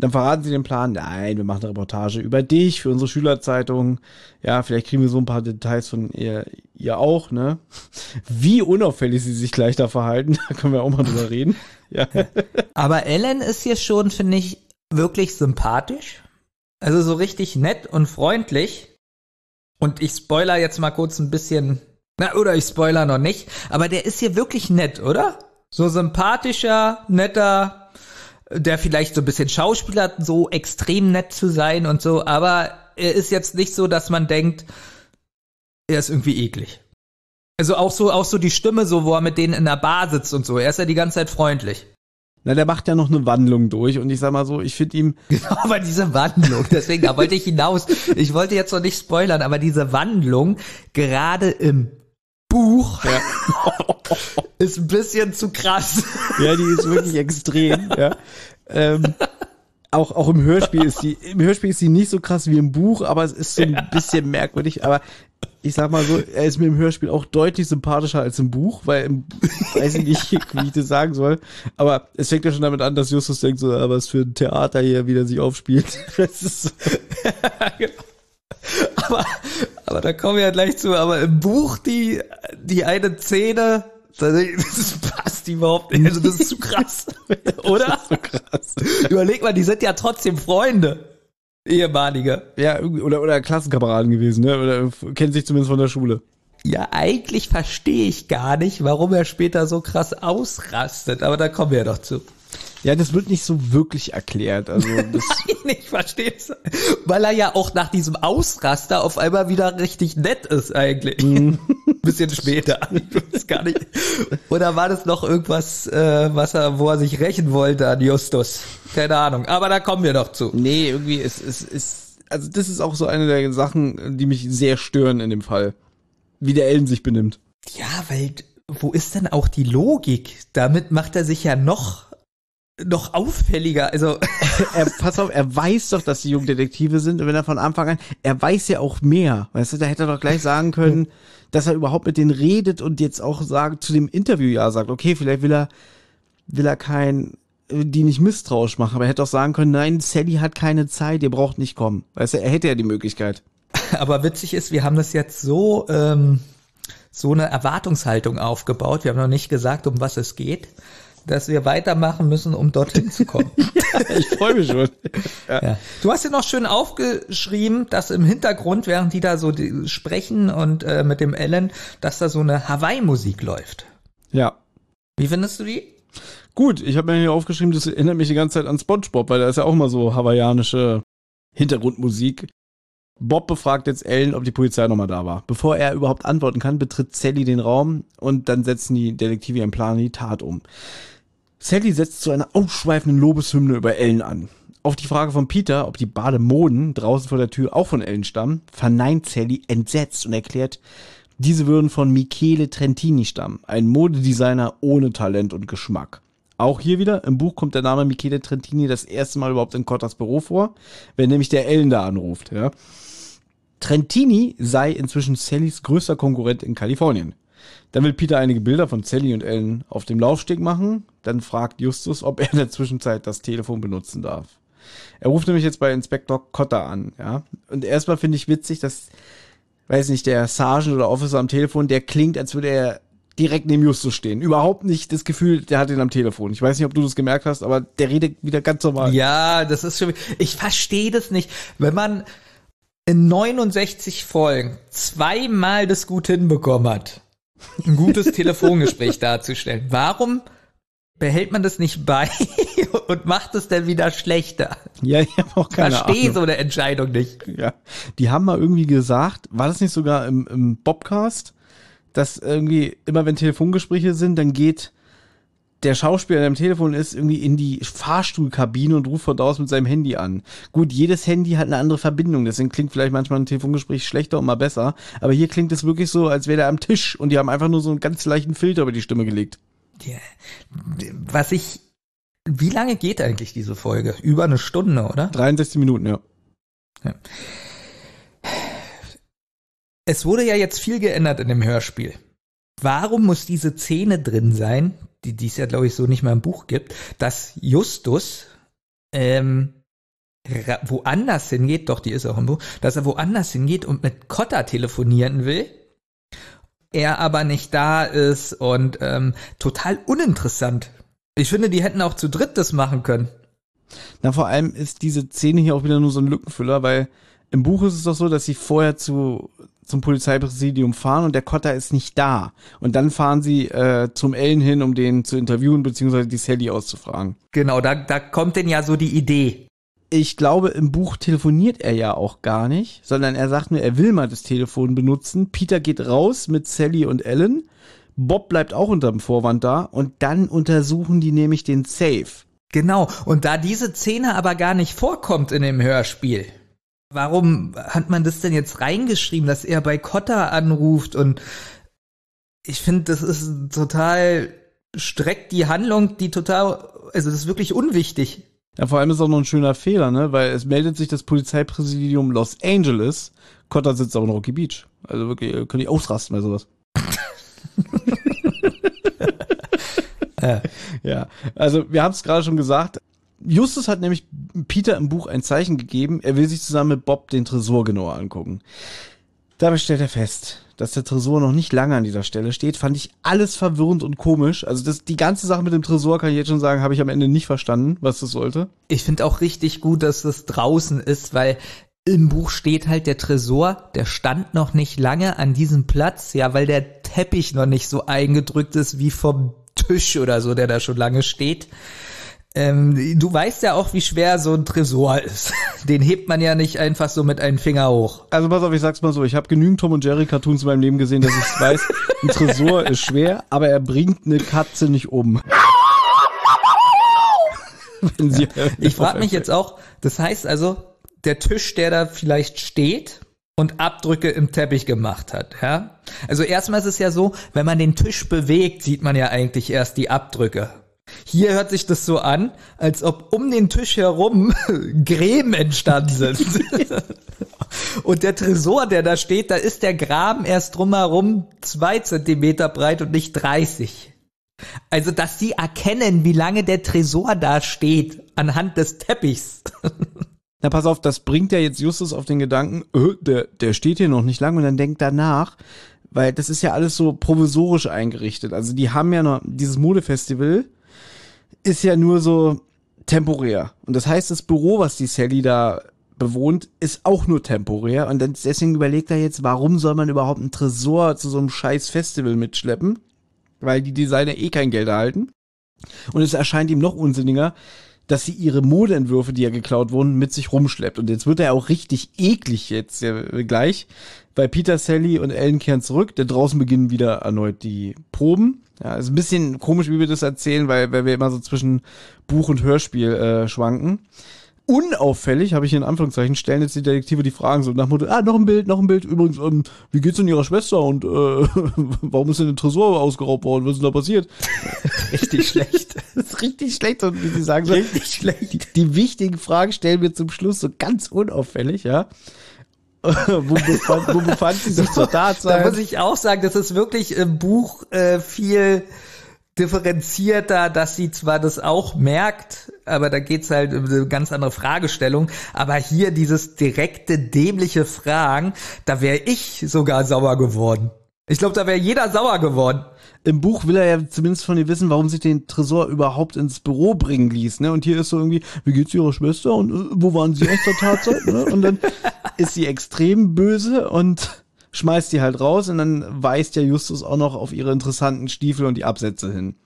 Dann verraten sie den Plan, nein, wir machen eine Reportage über dich für unsere Schülerzeitung. Ja, vielleicht kriegen wir so ein paar Details von ihr, ihr auch, ne? Wie unauffällig sie sich gleich da verhalten, da können wir auch mal drüber reden. Ja. Aber Ellen ist hier schon, finde ich, wirklich sympathisch. Also so richtig nett und freundlich. Und ich spoiler jetzt mal kurz ein bisschen, na, oder ich spoiler noch nicht, aber der ist hier wirklich nett, oder? So sympathischer, netter, der vielleicht so ein bisschen Schauspieler so extrem nett zu sein und so, aber er ist jetzt nicht so, dass man denkt, er ist irgendwie eklig. Also auch so, auch so die Stimme, so wo er mit denen in der Bar sitzt und so. Er ist ja die ganze Zeit freundlich. Na, der macht ja noch eine Wandlung durch und ich sag mal so, ich finde ihm. Genau, aber diese Wandlung, deswegen, da wollte ich hinaus. Ich wollte jetzt noch nicht spoilern, aber diese Wandlung, gerade im Buch ja. ist ein bisschen zu krass. Ja, die ist wirklich extrem. Ja. Ähm, auch, auch im Hörspiel ist sie, im Hörspiel ist sie nicht so krass wie im Buch, aber es ist so ein bisschen merkwürdig. Aber ich sag mal so, er ist mir im Hörspiel auch deutlich sympathischer als im Buch, weil im, weiß ich nicht, wie ich das sagen soll. Aber es fängt ja schon damit an, dass Justus denkt so, was für ein Theater hier wieder sich aufspielt. Das ist so. genau. aber, aber da kommen wir ja gleich zu. Aber im Buch die, die eine Szene, das passt überhaupt nicht. Also das ist zu krass. Oder? So krass. Überleg mal, die sind ja trotzdem Freunde. Ehemalige. Ja, oder, oder Klassenkameraden gewesen, ne? Oder kennen sich zumindest von der Schule. Ja, eigentlich verstehe ich gar nicht, warum er später so krass ausrastet, aber da kommen wir ja doch zu. Ja, das wird nicht so wirklich erklärt. Also das Nein, ich verstehe es. Weil er ja auch nach diesem Ausraster auf einmal wieder richtig nett ist eigentlich. Mm. Bisschen später. Ich weiß gar nicht. Oder war das noch irgendwas, äh, was er, wo er sich rächen wollte an Justus? Keine Ahnung. Aber da kommen wir noch zu. Nee, irgendwie ist, ist, ist, also das ist auch so eine der Sachen, die mich sehr stören in dem Fall. Wie der Ellen sich benimmt. Ja, weil wo ist denn auch die Logik? Damit macht er sich ja noch noch auffälliger. Also er, pass auf, er weiß doch, dass die Jugenddetektive sind und wenn er von Anfang an, er weiß ja auch mehr. Weißt du, da hätte er doch gleich sagen können, dass er überhaupt mit denen redet und jetzt auch sagt zu dem Interview ja sagt, okay, vielleicht will er will er kein äh, die nicht misstrauisch machen, aber er hätte auch sagen können, nein, Sally hat keine Zeit, ihr braucht nicht kommen. Weißt du, er hätte ja die Möglichkeit. Aber witzig ist, wir haben das jetzt so, ähm, so eine Erwartungshaltung aufgebaut. Wir haben noch nicht gesagt, um was es geht, dass wir weitermachen müssen, um dorthin zu kommen. ich freue mich schon. Ja. Ja. Du hast ja noch schön aufgeschrieben, dass im Hintergrund, während die da so die sprechen und äh, mit dem Ellen, dass da so eine Hawaii-Musik läuft. Ja. Wie findest du die? Gut, ich habe mir hier aufgeschrieben, das erinnert mich die ganze Zeit an SpongeBob, weil da ist ja auch mal so hawaiianische Hintergrundmusik. Bob befragt jetzt Ellen, ob die Polizei nochmal da war. Bevor er überhaupt antworten kann, betritt Sally den Raum und dann setzen die Detektive ihren Plan in die Tat um. Sally setzt zu einer ausschweifenden Lobeshymne über Ellen an. Auf die Frage von Peter, ob die Bademoden draußen vor der Tür auch von Ellen stammen, verneint Sally entsetzt und erklärt, diese würden von Michele Trentini stammen, ein Modedesigner ohne Talent und Geschmack. Auch hier wieder, im Buch kommt der Name Michele Trentini das erste Mal überhaupt in Cottas Büro vor, wenn nämlich der Ellen da anruft, ja. Trentini sei inzwischen Sallys größter Konkurrent in Kalifornien. Dann will Peter einige Bilder von Sally und Ellen auf dem Laufsteg machen. Dann fragt Justus, ob er in der Zwischenzeit das Telefon benutzen darf. Er ruft nämlich jetzt bei Inspektor Cotter an, ja. Und erstmal finde ich witzig, dass, weiß nicht, der Sergeant oder Officer am Telefon, der klingt, als würde er direkt neben Justus stehen. Überhaupt nicht das Gefühl, der hat ihn am Telefon. Ich weiß nicht, ob du das gemerkt hast, aber der redet wieder ganz normal. Ja, das ist schon, ich verstehe das nicht. Wenn man in 69 Folgen zweimal das gut hinbekommen hat, ein gutes Telefongespräch darzustellen. Warum behält man das nicht bei und macht es dann wieder schlechter? Ja, ich habe auch keine Verstehe Ahnung. so eine Entscheidung nicht. Ja, die haben mal irgendwie gesagt, war das nicht sogar im, im Bobcast, dass irgendwie immer wenn Telefongespräche sind, dann geht der Schauspieler, der am Telefon ist, irgendwie in die Fahrstuhlkabine und ruft von da aus mit seinem Handy an. Gut, jedes Handy hat eine andere Verbindung, deswegen klingt vielleicht manchmal ein Telefongespräch schlechter und mal besser. Aber hier klingt es wirklich so, als wäre der am Tisch und die haben einfach nur so einen ganz leichten Filter über die Stimme gelegt. Ja, was ich, wie lange geht eigentlich diese Folge? Über eine Stunde, oder? 63 Minuten, ja. Ja. Es wurde ja jetzt viel geändert in dem Hörspiel. Warum muss diese Szene drin sein, die es ja glaube ich so nicht mehr im Buch gibt, dass Justus ähm, woanders hingeht, doch die ist auch im Buch, dass er woanders hingeht und mit Cotta telefonieren will, er aber nicht da ist und ähm, total uninteressant. Ich finde, die hätten auch zu dritt das machen können. Na, vor allem ist diese Szene hier auch wieder nur so ein Lückenfüller, weil im Buch ist es doch so, dass sie vorher zu, zum Polizeipräsidium fahren und der Cotter ist nicht da. Und dann fahren sie äh, zum Ellen hin, um den zu interviewen, beziehungsweise die Sally auszufragen. Genau, da, da kommt denn ja so die Idee. Ich glaube, im Buch telefoniert er ja auch gar nicht, sondern er sagt nur, er will mal das Telefon benutzen. Peter geht raus mit Sally und Ellen. Bob bleibt auch unterm Vorwand da und dann untersuchen die nämlich den Safe. Genau, und da diese Szene aber gar nicht vorkommt in dem Hörspiel, warum hat man das denn jetzt reingeschrieben, dass er bei Cotta anruft und ich finde, das ist total, streckt die Handlung, die total, also das ist wirklich unwichtig. Ja, vor allem ist auch noch ein schöner Fehler, ne? Weil es meldet sich das Polizeipräsidium Los Angeles. Cotter sitzt auch in Rocky Beach. Also wirklich, äh, könnte ich ausrasten bei sowas. Ja. Ja, also wir haben es gerade schon gesagt. Justus hat nämlich Peter im Buch ein Zeichen gegeben, er will sich zusammen mit Bob den Tresor genauer angucken. Dabei stellt er fest, dass der Tresor noch nicht lange an dieser Stelle steht, fand ich alles verwirrend und komisch. Also das, die ganze Sache mit dem Tresor, kann ich jetzt schon sagen, habe ich am Ende nicht verstanden, was das sollte. Ich finde auch richtig gut, dass das draußen ist, weil im Buch steht halt der Tresor, der stand noch nicht lange an diesem Platz, ja, weil der Teppich noch nicht so eingedrückt ist wie vom Tisch oder so, der da schon lange steht. Ähm, du weißt ja auch, wie schwer so ein Tresor ist. Den hebt man ja nicht einfach so mit einem Finger hoch. Also pass auf, ich sag's mal so, ich habe genügend Tom und Jerry Cartoons in meinem Leben gesehen, dass ich weiß, ein Tresor ist schwer, aber er bringt eine Katze nicht um. Wenn sie Ich frage mich jetzt auch, das heißt also, der Tisch, der da vielleicht steht und Abdrücke im Teppich gemacht hat, ja? Also erstmal ist es ja so, wenn man den Tisch bewegt, sieht man ja eigentlich erst die Abdrücke. Hier hört sich das so an, als ob um den Tisch herum Gräben entstanden sind. und der Tresor, der da steht, da ist der Graben erst drumherum zwei Zentimeter breit und nicht 30. Also, dass sie erkennen, wie lange der Tresor da steht, anhand des Teppichs. Na, pass auf, das bringt ja jetzt Justus auf den Gedanken, äh, der, der steht hier noch nicht lang und dann denkt danach, weil das ist ja alles so provisorisch eingerichtet. Also die haben ja noch, dieses Modefestival ist ja nur so temporär. Und das heißt, das Büro, was die Sally da bewohnt, ist auch nur temporär. Und deswegen überlegt er jetzt, warum soll man überhaupt einen Tresor zu so einem scheiß Festival mitschleppen? Weil die Designer eh kein Geld erhalten. Und es erscheint ihm noch unsinniger, dass sie ihre Modeentwürfe, die ja geklaut wurden, mit sich rumschleppt. Und jetzt wird er auch richtig eklig jetzt ja, gleich, weil Peter, Sally und Ellen kehren zurück, denn draußen beginnen wieder erneut die Proben. Ja, ist ein bisschen komisch, wie wir das erzählen, weil, weil wir immer so zwischen Buch und Hörspiel äh, schwanken unauffällig, habe ich in Anführungszeichen, stellen jetzt die Detektive die Fragen so nach Motto, ah, noch ein Bild, noch ein Bild, übrigens, ähm, wie geht's denn ihrer Schwester und äh, warum ist denn der Tresor ausgeraubt worden, was ist denn da passiert? richtig schlecht. Das ist richtig schlecht, und wie sie sagen so, Richtig schlecht. die, die wichtigen Fragen stellen wir zum Schluss so ganz unauffällig, ja. wo, befand, wo befand sie sich zur Da Tatzeit? muss ich auch sagen, das ist wirklich im Buch äh, viel differenzierter, dass sie zwar das auch merkt, aber da geht's halt um eine ganz andere Fragestellung. Aber hier dieses direkte, dämliche Fragen, da wäre ich sogar sauer geworden. Ich glaube, da wäre jeder sauer geworden. Im Buch will er ja zumindest von ihr wissen, warum sich den Tresor überhaupt ins Büro bringen ließ, ne? Und hier ist so irgendwie, wie geht's ihrer Schwester und äh, wo waren sie echt zur Tatzeit, ne? Und dann ist sie extrem böse und schmeißt die halt raus und dann weist ja Justus auch noch auf ihre interessanten Stiefel und die Absätze hin.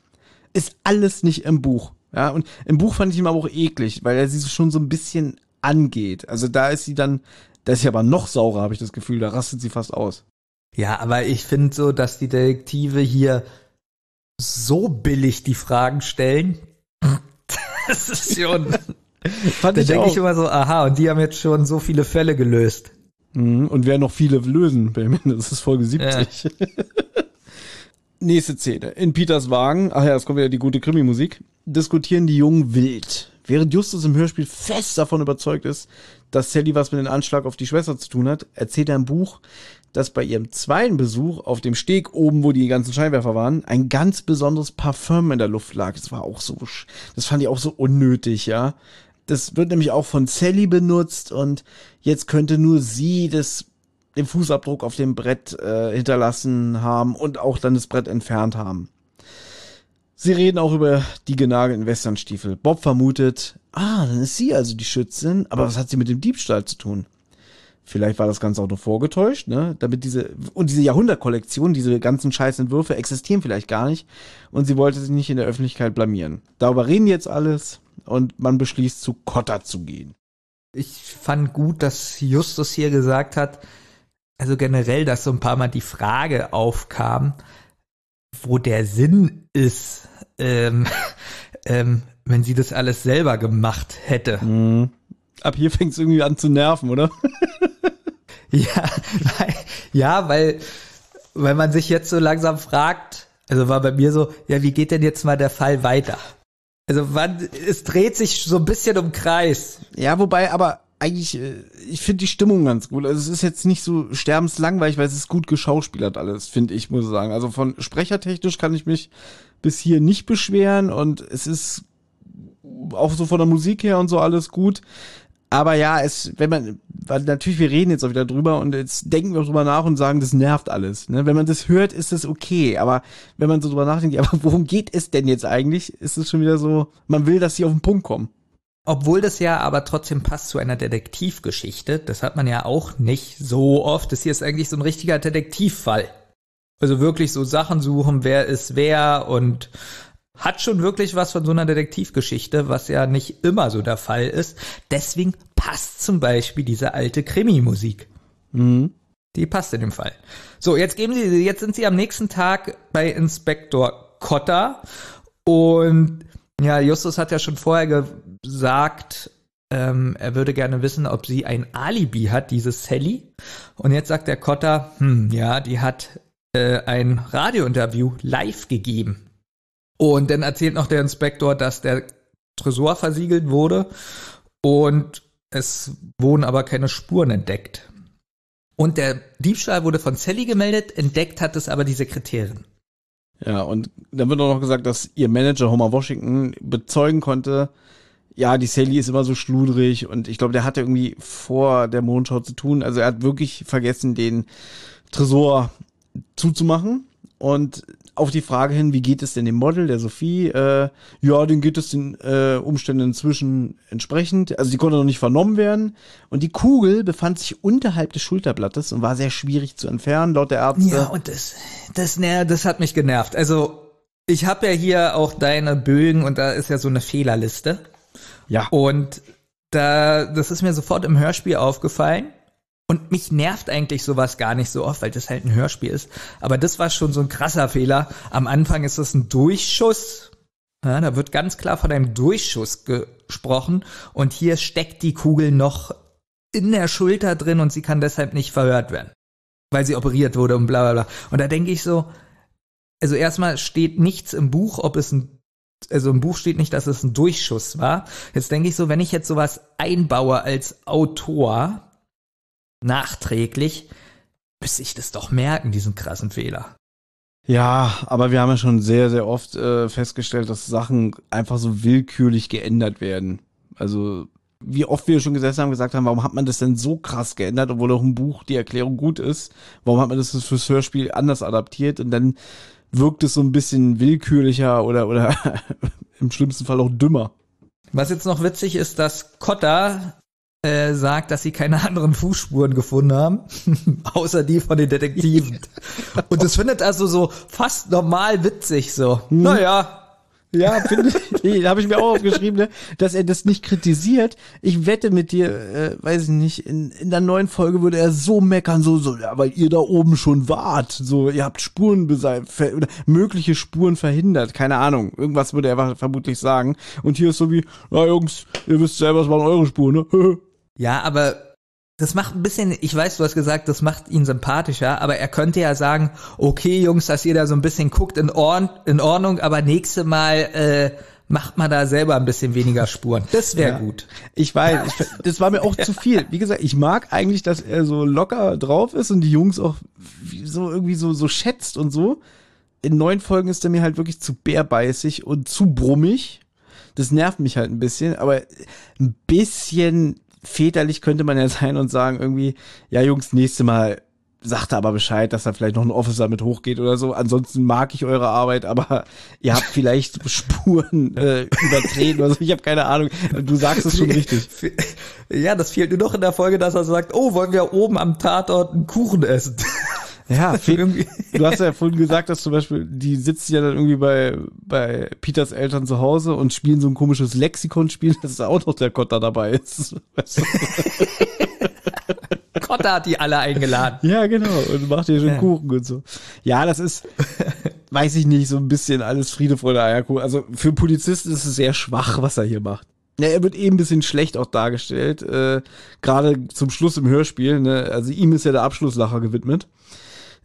Ist alles nicht im Buch, ja? Und im Buch fand ich ihn aber auch eklig, weil er sie schon so ein bisschen angeht. Also da ist sie dann, da ist sie aber noch saurer, habe ich das Gefühl, da rastet sie fast aus. Ja, aber ich finde so, dass die Detektive hier so billig die Fragen stellen. Das ist schon. Fand Da ich denke ich immer so, aha, und die haben jetzt schon so viele Fälle gelöst. Mhm, Und werden noch viele lösen, bei mir. Das ist Folge 70. Nächste Szene. In Peters Wagen, ach ja, es kommt wieder die gute Krimi-Musik, diskutieren die Jungen wild. Während Justus im Hörspiel fest davon überzeugt ist, dass Sally was mit dem Anschlag auf die Schwester zu tun hat, erzählt er im Buch, dass bei ihrem zweiten Besuch auf dem Steg oben, wo die ganzen Scheinwerfer waren, ein ganz besonderes Parfum in der Luft lag. Das war auch so, das fand ich auch so unnötig, ja. Das wird nämlich auch von Sally benutzt und jetzt könnte nur sie das den Fußabdruck auf dem Brett äh, hinterlassen haben und auch dann das Brett entfernt haben. Sie reden auch über die genagelten Westernstiefel. Bob vermutet, ah, dann ist sie also die Schützin, aber was hat sie mit dem Diebstahl zu tun? Vielleicht war das Ganze auch nur vorgetäuscht, ne? Damit diese, und diese Jahrhundertkollektion, diese ganzen Scheißentwürfe existieren vielleicht gar nicht und sie wollte sich nicht in der Öffentlichkeit blamieren. Darüber reden jetzt alles und man beschließt zu Cotta zu gehen. Ich fand gut, dass Justus hier gesagt hat, also generell, dass so ein paar Mal die Frage aufkam, wo der Sinn ist, ähm, ähm, wenn sie das alles selber gemacht hätte. Mhm. Ab hier fängt es irgendwie an zu nerven, oder? Ja, weil, ja, weil, weil man sich jetzt so langsam fragt, also war bei mir so, ja, wie geht denn jetzt mal der Fall weiter? Also wann, es dreht sich so ein bisschen um Kreis. Ja, wobei, aber eigentlich, äh, ich finde die Stimmung ganz gut. Also es ist jetzt nicht so sterbenslangweilig, weil es ist gut geschauspielert alles, finde ich, muss ich sagen. Also von sprechertechnisch kann ich mich bis hier nicht beschweren und es ist auch so von der Musik her und so alles gut. Aber ja, es, wenn man, weil natürlich, wir reden jetzt auch wieder drüber und jetzt denken wir drüber nach und sagen, das nervt alles. Ne? Wenn man das hört, ist das okay. Aber wenn man so drüber nachdenkt, aber worum geht es denn jetzt eigentlich, ist es schon wieder so, man will, dass sie auf den Punkt kommen. Obwohl das ja aber trotzdem passt zu einer Detektivgeschichte, das hat man ja auch nicht so oft. Das hier ist eigentlich so ein richtiger Detektivfall. Also wirklich so Sachen suchen, wer ist wer und hat schon wirklich was von so einer Detektivgeschichte, was ja nicht immer so der Fall ist. Deswegen passt zum Beispiel diese alte Krimi-Musik. Die passt in dem Fall. So, jetzt geben sie, jetzt sind sie am nächsten Tag bei Inspektor Cotta und ja, Justus hat ja schon vorher gesagt, ähm, er würde gerne wissen, ob sie ein Alibi hat, diese Sally. Und jetzt sagt der Cotta, hm, ja, die hat äh, ein Radiointerview live gegeben. Und dann erzählt noch der Inspektor, dass der Tresor versiegelt wurde und es wurden aber keine Spuren entdeckt. Und der Diebstahl wurde von Sally gemeldet, entdeckt hat es aber die Sekretärin. Ja, und dann wird auch noch gesagt, dass ihr Manager Homer Washington bezeugen konnte, ja, die Sally ist immer so schludrig und ich glaube, der hatte irgendwie vor der Mondschau zu tun. Also er hat wirklich vergessen, den Tresor zuzumachen. Und auf die Frage hin, wie geht es denn dem Model, der Sophie? Äh, ja, den geht es den äh, Umständen inzwischen entsprechend. Also die konnte noch nicht vernommen werden. Und die Kugel befand sich unterhalb des Schulterblattes und war sehr schwierig zu entfernen, laut der Ärzte. Ja, und das, das, ne, das hat mich genervt. Also ich habe ja hier auch deine Bögen und da ist ja so eine Fehlerliste. Ja. Und da, das ist mir sofort im Hörspiel aufgefallen. Und mich nervt eigentlich sowas gar nicht so oft, weil das halt ein Hörspiel ist. Aber das war schon so ein krasser Fehler. Am Anfang ist das ein Durchschuss. Ja, da wird ganz klar von einem Durchschuss gesprochen. Und hier steckt die Kugel noch in der Schulter drin und sie kann deshalb nicht verhört werden. Weil sie operiert wurde und bla bla bla. Und da denke ich so, also erstmal steht nichts im Buch, ob es ein also im Buch steht nicht, dass es ein Durchschuss war. Jetzt denke ich so, wenn ich jetzt sowas einbaue als Autor, nachträglich, müsste ich das doch merken, diesen krassen Fehler. Ja, aber wir haben ja schon sehr, sehr oft äh, festgestellt, dass Sachen einfach so willkürlich geändert werden. Also wie oft wir schon gesessen haben, gesagt haben, warum hat man das denn so krass geändert, obwohl auch im Buch die Erklärung gut ist? Warum hat man das fürs Hörspiel anders adaptiert? Und dann wirkt es so ein bisschen willkürlicher oder, oder im schlimmsten Fall auch dümmer. Was jetzt noch witzig ist, dass Cotta äh, sagt, dass sie keine anderen Fußspuren gefunden haben, außer die von den Detektiven. Und das findet also so fast normal witzig so. Hm. Naja, ja, finde ich, habe ich mir auch aufgeschrieben, ne, dass er das nicht kritisiert. Ich wette mit dir, äh, weiß ich nicht, in, in der neuen Folge würde er so meckern, so, so, ja, weil ihr da oben schon wart. So, ihr habt Spuren oder mögliche Spuren verhindert. Keine Ahnung. Irgendwas würde er vermutlich sagen. Und hier ist so wie, na Jungs, ihr wisst selber, es waren eure Spuren, ne? Ja, aber das macht ein bisschen, ich weiß, du hast gesagt, das macht ihn sympathischer, aber er könnte ja sagen, okay, Jungs, dass ihr da so ein bisschen guckt, in, Ordn in Ordnung, aber nächste Mal äh, macht man da selber ein bisschen weniger Spuren. Das wäre ja. gut. Ich weiß, ich, das war mir auch zu viel. Wie gesagt, ich mag eigentlich, dass er so locker drauf ist und die Jungs auch so irgendwie so, so schätzt und so. In neun Folgen ist er mir halt wirklich zu bärbeißig und zu brummig. Das nervt mich halt ein bisschen, aber ein bisschen väterlich könnte man ja sein und sagen irgendwie, ja Jungs, nächste Mal sagt er aber Bescheid, dass da vielleicht noch ein Officer mit hochgeht oder so. Ansonsten mag ich eure Arbeit, aber ihr habt vielleicht Spuren äh, übertreten oder so. Ich habe keine Ahnung. Du sagst es schon richtig. Ja, das fehlt nur noch in der Folge, dass er sagt, oh, wollen wir oben am Tatort einen Kuchen essen? Ja, du hast ja vorhin gesagt, dass zum Beispiel, die sitzen ja dann irgendwie bei, bei Peters Eltern zu Hause und spielen so ein komisches Lexikon-Spiel, dass da auch noch der Kotter dabei ist. Weißt du? Kotter hat die alle eingeladen. Ja, genau. Und macht hier schon ja. Kuchen und so. Ja, das ist, weiß ich nicht, so ein bisschen alles Friede, Freude, Eierkuchen. Also für Polizisten ist es sehr schwach, was er hier macht. Ja, er wird eben ein bisschen schlecht auch dargestellt, äh, gerade zum Schluss im Hörspiel. Ne? Also ihm ist ja der Abschlusslacher gewidmet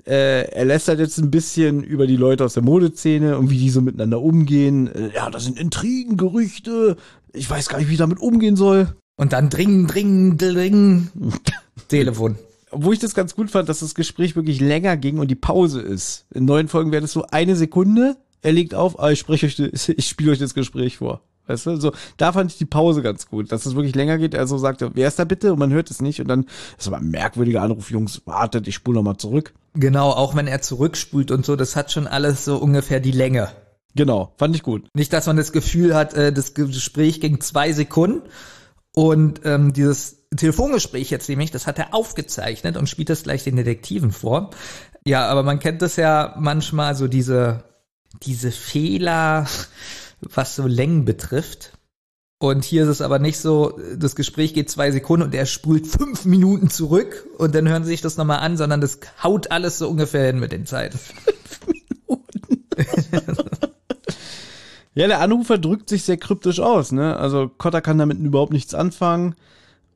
äh, er lässt halt jetzt ein bisschen über die Leute aus der Modeszene und wie die so miteinander umgehen. Äh, ja, das sind Intrigen, Gerüchte. Ich weiß gar nicht, wie ich damit umgehen soll. Und dann dringen, dringen, dringen. Telefon. Wo ich das ganz gut fand, dass das Gespräch wirklich länger ging und die Pause ist. In neuen Folgen wäre das so eine Sekunde. Er legt auf, ah, ich spreche euch, ich spiele euch das Gespräch vor. Weißt du, so, da fand ich die Pause ganz gut, dass es wirklich länger geht. Er so sagte, wer ist da bitte? Und man hört es nicht. Und dann, das war ein merkwürdiger Anruf, Jungs, wartet, ich spule nochmal zurück. Genau, auch wenn er zurückspult und so, das hat schon alles so ungefähr die Länge. Genau, fand ich gut. Nicht, dass man das Gefühl hat, äh, das Gespräch ging zwei Sekunden und ähm, dieses Telefongespräch jetzt nämlich, das hat er aufgezeichnet und spielt das gleich den Detektiven vor. Ja, aber man kennt das ja manchmal so diese diese Fehler, was so Längen betrifft. Und hier ist es aber nicht so, das Gespräch geht zwei Sekunden und er spult fünf Minuten zurück und dann hören sie sich das nochmal an, sondern das haut alles so ungefähr hin mit den Zeiten. ja, der Anrufer drückt sich sehr kryptisch aus, ne? Also Kotter kann damit überhaupt nichts anfangen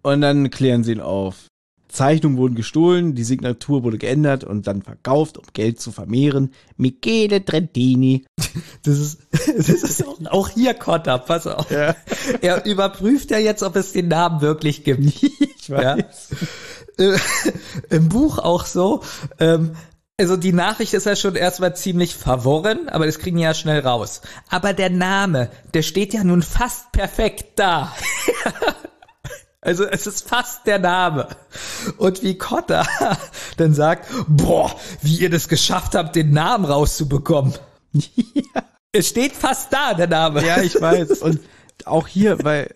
und dann klären sie ihn auf. Zeichnungen wurden gestohlen, die Signatur wurde geändert und dann verkauft, um Geld zu vermehren. Michele Trentini. Das ist, das ist auch, auch hier Kotter, pass auf. Ja. Er überprüft ja jetzt, ob es den Namen wirklich gibt. Ich weiß. Ja. Im Buch auch so. Ähm, Also die Nachricht ist ja schon erstmal ziemlich verworren, aber das kriegen die ja schnell raus. Aber der Name, der steht ja nun fast perfekt da. Also es ist fast der Name. Und wie Cotta dann sagt, boah, wie ihr das geschafft habt, den Namen rauszubekommen. Ja. Es steht fast da, der Name. Ja, ich weiß. Und auch hier, weil,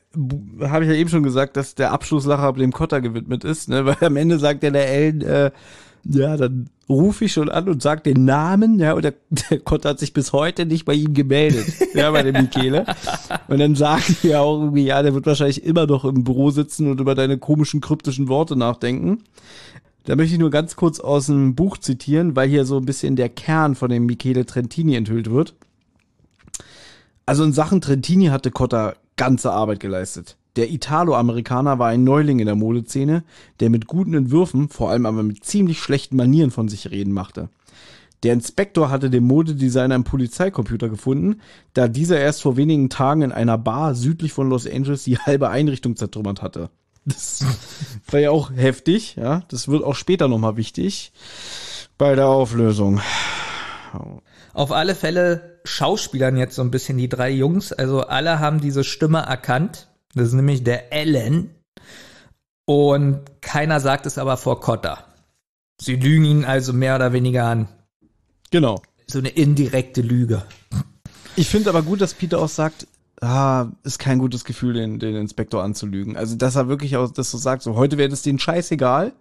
habe ich ja eben schon gesagt, dass der Abschlusslacher dem Cotta gewidmet ist, ne? weil am Ende sagt ja der Ellen, äh, ja, dann rufe ich schon an und sag den Namen, ja, und der, der Cotta hat sich bis heute nicht bei ihm gemeldet, ja, bei dem Michele. Und dann sagen die ja auch irgendwie, ja, der wird wahrscheinlich immer noch im Büro sitzen und über deine komischen, kryptischen Worte nachdenken. Da möchte ich nur ganz kurz aus dem Buch zitieren, weil hier so ein bisschen der Kern von dem Michele Trentini enthüllt wird. Also in Sachen Trentini hatte Cotta ganze Arbeit geleistet. Der Italo-Amerikaner war ein Neuling in der Modeszene, der mit guten Entwürfen, vor allem aber mit ziemlich schlechten Manieren von sich reden machte. Der Inspektor hatte den Modedesigner im Polizeicomputer gefunden, da dieser erst vor wenigen Tagen in einer Bar südlich von Los Angeles die halbe Einrichtung zertrümmert hatte. Das war ja auch heftig, ja. Das wird auch später nochmal wichtig bei der Auflösung. Auf alle Fälle schauspielern jetzt so ein bisschen die drei Jungs. Also alle haben diese Stimme erkannt. Das ist nämlich der Ellen. Und keiner sagt es aber vor Cotta. Sie lügen ihn also mehr oder weniger an. Genau. So eine indirekte Lüge. Ich finde aber gut, dass Peter auch sagt, ah, ist kein gutes Gefühl, den, den Inspektor anzulügen. Also, dass er wirklich auch das so sagt, so heute wäre das denen scheißegal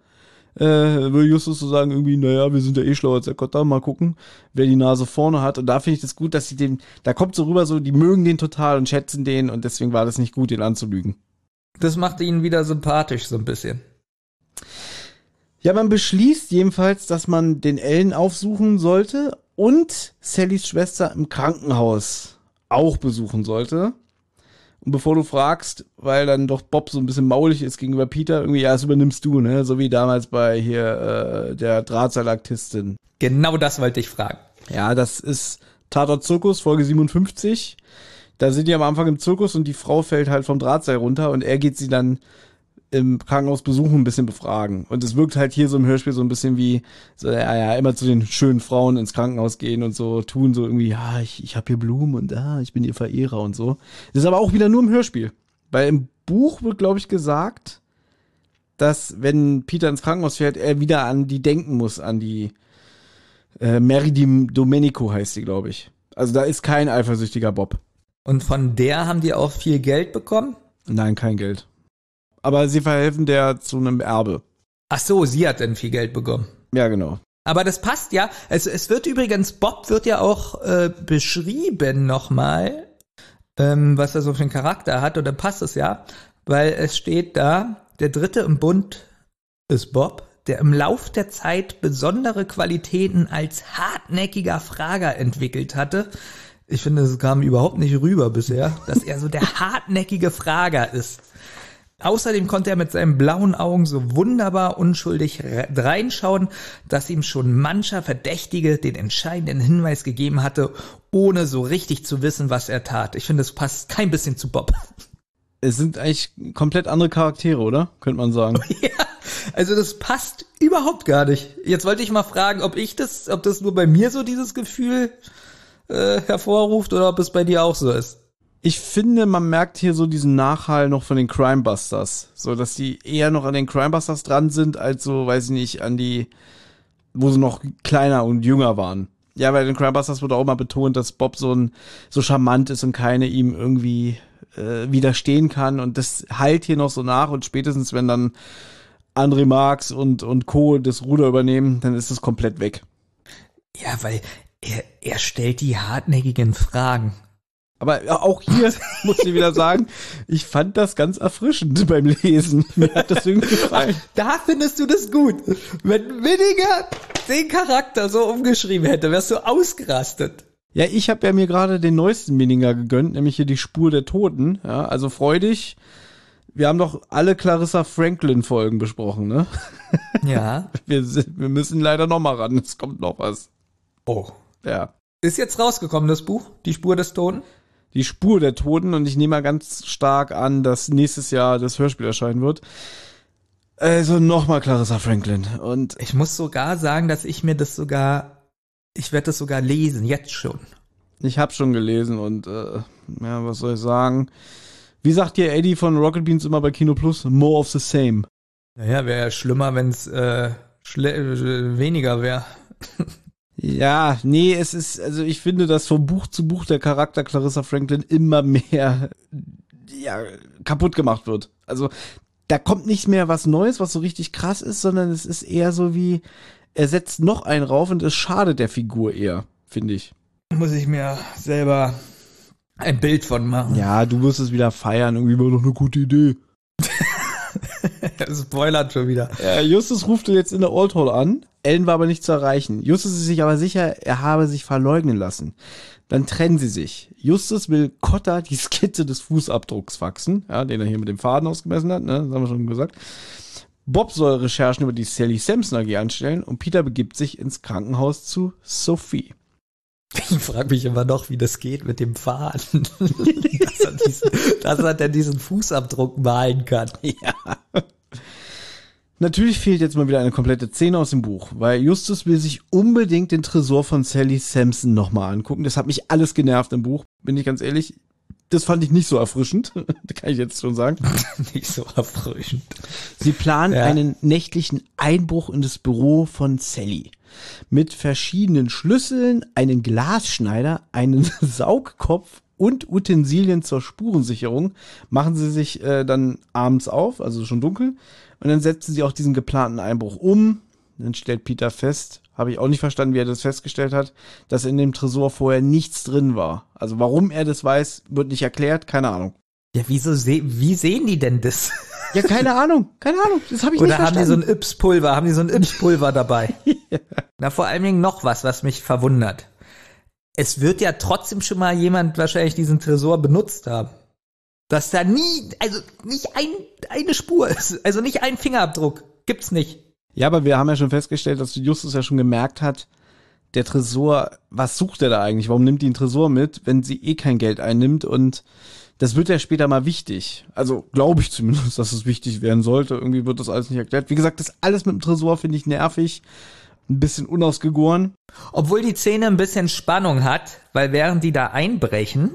äh, will Justus so sagen, irgendwie, naja, wir sind ja eh schlauer als der Kotter, mal gucken, wer die Nase vorne hat. Und da finde ich das gut, dass sie den, da kommt so rüber, so, die mögen den total und schätzen den und deswegen war das nicht gut, den anzulügen. Das macht ihn wieder sympathisch, so ein bisschen. Ja, man beschließt jedenfalls, dass man den Ellen aufsuchen sollte und Sallys Schwester im Krankenhaus auch besuchen sollte. Und bevor du fragst, weil dann doch Bob so ein bisschen maulig ist gegenüber Peter, irgendwie, ja, das übernimmst du, ne? So wie damals bei hier äh, der Drahtseilaktistin. Genau das wollte ich fragen. Ja, das ist Tatort Zirkus, Folge 57. Da sind die am Anfang im Zirkus und die Frau fällt halt vom Drahtseil runter und er geht sie dann im Krankenhaus besuchen, ein bisschen befragen. Und es wirkt halt hier so im Hörspiel so ein bisschen wie, so, ja, ja, immer zu den schönen Frauen ins Krankenhaus gehen und so tun, so irgendwie, ja, ich, ich habe hier Blumen und ah, ich bin ihr Verehrer und so. Das ist aber auch wieder nur im Hörspiel. Weil im Buch wird, glaube ich, gesagt, dass wenn Peter ins Krankenhaus fährt, er wieder an die denken muss, an die äh, Mary Di Domenico heißt sie, glaube ich. Also da ist kein eifersüchtiger Bob. Und von der haben die auch viel Geld bekommen? Nein, kein Geld aber sie verhelfen der zu einem Erbe. Ach so, sie hat dann viel Geld bekommen. Ja, genau. Aber das passt ja. Es, es wird übrigens, Bob wird ja auch äh, beschrieben nochmal, ähm, was er so für einen Charakter hat. Und dann passt es ja, weil es steht da, der dritte im Bund ist Bob, der im Lauf der Zeit besondere Qualitäten als hartnäckiger Frager entwickelt hatte. Ich finde, es kam überhaupt nicht rüber bisher, dass er so der hartnäckige Frager ist. Außerdem konnte er mit seinen blauen Augen so wunderbar unschuldig reinschauen, dass ihm schon mancher Verdächtige den entscheidenden Hinweis gegeben hatte, ohne so richtig zu wissen, was er tat. Ich finde, es passt kein bisschen zu Bob. Es sind eigentlich komplett andere Charaktere, oder? Könnte man sagen. ja, also das passt überhaupt gar nicht. Jetzt wollte ich mal fragen, ob ich das, ob das nur bei mir so dieses Gefühl äh, hervorruft oder ob es bei dir auch so ist ich finde, man merkt hier so diesen Nachhall noch von den Crimebusters. So, dass die eher noch an den Crimebusters dran sind, als so, weiß ich nicht, an die, wo sie noch kleiner und jünger waren. Ja, weil den Crimebusters wurde auch mal betont, dass Bob so ein, so charmant ist und keine ihm irgendwie äh, widerstehen kann. Und das heilt hier noch so nach und spätestens, wenn dann André Marx und, und Co. das Ruder übernehmen, dann ist es komplett weg. Ja, weil er, er stellt die hartnäckigen Fragen. Aber auch hier muss ich wieder sagen, ich fand das ganz erfrischend beim Lesen. Mir hat das irgendwie gefallen. Da findest du das gut. Wenn Winninger den Charakter so umgeschrieben hätte, wärst du ausgerastet. Ja, ich habe ja mir gerade den neuesten Minninger gegönnt, nämlich hier die Spur der Toten. Ja, also freudig. Wir haben doch alle Clarissa Franklin Folgen besprochen, ne? Ja. Wir, wir müssen leider noch mal ran. Es kommt noch was. Oh. Ja. Ist jetzt rausgekommen, das Buch? Die Spur des Toten? Die Spur der Toten und ich nehme mal ganz stark an, dass nächstes Jahr das Hörspiel erscheinen wird. Also nochmal Clarissa Franklin. Und Ich muss sogar sagen, dass ich mir das sogar, ich werde das sogar lesen, jetzt schon. ich habe schon gelesen und äh, ja, was soll ich sagen? Wie sagt dir Eddie von Rocket Beans immer bei Kino Plus? More of the same. Naja, wäre ja schlimmer, wenn es äh, äh, weniger wäre. Ja, nee, es ist, also ich finde, dass von Buch zu Buch der Charakter Clarissa Franklin immer mehr ja, kaputt gemacht wird. Also da kommt nicht mehr was Neues, was so richtig krass ist, sondern es ist eher so wie, er setzt noch einen rauf und es schadet der Figur eher, finde ich. Muss ich mir selber ein Bild von machen. Ja, du wirst es wieder feiern, irgendwie war doch eine gute Idee. Spoilert schon wieder. Äh, Justus ruft jetzt in der Old Hall an. Ellen war aber nicht zu erreichen. Justus ist sich aber sicher, er habe sich verleugnen lassen. Dann trennen sie sich. Justus will Cotta die Skizze des Fußabdrucks faxen, ja, den er hier mit dem Faden ausgemessen hat, ne, das haben wir schon gesagt. Bob soll Recherchen über die Sally Sampson AG anstellen und Peter begibt sich ins Krankenhaus zu Sophie. Ich frage mich immer noch, wie das geht mit dem Faden. dass, er diesen, dass er denn diesen Fußabdruck malen kann. Natürlich fehlt jetzt mal wieder eine komplette Szene aus dem Buch, weil Justus will sich unbedingt den Tresor von Sally Sampson nochmal angucken. Das hat mich alles genervt im Buch, bin ich ganz ehrlich. Das fand ich nicht so erfrischend, kann ich jetzt schon sagen. Nicht so erfrischend. Sie planen Ja. einen nächtlichen Einbruch in das Büro von Sally. Mit verschiedenen Schlüsseln, einen Glasschneider, einen Saugkopf und Utensilien zur Spurensicherung machen sie sich äh, dann abends auf, also schon dunkel, und dann setzen sie auch diesen geplanten Einbruch um. Dann stellt Peter fest, habe ich auch nicht verstanden, wie er das festgestellt hat, dass in dem Tresor vorher nichts drin war. Also warum er das weiß, wird nicht erklärt, keine Ahnung. Ja, wieso se wie sehen die denn das? Ja, keine Ahnung, keine Ahnung, das habe ich Oder nicht haben die verstanden. so ein Yps-Pulver? Haben die so ein Yps-Pulver dabei? Na, vor allen Dingen noch was, was mich verwundert. Es wird ja trotzdem schon mal jemand wahrscheinlich diesen Tresor benutzt haben. Dass da nie, also nicht ein, eine Spur ist, also nicht ein Fingerabdruck. Gibt's nicht. Ja, aber wir haben ja schon festgestellt, dass Justus ja schon gemerkt hat, der Tresor, was sucht er da eigentlich? Warum nimmt die einen Tresor mit, wenn sie eh kein Geld einnimmt? Und das wird ja später mal wichtig. Also glaube ich zumindest, dass es wichtig werden sollte. Irgendwie wird das alles nicht erklärt. Wie gesagt, das alles mit dem Tresor finde ich nervig. Ein bisschen unausgegoren. Obwohl die Szene ein bisschen Spannung hat, weil während die da einbrechen,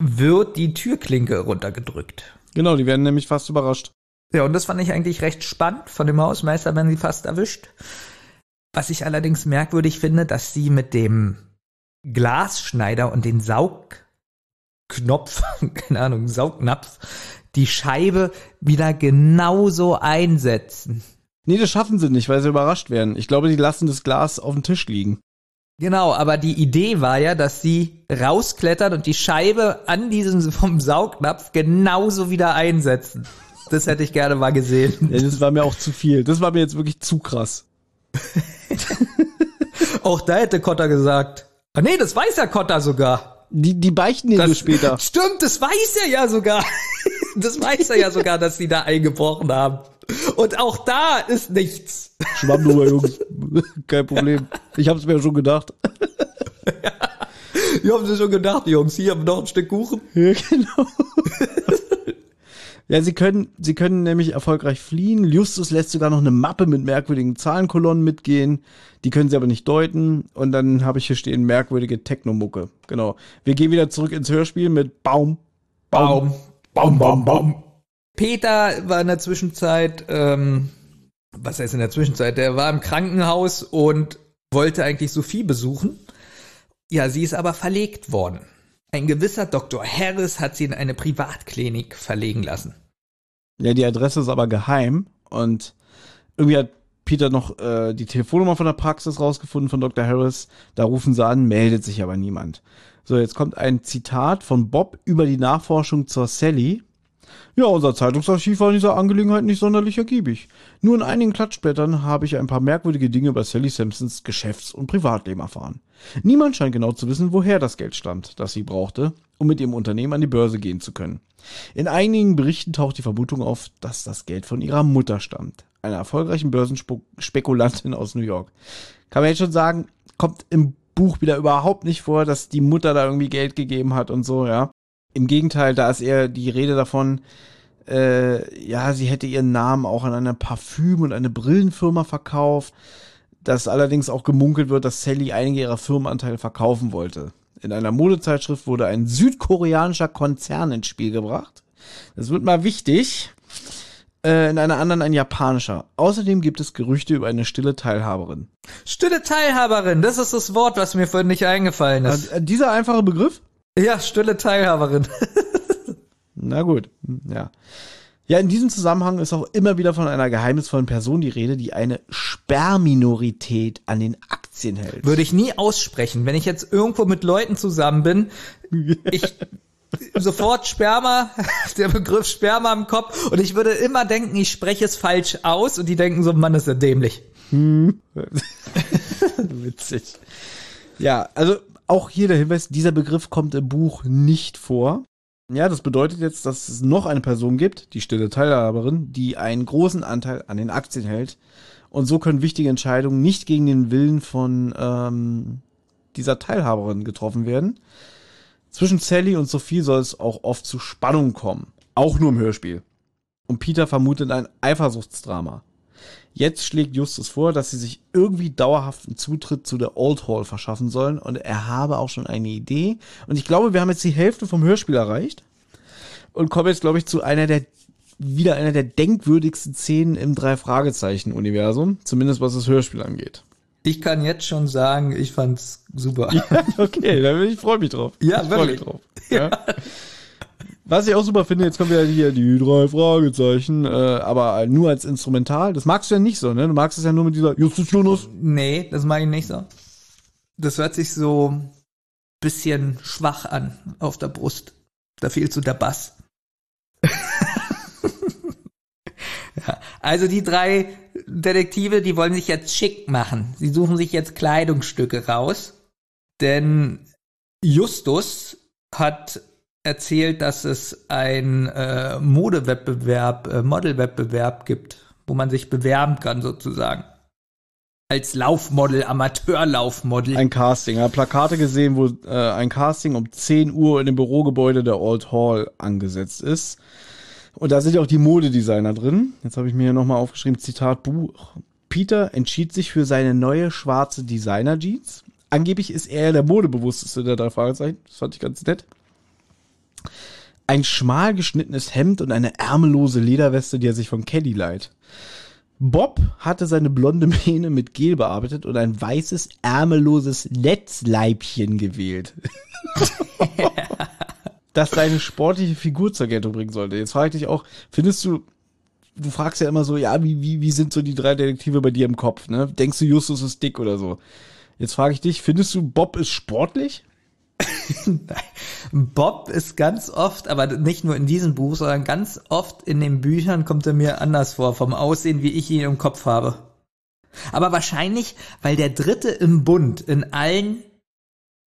wird die Türklinke runtergedrückt. Genau, die werden nämlich fast überrascht. Ja, und das fand ich eigentlich recht spannend. Von dem Hausmeister werden sie fast erwischt. Was ich allerdings merkwürdig finde, dass sie mit dem Glasschneider und den Saugknopf, keine Ahnung, Saugnapf, die Scheibe wieder genauso einsetzen. Nee, das schaffen sie nicht, weil sie überrascht werden. Ich glaube, die lassen das Glas auf dem Tisch liegen. Genau, aber die Idee war ja, dass sie rausklettern und die Scheibe an diesem vom Saugnapf genauso wieder einsetzen. Das hätte ich gerne mal gesehen. Ja, das war mir auch zu viel. Das war mir jetzt wirklich zu krass. Auch da hätte Kotter gesagt. Ah nee, das weiß ja Kotter sogar. Die, die beichten den Das später. Stimmt, das weiß er ja sogar. Das weiß er ja sogar, dass sie da eingebrochen haben. Und auch da ist nichts. Schwamm drüber, Jungs. Kein Problem. Ich hab's mir schon gedacht. Wir haben sie schon gedacht, Jungs, hier haben wir noch ein Stück Kuchen. Ja, genau. ja, sie können, sie können nämlich erfolgreich fliehen. Justus lässt sogar noch eine Mappe mit merkwürdigen Zahlenkolonnen mitgehen. Die können sie aber nicht deuten. Und dann habe ich hier stehen merkwürdige Technomucke. Genau. Wir gehen wieder zurück ins Hörspiel mit Baum. Baum. Baum, Baum, Baum. Peter war in der Zwischenzeit, ähm, was heißt in der Zwischenzeit? Der war im Krankenhaus und wollte eigentlich Sophie besuchen. Ja, sie ist aber verlegt worden. Ein gewisser Dr. Harris hat sie in eine Privatklinik verlegen lassen. Ja, die Adresse ist aber geheim. Und irgendwie hat Peter noch äh, die Telefonnummer von der Praxis rausgefunden von Dr. Harris. Da rufen sie an, meldet sich aber niemand. So, jetzt kommt ein Zitat von Bob über die Nachforschung zur Sally. Ja, unser Zeitungsarchiv war in dieser Angelegenheit nicht sonderlich ergiebig. Nur in einigen Klatschblättern habe ich ein paar merkwürdige Dinge über Sally Sampsons Geschäfts- und Privatleben erfahren. Niemand scheint genau zu wissen, woher das Geld stammt, das sie brauchte, um mit ihrem Unternehmen an die Börse gehen zu können. In einigen Berichten taucht die Vermutung auf, dass das Geld von ihrer Mutter stammt, einer erfolgreichen Börsenspekulantin aus New York. Kann man jetzt schon sagen, kommt im Buch wieder überhaupt nicht vor, dass die Mutter da irgendwie Geld gegeben hat und so, ja. Im Gegenteil, da ist eher die Rede davon, äh, ja, sie hätte ihren Namen auch an eine Parfüm- und eine Brillenfirma verkauft, dass allerdings auch gemunkelt wird, dass Sally einige ihrer Firmenanteile verkaufen wollte. In einer Modezeitschrift wurde ein südkoreanischer Konzern ins Spiel gebracht. Das wird mal wichtig. Äh, in einer anderen ein japanischer. Außerdem gibt es Gerüchte über eine stille Teilhaberin. Stille Teilhaberin, das ist das Wort, was mir vorhin nicht eingefallen ist. Äh, dieser einfache Begriff? Ja, stille Teilhaberin. Na gut, ja. Ja, in diesem Zusammenhang ist auch immer wieder von einer geheimnisvollen Person die Rede, die eine Sperrminorität an den Aktien hält. Würde ich nie aussprechen. Wenn ich jetzt irgendwo mit Leuten zusammen bin, ich sofort Sperma, der Begriff Sperma im Kopf und ich würde immer denken, ich spreche es falsch aus und die denken so, Mann, ist ja dämlich. Witzig. Ja, also auch hier der Hinweis, dieser Begriff kommt im Buch nicht vor. Ja, das bedeutet jetzt, dass es noch eine Person gibt, die stille Teilhaberin, die einen großen Anteil an den Aktien hält. Und so können wichtige Entscheidungen nicht gegen den Willen von ähm, dieser Teilhaberin getroffen werden. Zwischen Sally und Sophie soll es auch oft zu Spannung kommen. Auch nur im Hörspiel. Und Peter vermutet ein Eifersuchtsdrama. Jetzt schlägt Justus vor, dass sie sich irgendwie dauerhaften Zutritt zu der Old Hall verschaffen sollen und er habe auch schon eine Idee. Und ich glaube, wir haben jetzt die Hälfte vom Hörspiel erreicht und kommen jetzt, glaube ich, zu einer der wieder einer der denkwürdigsten Szenen im Drei-Fragezeichen-Universum, zumindest was das Hörspiel angeht. Ich kann jetzt schon sagen, ich fand's super. Ja, okay, dann ich freue mich drauf. Ja, ich freu wirklich. Mich drauf. Ja. Was ich auch super finde, jetzt kommen wieder hier die drei Fragezeichen, äh, aber nur als Instrumental. Das magst du ja nicht so, ne? Du magst es ja nur mit dieser Justus Jonas. Nee, das mag ich nicht so. Das hört sich so bisschen schwach an auf der Brust. Da fehlt so der Bass. also die drei Detektive, die wollen sich jetzt schick machen. Sie suchen sich jetzt Kleidungsstücke raus, denn Justus hat erzählt, dass es ein äh, Modewettbewerb, äh, Modelwettbewerb gibt, wo man sich bewerben kann sozusagen. Als Laufmodel, Amateurlaufmodel. Ein Casting. Er hat Plakate gesehen, wo äh, ein Casting um 10 Uhr in dem Bürogebäude der Old Hall angesetzt ist. Und da sind ja auch die Modedesigner drin. Jetzt habe ich mir hier nochmal aufgeschrieben, Zitat Buch. Peter entschied sich für seine neue schwarze Designer-Jeans. Angeblich ist er der modebewussteste der drei Fragezeichen. Das fand ich ganz nett. Ein schmal geschnittenes Hemd und eine ärmellose Lederweste, die er sich von Kelly leiht. Bob hatte seine blonde Mähne mit Gel bearbeitet und ein weißes, ärmelloses Netzleibchen gewählt. das seine sportliche Figur zur Geltung bringen sollte. Jetzt frage ich dich auch, findest du, du fragst ja immer so, ja, wie, wie, wie sind so die drei Detektive bei dir im Kopf, ne? Denkst du, Justus ist dick oder so? Jetzt frage ich dich, findest du, Bob ist sportlich? Bob ist ganz oft, aber nicht nur in diesem Buch, sondern ganz oft in den Büchern kommt er mir anders vor, vom Aussehen, wie ich ihn im Kopf habe. Aber wahrscheinlich, weil der Dritte im Bund in allen,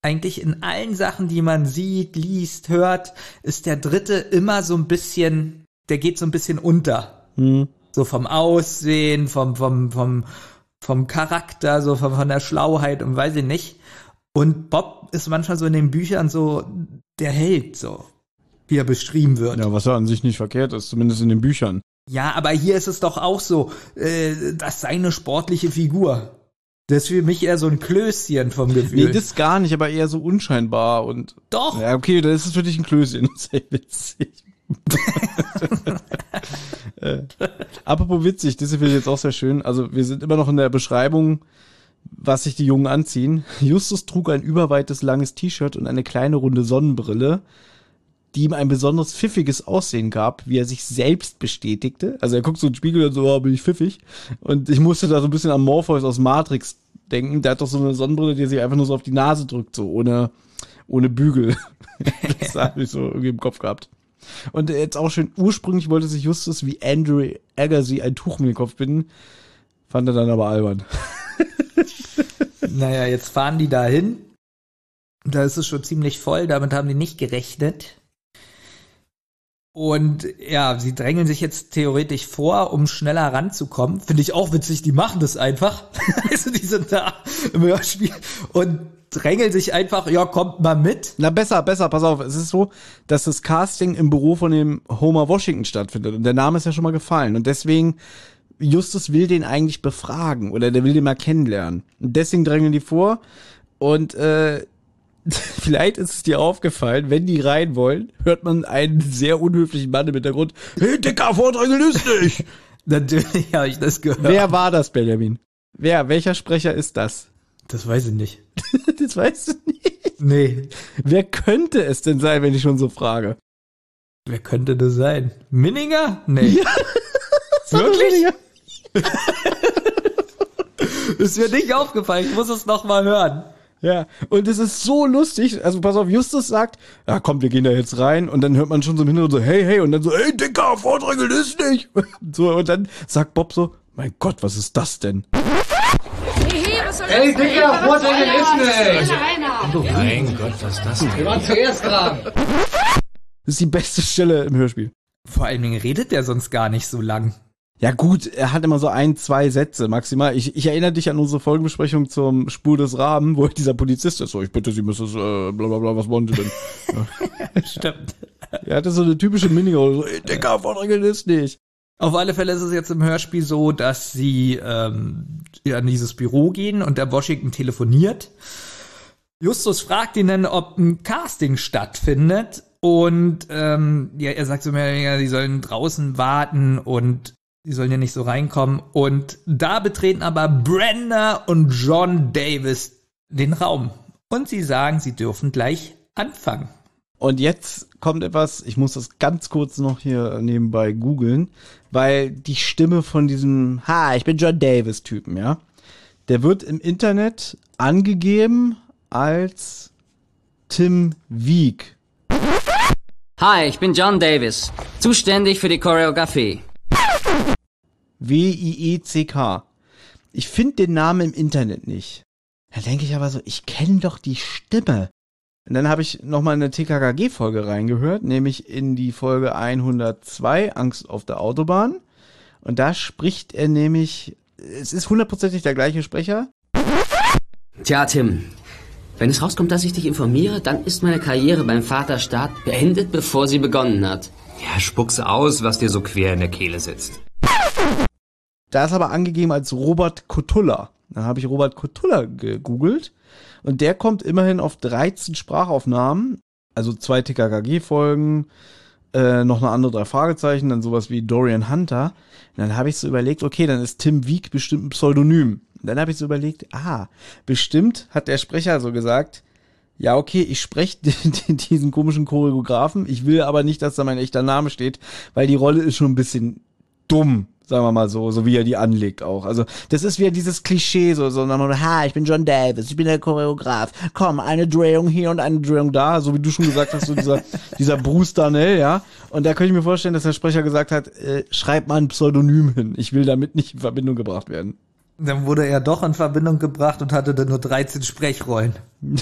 eigentlich in allen Sachen, die man sieht, liest, hört, ist der Dritte immer so ein bisschen, der geht so ein bisschen unter. Hm. So vom Aussehen, vom, vom, vom, vom Charakter, so von, von der Schlauheit und weiß ich nicht. Und Bob ist manchmal so in den Büchern so der Held, so wie er beschrieben wird. Ja, was ja an sich nicht verkehrt ist, zumindest in den Büchern. Ja, aber hier ist es doch auch so, äh, das seine sportliche Figur. Das ist für mich eher so ein Klößchen vom Gefühl. Nee, das gar nicht, aber eher so unscheinbar und. doch. Ja, okay, dann ist es für dich ein Klößchen. Das ist sehr witzig. äh, apropos witzig, das finde ich jetzt auch sehr schön. Also, wir sind immer noch in der Beschreibung, was sich die Jungen anziehen. Justus trug ein überweites langes T-Shirt und eine kleine runde Sonnenbrille, die ihm ein besonders pfiffiges Aussehen gab, wie er sich selbst bestätigte. Also er guckt so in den Spiegel und so, oh, bin ich pfiffig. Und ich musste da so ein bisschen an Morpheus aus Matrix denken. Der hat doch so eine Sonnenbrille, die sich einfach nur so auf die Nase drückt, so ohne, ohne Bügel. das habe ich so irgendwie im Kopf gehabt. Und jetzt auch schön, ursprünglich wollte sich Justus wie Andrew Agassi ein Tuch in den Kopf binden. Fand er dann aber albern. Naja, jetzt fahren die da hin. Da ist es schon ziemlich voll, damit haben die nicht gerechnet. Und ja, sie drängeln sich jetzt theoretisch vor, um schneller ranzukommen. Finde ich auch witzig, die machen das einfach. also die sind da im Hörspiel. Und drängeln sich einfach, ja, kommt mal mit. Na besser, besser, pass auf. Es ist so, dass das Casting im Büro von dem Homer Washington stattfindet. Und der Name ist ja schon mal gefallen. Und deswegen, Justus will den eigentlich befragen oder der will den mal kennenlernen. Und deswegen drängeln die vor. Und äh, vielleicht ist es dir aufgefallen, wenn die rein wollen, hört man einen sehr unhöflichen Mann im Hintergrund. Hey, Dicker, vordrängeln ist nicht! Natürlich habe ich das gehört. Wer war das, Benjamin? Wer, welcher Sprecher ist das? Das weiß ich nicht. das weißt du nicht. Nee. Wer könnte es denn sein, wenn ich schon so frage? Wer könnte das sein? Minninger? Nee. Wirklich? ist mir nicht aufgefallen. Ich muss es noch mal hören. Ja, und es ist so lustig. Also pass auf, Justus sagt, ja komm, wir gehen da jetzt rein. Und dann hört man schon so im Hintergrund so, hey, hey. Und dann so, hey, Dicker, vordrängeln ist nicht. So, und dann sagt Bob so, mein Gott, was ist das denn? Hey, Dicker, vordrängeln ist nicht. Mein Gott, was ist das denn? Wir waren zuerst dran. Das ist die beste Stelle im Hörspiel. Vor allen Dingen redet der sonst gar nicht so lang. Ja gut, er hat immer so ein, zwei Sätze maximal. Ich, ich erinnere dich an unsere Folgenbesprechung zum Spur des Raben, wo dieser Polizist ist. So, ich bitte, Sie müssen es, äh, bla bla bla, was wollen Sie denn? Stimmt. er hatte so eine typische Minirolle, so, Dicker, vordrängeln ist nicht. Auf alle Fälle ist es jetzt im Hörspiel so, dass sie ähm, ja, in dieses Büro gehen und der Washington telefoniert. Justus fragt ihn dann, ob ein Casting stattfindet. Und ähm, ja, er sagt so mehr weniger, die sollen draußen warten und die sollen ja nicht so reinkommen. Und da betreten aber Brenda und John Davis den Raum. Und sie sagen, sie dürfen gleich anfangen. Und jetzt kommt etwas, ich muss das ganz kurz noch hier nebenbei googeln, weil die Stimme von diesem, ha, ich bin John Davis Typen, ja, der wird im Internet angegeben als Tim Wieg. Hi, ich bin John Davis, zuständig für die Choreografie. W-I-E-C-K. Ich finde den Namen im Internet nicht. Da denke ich aber so, ich kenne doch die Stimme. Und dann habe ich nochmal eine TKKG-Folge reingehört, nämlich in die Folge 102, Angst auf der Autobahn. Und da spricht er nämlich, es ist hundertprozentig der gleiche Sprecher. Tja, Tim, wenn es rauskommt, dass ich dich informiere, dann ist meine Karriere beim Vaterstaat beendet, bevor sie begonnen hat. Ja, spuck's aus, was dir so quer in der Kehle sitzt. Da ist aber angegeben als Robert Kotulla. Dann habe ich Robert Kotulla gegoogelt und der kommt immerhin auf 13 Sprachaufnahmen, also zwei TKKG-Folgen, äh, noch eine andere drei Fragezeichen, dann sowas wie Dorian Hunter. Und dann habe ich so überlegt, okay, dann ist Tim Wieg bestimmt ein Pseudonym. Und dann habe ich so überlegt, ah, bestimmt hat der Sprecher so gesagt, ja, okay, ich spreche diesen komischen Choreografen, ich will aber nicht, dass da mein echter Name steht, weil die Rolle ist schon ein bisschen dumm, sagen wir mal so, so wie er die anlegt auch. Also das ist wieder dieses Klischee, so, so, ha, ich bin John Davis, ich bin der Choreograf, komm, eine Drehung hier und eine Drehung da, so wie du schon gesagt hast, so dieser, dieser Bruce Darnell, ja. Und da könnte ich mir vorstellen, dass der Sprecher gesagt hat, äh, schreib mal ein Pseudonym hin, ich will damit nicht in Verbindung gebracht werden. Dann wurde er doch in Verbindung gebracht und hatte dann nur 13 Sprechrollen.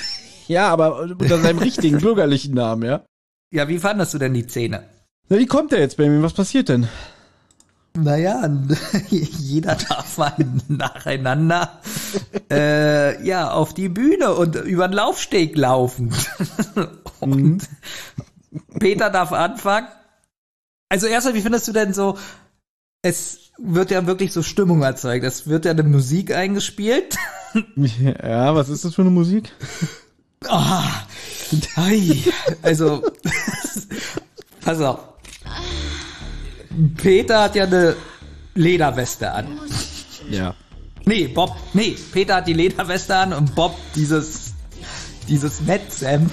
ja, aber unter seinem richtigen bürgerlichen Namen, ja. Ja, wie fandest du denn die Szene? Na, wie kommt der jetzt, Benjamin? Was passiert denn? Naja, jeder darf mal nacheinander äh, ja auf die Bühne und über den Laufsteg laufen. und mhm. Peter darf anfangen. Also erstmal, wie findest du denn so? Es wird ja wirklich so Stimmung erzeugt. Es wird ja eine Musik eingespielt. Ja, was ist das für eine Musik? Ah, also, pass auf. Peter hat ja eine Lederweste an. Ja. Nee, Bob, nee, Peter hat die Lederweste an und Bob dieses, dieses Netzhemd.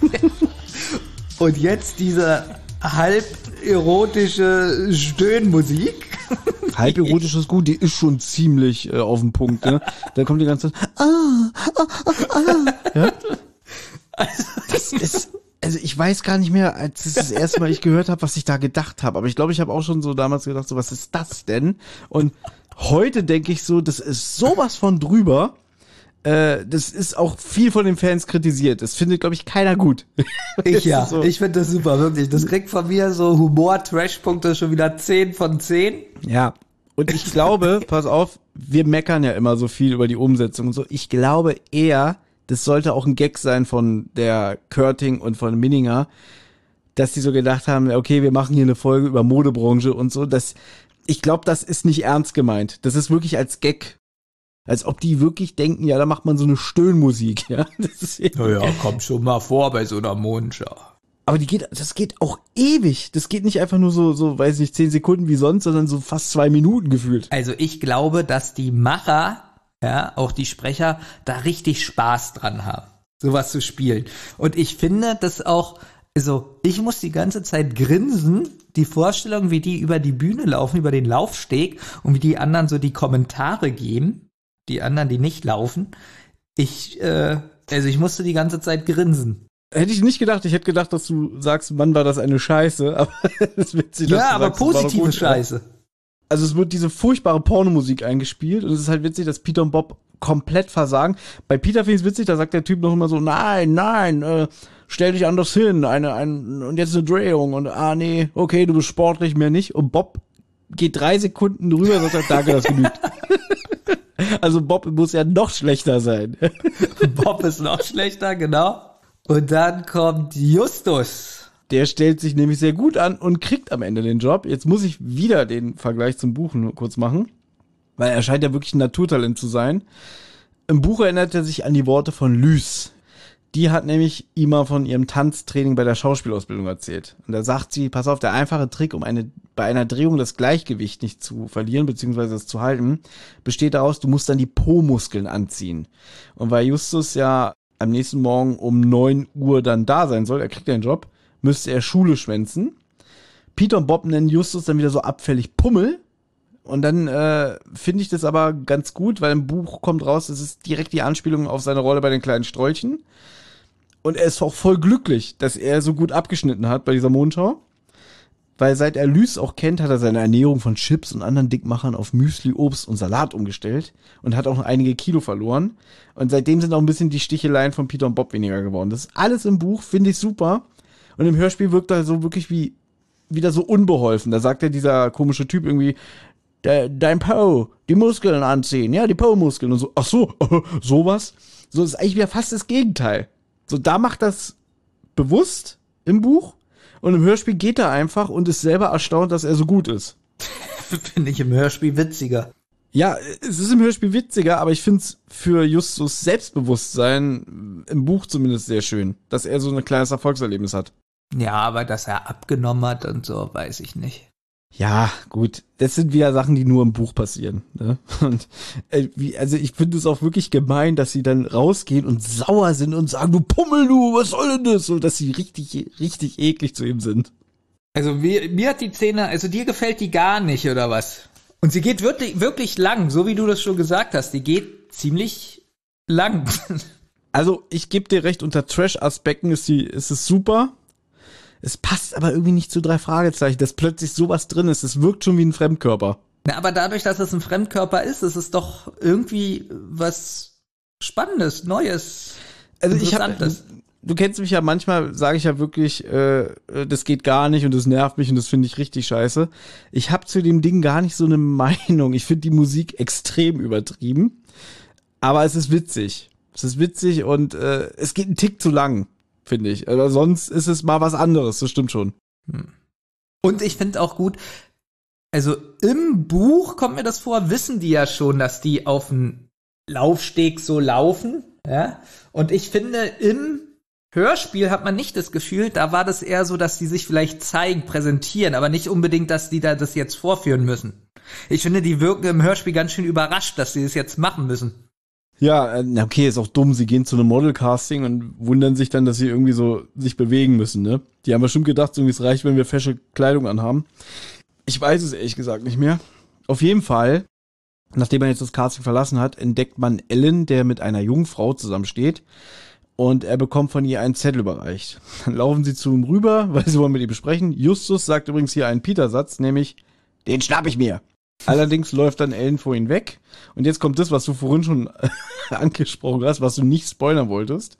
und jetzt diese halb erotische Stöhnmusik. Halb erotisch ist gut, die ist schon ziemlich äh, auf den Punkt, ne? Da kommt die ganze Zeit, ah, ah, ah, ah. Ja? Also, das ist also ich weiß gar nicht mehr, als es das erste Mal ich gehört habe, was ich da gedacht habe. Aber ich glaube, ich habe auch schon so damals gedacht, so was ist das denn? Und heute denke ich so, das ist sowas von drüber. Äh, das ist auch viel von den Fans kritisiert. Das findet, glaube ich, keiner gut. Ich ja, so. ich finde das super, wirklich. Das kriegt von mir so Humor-Trash-Punkte schon wieder 10 von 10. Ja. Und ich glaube, pass auf, wir meckern ja immer so viel über die Umsetzung und so. Ich glaube eher, das sollte auch ein Gag sein von der Körting und von Minninger, dass die so gedacht haben, okay, wir machen hier eine Folge über Modebranche und so. Das, ich glaube, das ist nicht ernst gemeint. Das ist wirklich als Gag. Als ob die wirklich denken, ja, da macht man so eine Stöhnmusik, ja. Das Naja, kommt schon mal vor bei so einer Mondschau. aber die geht, das geht auch ewig. Das geht nicht einfach nur so, so, weiß nicht, zehn Sekunden wie sonst, sondern so fast zwei Minuten gefühlt. Also ich glaube, dass die Macher, ja, auch die Sprecher, da richtig Spaß dran haben, sowas zu spielen. Und ich finde, dass auch, also ich muss die ganze Zeit grinsen, die Vorstellung, wie die über die Bühne laufen, über den Laufsteg und wie die anderen so die Kommentare geben, die anderen, die nicht laufen. Ich, äh, also ich musste die ganze Zeit grinsen. Hätte ich nicht gedacht. Ich hätte gedacht, dass du sagst, Mann, war das eine Scheiße. Aber es ist witzig, Ja, aber sagst, positive. Scheiße. Also es wird diese furchtbare Pornomusik eingespielt und es ist halt witzig, dass Peter und Bob komplett versagen. Bei Peter finde ich es witzig, da sagt der Typ noch immer so, nein, nein, äh, stell dich anders hin, eine, ein, und jetzt eine Drehung und ah nee, okay, du bist sportlich, mehr nicht. Und Bob geht drei Sekunden drüber und sagt, danke, das genügt. also Bob muss ja noch schlechter sein. Bob ist noch schlechter, genau. Und dann kommt Justus. Der stellt sich nämlich sehr gut an und kriegt am Ende den Job. Jetzt muss ich wieder den Vergleich zum Buch nur kurz machen, weil er scheint ja wirklich ein Naturtalent zu sein. Im Buch erinnert er sich an die Worte von Lys. Die hat nämlich ihm mal von ihrem Tanztraining bei der Schauspielausbildung erzählt. Und da sagt sie, pass auf, der einfache Trick, um eine, bei einer Drehung das Gleichgewicht nicht zu verlieren, beziehungsweise es zu halten, besteht daraus, du musst dann die Po-Muskeln anziehen. Und weil Justus ja am nächsten Morgen um 9 Uhr dann da sein soll, er kriegt den Job, müsste er Schule schwänzen. Peter und Bob nennen Justus dann wieder so abfällig Pummel. Und dann äh, finde ich das aber ganz gut, weil im Buch kommt raus, es ist direkt die Anspielung auf seine Rolle bei den kleinen Strolchen. Und er ist auch voll glücklich, dass er so gut abgeschnitten hat bei dieser Mondschau. Weil seit er Lys auch kennt, hat er seine Ernährung von Chips und anderen Dickmachern auf Müsli, Obst und Salat umgestellt und hat auch noch einige Kilo verloren. Und seitdem sind auch ein bisschen die Sticheleien von Peter und Bob weniger geworden. Das ist alles im Buch, finde ich super. Und im Hörspiel wirkt er so wirklich wie wieder so unbeholfen. Da sagt ja dieser komische Typ irgendwie, "De- dein Po, die Muskeln anziehen, ja, die Po-Muskeln und so. Ach so, sowas. So ist eigentlich wieder fast das Gegenteil. So, da macht das bewusst im Buch und im Hörspiel geht er einfach und ist selber erstaunt, dass er so gut ist. Finde ich im Hörspiel witziger. Ja, es ist im Hörspiel witziger, aber ich find's für Justus Selbstbewusstsein im Buch zumindest sehr schön, dass er so ein kleines Erfolgserlebnis hat. Ja, aber dass er abgenommen hat und so, weiß ich nicht. Ja, gut. Das sind wieder Sachen, die nur im Buch passieren. Ne? Und äh, wie, also ich finde es auch wirklich gemein, dass sie dann rausgehen und sauer sind und sagen, du Pummel, du, was soll denn das? So, dass sie richtig, richtig eklig zu ihm sind. Also mir, mir hat die Szene, also dir gefällt die gar nicht, oder was? Und sie geht wirklich, wirklich lang, so wie du das schon gesagt hast. Die geht ziemlich lang. Also ich gebe dir recht, unter Trash-Aspekten ist, die, ist es super. Es passt aber irgendwie nicht zu drei Fragezeichen, dass plötzlich sowas drin ist. Es wirkt schon wie ein Fremdkörper. Na, aber dadurch, dass es ein Fremdkörper ist, ist es doch irgendwie was Spannendes, Neues. Also ich habe. Du kennst mich ja manchmal, sage ich ja wirklich, äh, äh, das geht gar nicht und das nervt mich und das finde ich richtig scheiße. Ich habe zu dem Ding gar nicht so eine Meinung. Ich finde die Musik extrem übertrieben, aber es ist witzig. Es ist witzig und äh, es geht einen Tick zu lang, finde ich. Aber sonst ist es mal was anderes. Das stimmt schon. Und ich finde auch gut, also im Buch kommt mir das vor, wissen die ja schon, dass die auf dem Laufsteg so laufen, ja. Und ich finde, im Hörspiel hat man nicht das Gefühl, da war das eher so, dass die sich vielleicht zeigen, präsentieren, aber nicht unbedingt, dass die da das jetzt vorführen müssen. Ich finde, die wirken im Hörspiel ganz schön überrascht, dass sie das jetzt machen müssen. Ja, äh, okay, ist auch dumm. Sie gehen zu einem Modelcasting und wundern sich dann, dass sie irgendwie so sich bewegen müssen, ne? Die haben bestimmt gedacht, irgendwie es reicht, wenn wir fesche Kleidung anhaben. Ich weiß es ehrlich gesagt nicht mehr. Auf jeden Fall, nachdem er jetzt das Casting verlassen hat, entdeckt man Ellen, der mit einer jungen Frau zusammensteht. Und er bekommt von ihr einen Zettel überreicht. Dann laufen sie zu ihm rüber, weil sie wollen mit ihm besprechen. Justus sagt übrigens hier einen Peter-Satz, nämlich, den schnapp ich mir. Allerdings läuft dann Ellen vor ihn weg. Und jetzt kommt das, was du vorhin schon angesprochen hast, was du nicht spoilern wolltest.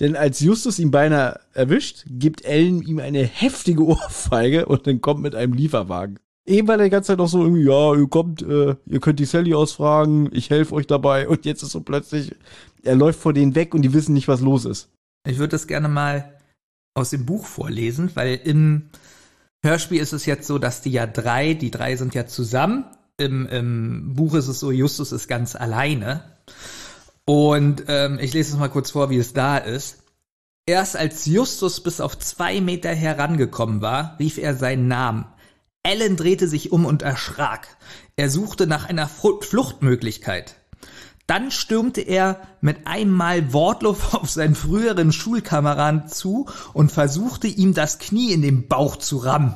Denn als Justus ihn beinahe erwischt, gibt Ellen ihm eine heftige Ohrfeige und dann kommt mit einem Lieferwagen. Eben war der ganze Zeit noch so irgendwie, ja, ihr kommt, äh, ihr könnt die Sally ausfragen, ich helfe euch dabei. Und jetzt ist so plötzlich, er läuft vor denen weg und die wissen nicht, was los ist. Ich würde das gerne mal aus dem Buch vorlesen, weil im Hörspiel ist es jetzt so, dass die ja drei, die drei sind ja zusammen. Im, im Buch ist es so, Justus ist ganz alleine. Und ähm, ich lese es mal kurz vor, wie es da ist. Erst als Justus bis auf zwei Meter herangekommen war, rief er seinen Namen. Alan drehte sich um und erschrak. Er suchte nach einer Fluchtmöglichkeit. Dann stürmte er mit einem Mal wortlos auf seinen früheren Schulkameraden zu und versuchte ihm das Knie in den Bauch zu rammen.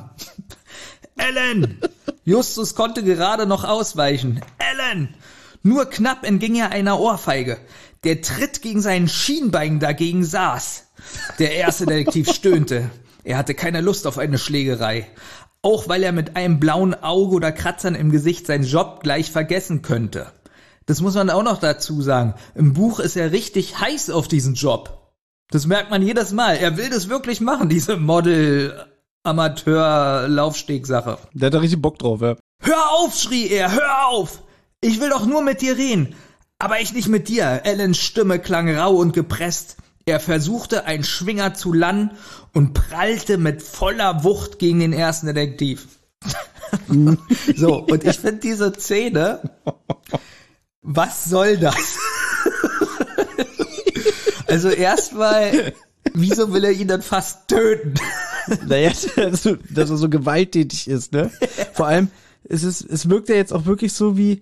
Alan! Justus konnte gerade noch ausweichen. Alan! Nur knapp entging er einer Ohrfeige. Der Tritt gegen seinen Schienbein dagegen saß. Der erste Detektiv stöhnte. Er hatte keine Lust auf eine Schlägerei. Auch weil er mit einem blauen Auge oder Kratzern im Gesicht seinen Job gleich vergessen könnte. Das muss man auch noch dazu sagen. Im Buch ist er richtig heiß auf diesen Job. Das merkt man jedes Mal. Er will das wirklich machen, diese Model-Amateur-Laufsteg-Sache. Der hat da richtig Bock drauf, ja. Hör auf, schrie er, hör auf! Ich will doch nur mit dir reden. Aber ich nicht mit dir. Allens Stimme klang rau und gepresst. Er versuchte, einen Schwinger zu landen und prallte mit voller Wucht gegen den ersten Detektiv. so, und ich finde diese Szene, was soll das? also erstmal, wieso will er ihn dann fast töten? Naja, dass, er so gewalttätig ist, ne? Vor allem, es ist, es wirkt ja jetzt auch wirklich so wie,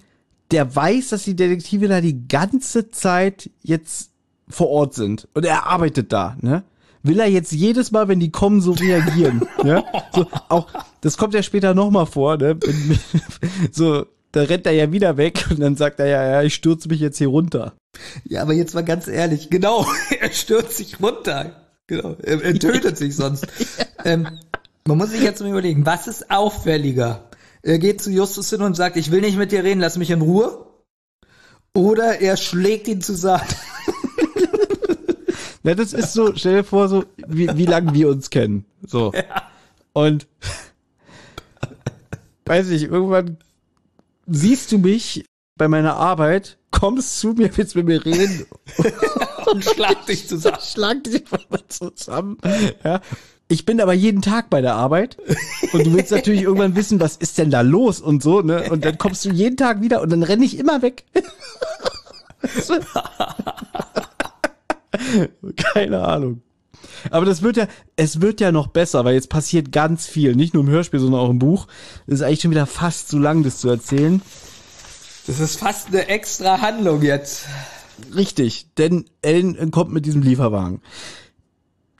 der weiß, dass die Detektive da die ganze Zeit jetzt vor Ort sind. Und er arbeitet da, ne? Will er jetzt jedes Mal, wenn die kommen, so reagieren, ne? So, auch, das kommt ja später nochmal vor, ne? So, da rennt er ja wieder weg und dann sagt er ja, ja, ich stürze mich jetzt hier runter. Ja, aber jetzt mal ganz ehrlich, genau, er stürzt sich runter. Genau, er, er tötet sich sonst. Ähm, man muss sich jetzt mal überlegen, was ist auffälliger? Er geht zu Justus hin und sagt, ich will nicht mit dir reden, lass mich in Ruhe. Oder er schlägt ihn zu Saat. Na, das ist so, stell dir vor, so, wie, wie lange wir uns kennen. So. Und weiß ich, irgendwann siehst du mich bei meiner Arbeit, kommst zu mir, willst mit mir reden und schlagt dich zusammen. schlag dich einfach mal zusammen. Ja. Ich bin aber jeden Tag bei der Arbeit und du willst natürlich irgendwann wissen, was ist denn da los und so, ne? Und dann kommst du jeden Tag wieder und dann renne ich immer weg. Keine Ahnung. Aber das wird ja, es wird ja noch besser, weil jetzt passiert ganz viel. Nicht nur im Hörspiel, sondern auch im Buch. Es ist eigentlich schon wieder fast zu lang, das zu erzählen. Das ist fast eine extra Handlung jetzt. Richtig, denn Ellen kommt mit diesem Lieferwagen.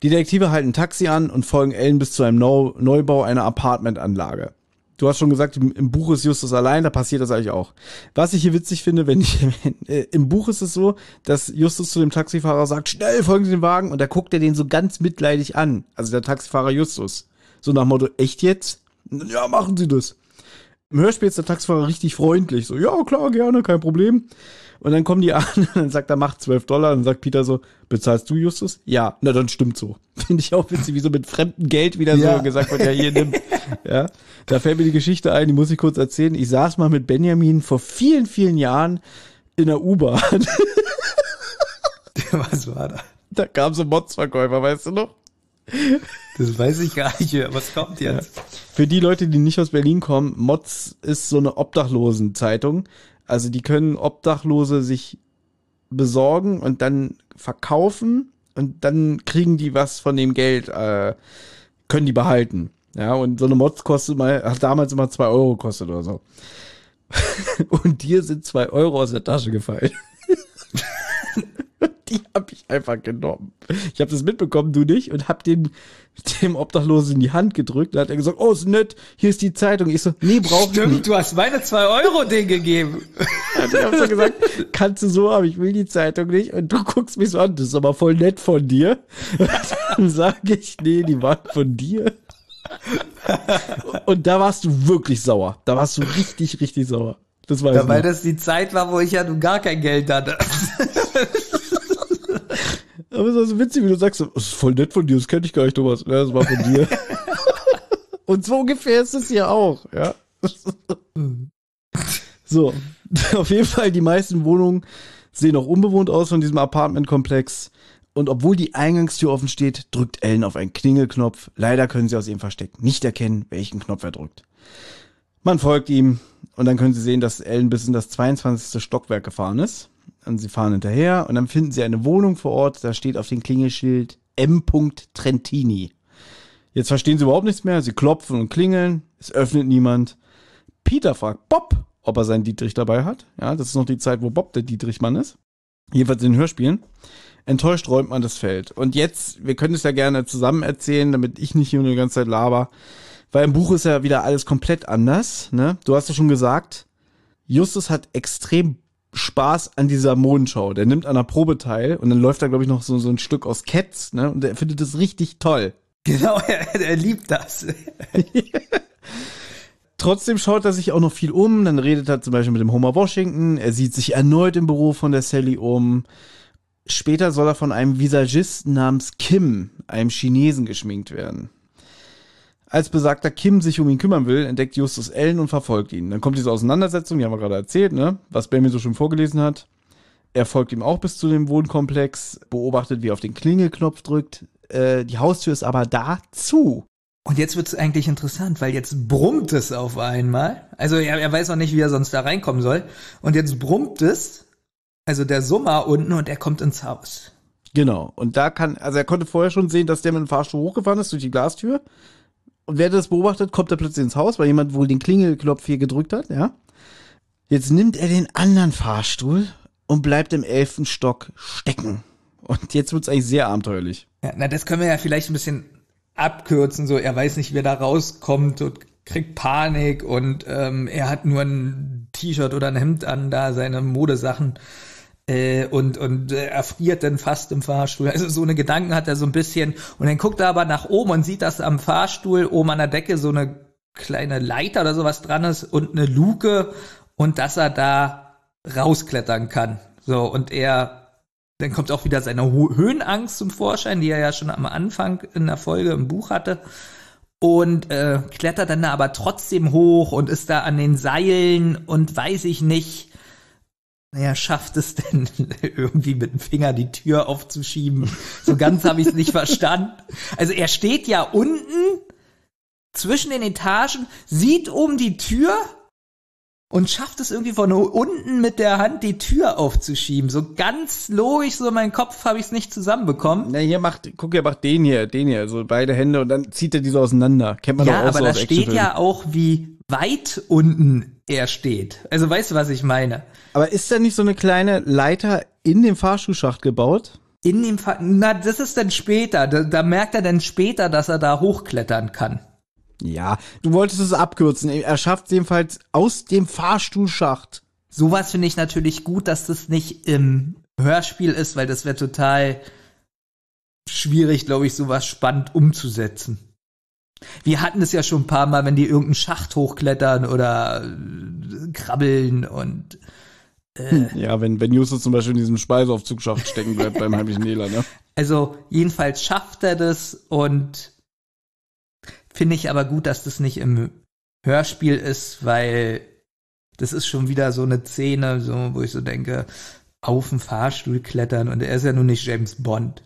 Die Detektive halten ein Taxi an und folgen Ellen bis zu einem Neu Neubau einer Apartmentanlage. Du hast schon gesagt, im, Buch ist Justus allein, da passiert das eigentlich auch. Was ich hier witzig finde, wenn ich, wenn, äh, im Buch ist es so, dass Justus zu dem Taxifahrer sagt, schnell folgen Sie dem Wagen und da guckt er den so ganz mitleidig an. Also der Taxifahrer Justus. So nach Motto, echt jetzt? Ja, machen Sie das. Im Hörspiel ist der Taxifahrer richtig freundlich. So, ja, klar, gerne, kein Problem. Und dann kommen die an und dann sagt er, mach 12 Dollar. Und dann sagt Peter so, bezahlst du, Justus? Ja, na dann stimmt so. Finde ich auch witzig, wie so mit fremdem Geld wieder Ja. so gesagt wird, ja, hier nimm. Ja, da fällt mir die Geschichte ein, die muss ich kurz erzählen. Ich saß mal mit Benjamin vor vielen, vielen Jahren in der U-Bahn. Was war da? Da kam so Modsverkäufer, weißt du noch? Das weiß ich gar nicht mehr. Was kommt jetzt? Für die Leute, die nicht aus Berlin kommen, Mods ist so eine Obdachlosenzeitung. Also die können Obdachlose sich besorgen und dann verkaufen und dann kriegen die was von dem Geld, äh, können die behalten. Ja, und so eine Mods kostet mal, hat damals immer zwei Euro gekostet oder so. und dir sind zwei Euro aus der Tasche gefallen. Die habe ich einfach genommen. Ich habe das mitbekommen, du nicht, und hab dem, dem Obdachlosen in die Hand gedrückt. Da hat er gesagt, oh, ist nett, hier ist die Zeitung. Ich so, nee, brauch ich nicht. Stimmt, du hast meine 2 Euro Ding gegeben. Und ich hab so gesagt, kannst du so, aber ich will die Zeitung nicht. Und du guckst mich so an, das ist aber voll nett von dir. Dann sage ich, nee, die waren von dir. Und da warst du wirklich sauer. Da warst du richtig, richtig sauer. Das weiß Ja, ich weil das die Zeit war, wo ich ja nun gar kein Geld hatte. Aber es ist so witzig, wie du sagst, das ist voll nett von dir, das kenne ich gar nicht, Thomas. Ja, das war von dir. Und so ungefähr ist es hier auch, ja. so, auf jeden Fall, die meisten Wohnungen sehen auch unbewohnt aus von diesem Apartmentkomplex. Und obwohl die Eingangstür offen steht, drückt Ellen auf einen Klingelknopf. Leider können sie aus ihrem Versteck nicht erkennen, welchen Knopf er drückt. Man folgt ihm und dann können sie sehen, dass Ellen bis in das 22. Stockwerk gefahren ist. Und sie fahren hinterher und dann finden sie eine Wohnung vor Ort. Da steht auf dem Klingelschild M. Trentini. Jetzt verstehen sie überhaupt nichts mehr. Sie klopfen und klingeln. Es öffnet niemand. Peter fragt Bob, ob er seinen Dietrich dabei hat. Ja, das ist noch die Zeit, wo Bob der Dietrichmann ist. Jedenfalls in den Hörspielen. Enttäuscht räumt man das Feld. Und jetzt, wir können es ja gerne zusammen erzählen, damit ich nicht hier nur die ganze Zeit laber. Weil im Buch ist ja wieder alles komplett anders. Ne? Du hast ja schon gesagt, Justus hat extrem Spaß an dieser Mondschau. Der nimmt an der Probe teil und dann läuft da, glaube ich, noch so, so ein Stück aus Cats, ne? Und er findet das richtig toll. Genau, er, er liebt das. Trotzdem schaut er sich auch noch viel um. Dann redet er zum Beispiel mit dem Homer Washington. Er sieht sich erneut im Büro von der Sally um. Später soll er von einem Visagisten namens Kim, einem Chinesen, geschminkt werden. Als besagter Kim sich um ihn kümmern will, entdeckt Justus Ellen und verfolgt ihn. Dann kommt diese Auseinandersetzung, die haben wir gerade erzählt, ne? was Ben mir so schön vorgelesen hat. Er folgt ihm auch bis zu dem Wohnkomplex, beobachtet, wie er auf den Klingelknopf drückt. Äh, die Haustür ist aber da zu. Und jetzt wird's eigentlich interessant, weil jetzt brummt es auf einmal. Also er, er weiß noch nicht, wie er sonst da reinkommen soll. Und jetzt brummt es, also der Summer unten und er kommt ins Haus. Genau. Und da kann, also er konnte vorher schon sehen, dass der mit dem Fahrstuhl hochgefahren ist durch die Glastür. Und wer das beobachtet, kommt er plötzlich ins Haus, weil jemand wohl den Klingelknopf hier gedrückt hat, ja. Jetzt nimmt er den anderen Fahrstuhl und bleibt im elften Stock stecken. Und jetzt wird's eigentlich sehr abenteuerlich. Ja, na, das können wir ja vielleicht ein bisschen abkürzen. So, er weiß nicht, wie er da rauskommt und kriegt Panik und ähm, er hat nur ein T-Shirt oder ein Hemd an, da seine Modesachen äh, und, und äh, erfriert dann fast im Fahrstuhl. Also so eine Gedanken hat er so ein bisschen. Und dann guckt er aber nach oben und sieht, dass am Fahrstuhl oben an der Decke so eine kleine Leiter oder sowas dran ist und eine Luke und dass er da rausklettern kann. So, und er, dann kommt auch wieder seine Höhenangst zum Vorschein, die er ja schon am Anfang in der Folge im Buch hatte. Und äh, klettert dann da aber trotzdem hoch und ist da an den Seilen und weiß ich nicht, naja, schafft es denn irgendwie mit dem Finger die Tür aufzuschieben? So ganz habe ich es nicht verstanden. Also er steht ja unten zwischen den Etagen, sieht um die Tür und schafft es irgendwie von unten mit der Hand die Tür aufzuschieben. So ganz logisch, so in meinem Kopf habe ich es nicht zusammenbekommen. Na, hier macht, guck, er macht den hier, den hier, so beide Hände und dann zieht er diese auseinander. Kennt man ja, doch auch aber so da steht ja auch, wie weit unten er steht. Also weißt du, was ich meine? Aber ist da nicht so eine kleine Leiter in dem Fahrstuhlschacht gebaut? In dem Fa Na, das ist dann später. Da, da merkt er dann später, dass er da hochklettern kann. Ja, du wolltest es abkürzen. Er schafft es jedenfalls aus dem Fahrstuhlschacht. Sowas finde ich natürlich gut, dass das nicht im Hörspiel ist, weil das wäre total schwierig, glaube ich, sowas spannend umzusetzen. Wir hatten es ja schon ein paar Mal, wenn die irgendeinen Schacht hochklettern oder äh, krabbeln und äh, ja, wenn, wenn Justus zum Beispiel in diesem Speiseaufzugschacht stecken bleibt beim heimlichen Nela, ne? Also jedenfalls schafft er das und finde ich aber gut, dass das nicht im Hörspiel ist, weil das ist schon wieder so eine Szene, so, wo ich so denke, auf den Fahrstuhl klettern und er ist ja nun nicht James Bond.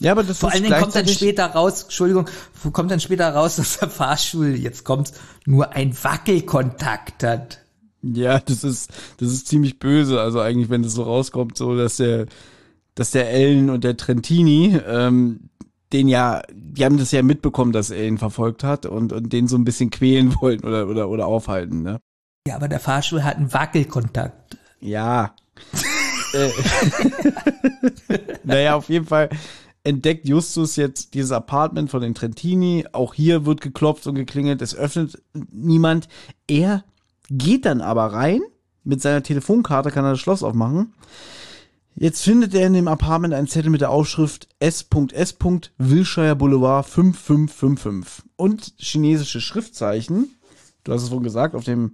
Ja, aber das Vor allen Dingen kommt dann später raus, Entschuldigung, kommt dann später raus, dass der Fahrstuhl, jetzt kommt, nur ein Wackelkontakt hat. Ja, das ist, das ist ziemlich böse. Also eigentlich, wenn das so rauskommt, so, dass der, dass der Ellen und der Trentini, ähm, den ja, die haben das ja mitbekommen, dass er ihn verfolgt hat und, und den so ein bisschen quälen wollten oder, oder, oder aufhalten, ne? Ja, aber der Fahrstuhl hat einen Wackelkontakt. Ja. Äh, naja, auf jeden Fall entdeckt Justus jetzt dieses Apartment von den Trentini. Auch hier wird geklopft und geklingelt. Es öffnet niemand. Er geht dann aber rein. Mit seiner Telefonkarte kann er das Schloss aufmachen. Jetzt findet er in dem Apartment einen Zettel mit der Aufschrift S.S. Wilshire Boulevard 5555 und chinesische Schriftzeichen. Du hast es wohl gesagt, auf dem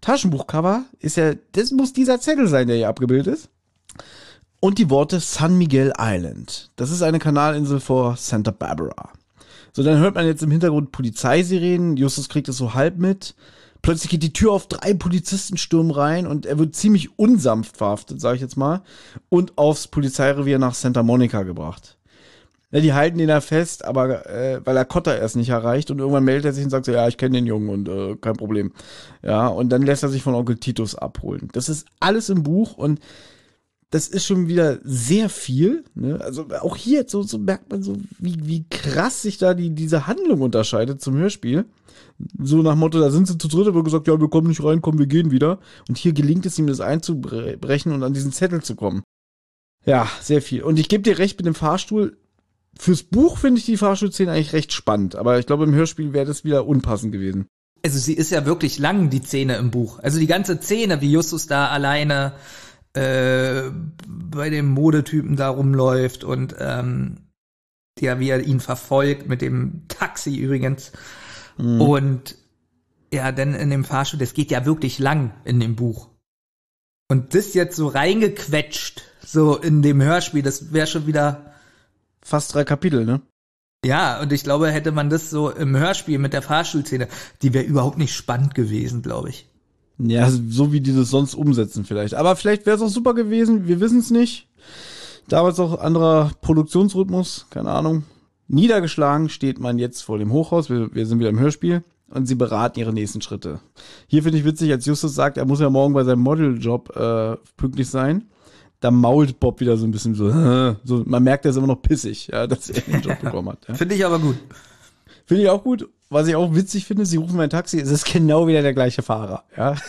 Taschenbuchcover ist ja, das muss dieser Zettel sein, der hier abgebildet ist. Und die Worte San Miguel Island. Das ist eine Kanalinsel vor Santa Barbara. So, dann hört man jetzt im Hintergrund Polizeisirenen. Justus kriegt es so halb mit. Plötzlich geht die Tür auf, drei Polizisten stürmen rein und er wird ziemlich unsanft verhaftet, sage ich jetzt mal, und aufs Polizeirevier nach Santa Monica gebracht. Ja, die halten ihn da fest, aber äh, weil er Cotter erst nicht erreicht und irgendwann meldet er sich und sagt so, ja, ich kenne den Jungen und äh, kein Problem. Ja, und dann lässt er sich von Onkel Titus abholen. Das ist alles im Buch und das ist schon wieder sehr viel. Ne? Also auch hier so, so merkt man so, wie, wie krass sich da die, diese Handlung unterscheidet zum Hörspiel. So nach Motto, da sind sie zu dritt, aber gesagt, ja, wir kommen nicht rein, komm, wir gehen wieder. Und hier gelingt es ihm, das einzubrechen und an diesen Zettel zu kommen. Ja, sehr viel. Und ich gebe dir recht mit dem Fahrstuhl. Fürs Buch finde ich die Fahrstuhlszene eigentlich recht spannend, aber ich glaube, im Hörspiel wäre das wieder unpassend gewesen. Also sie ist ja wirklich lang, die Szene im Buch. Also die ganze Szene, wie Justus da alleine äh, bei dem Modetypen da rumläuft und ähm, ja, wie er ihn verfolgt mit dem Taxi übrigens. Mhm. Und ja, denn in dem Fahrstuhl, das geht ja wirklich lang in dem Buch. Und das jetzt so reingequetscht, so in dem Hörspiel, das wäre schon wieder fast drei Kapitel, ne? Ja, und ich glaube, hätte man das so im Hörspiel mit der Fahrstuhlszene, die wäre überhaupt nicht spannend gewesen, glaube ich. Ja, so wie die das sonst umsetzen vielleicht. Aber vielleicht wäre es auch super gewesen, wir wissen es nicht. Damals auch anderer Produktionsrhythmus, keine Ahnung. Niedergeschlagen steht man jetzt vor dem Hochhaus, wir, wir sind wieder im Hörspiel und sie beraten ihre nächsten Schritte. Hier finde ich witzig, als Justus sagt, er muss ja morgen bei seinem Modeljob äh, pünktlich sein. Da mault Bob wieder so ein bisschen so, so man merkt, er ist immer noch pissig, ja, dass er den Job bekommen hat. Ja. Finde ich aber gut. Finde ich auch gut. Was ich auch witzig finde, sie rufen mein Taxi, es ist genau wieder der gleiche Fahrer. Ja.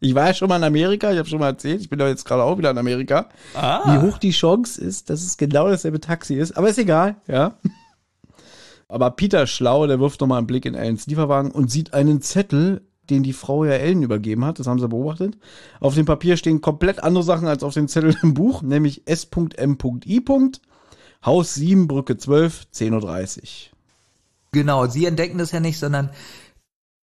Ich war ja schon mal in Amerika, ich habe schon mal erzählt, ich bin doch jetzt gerade auch wieder in Amerika. Ah. Wie hoch die Chance ist, dass es genau dasselbe Taxi ist, aber ist egal, ja. Aber Peter Schlau, der wirft nochmal einen Blick in Ellens Lieferwagen und sieht einen Zettel, den die Frau ja Ellen übergeben hat, das haben sie beobachtet. Auf dem Papier stehen komplett andere Sachen als auf dem Zettel im Buch, nämlich S.M.I. Haus 7, Brücke 12, 10.30 Uhr. Genau, sie entdecken das ja nicht, sondern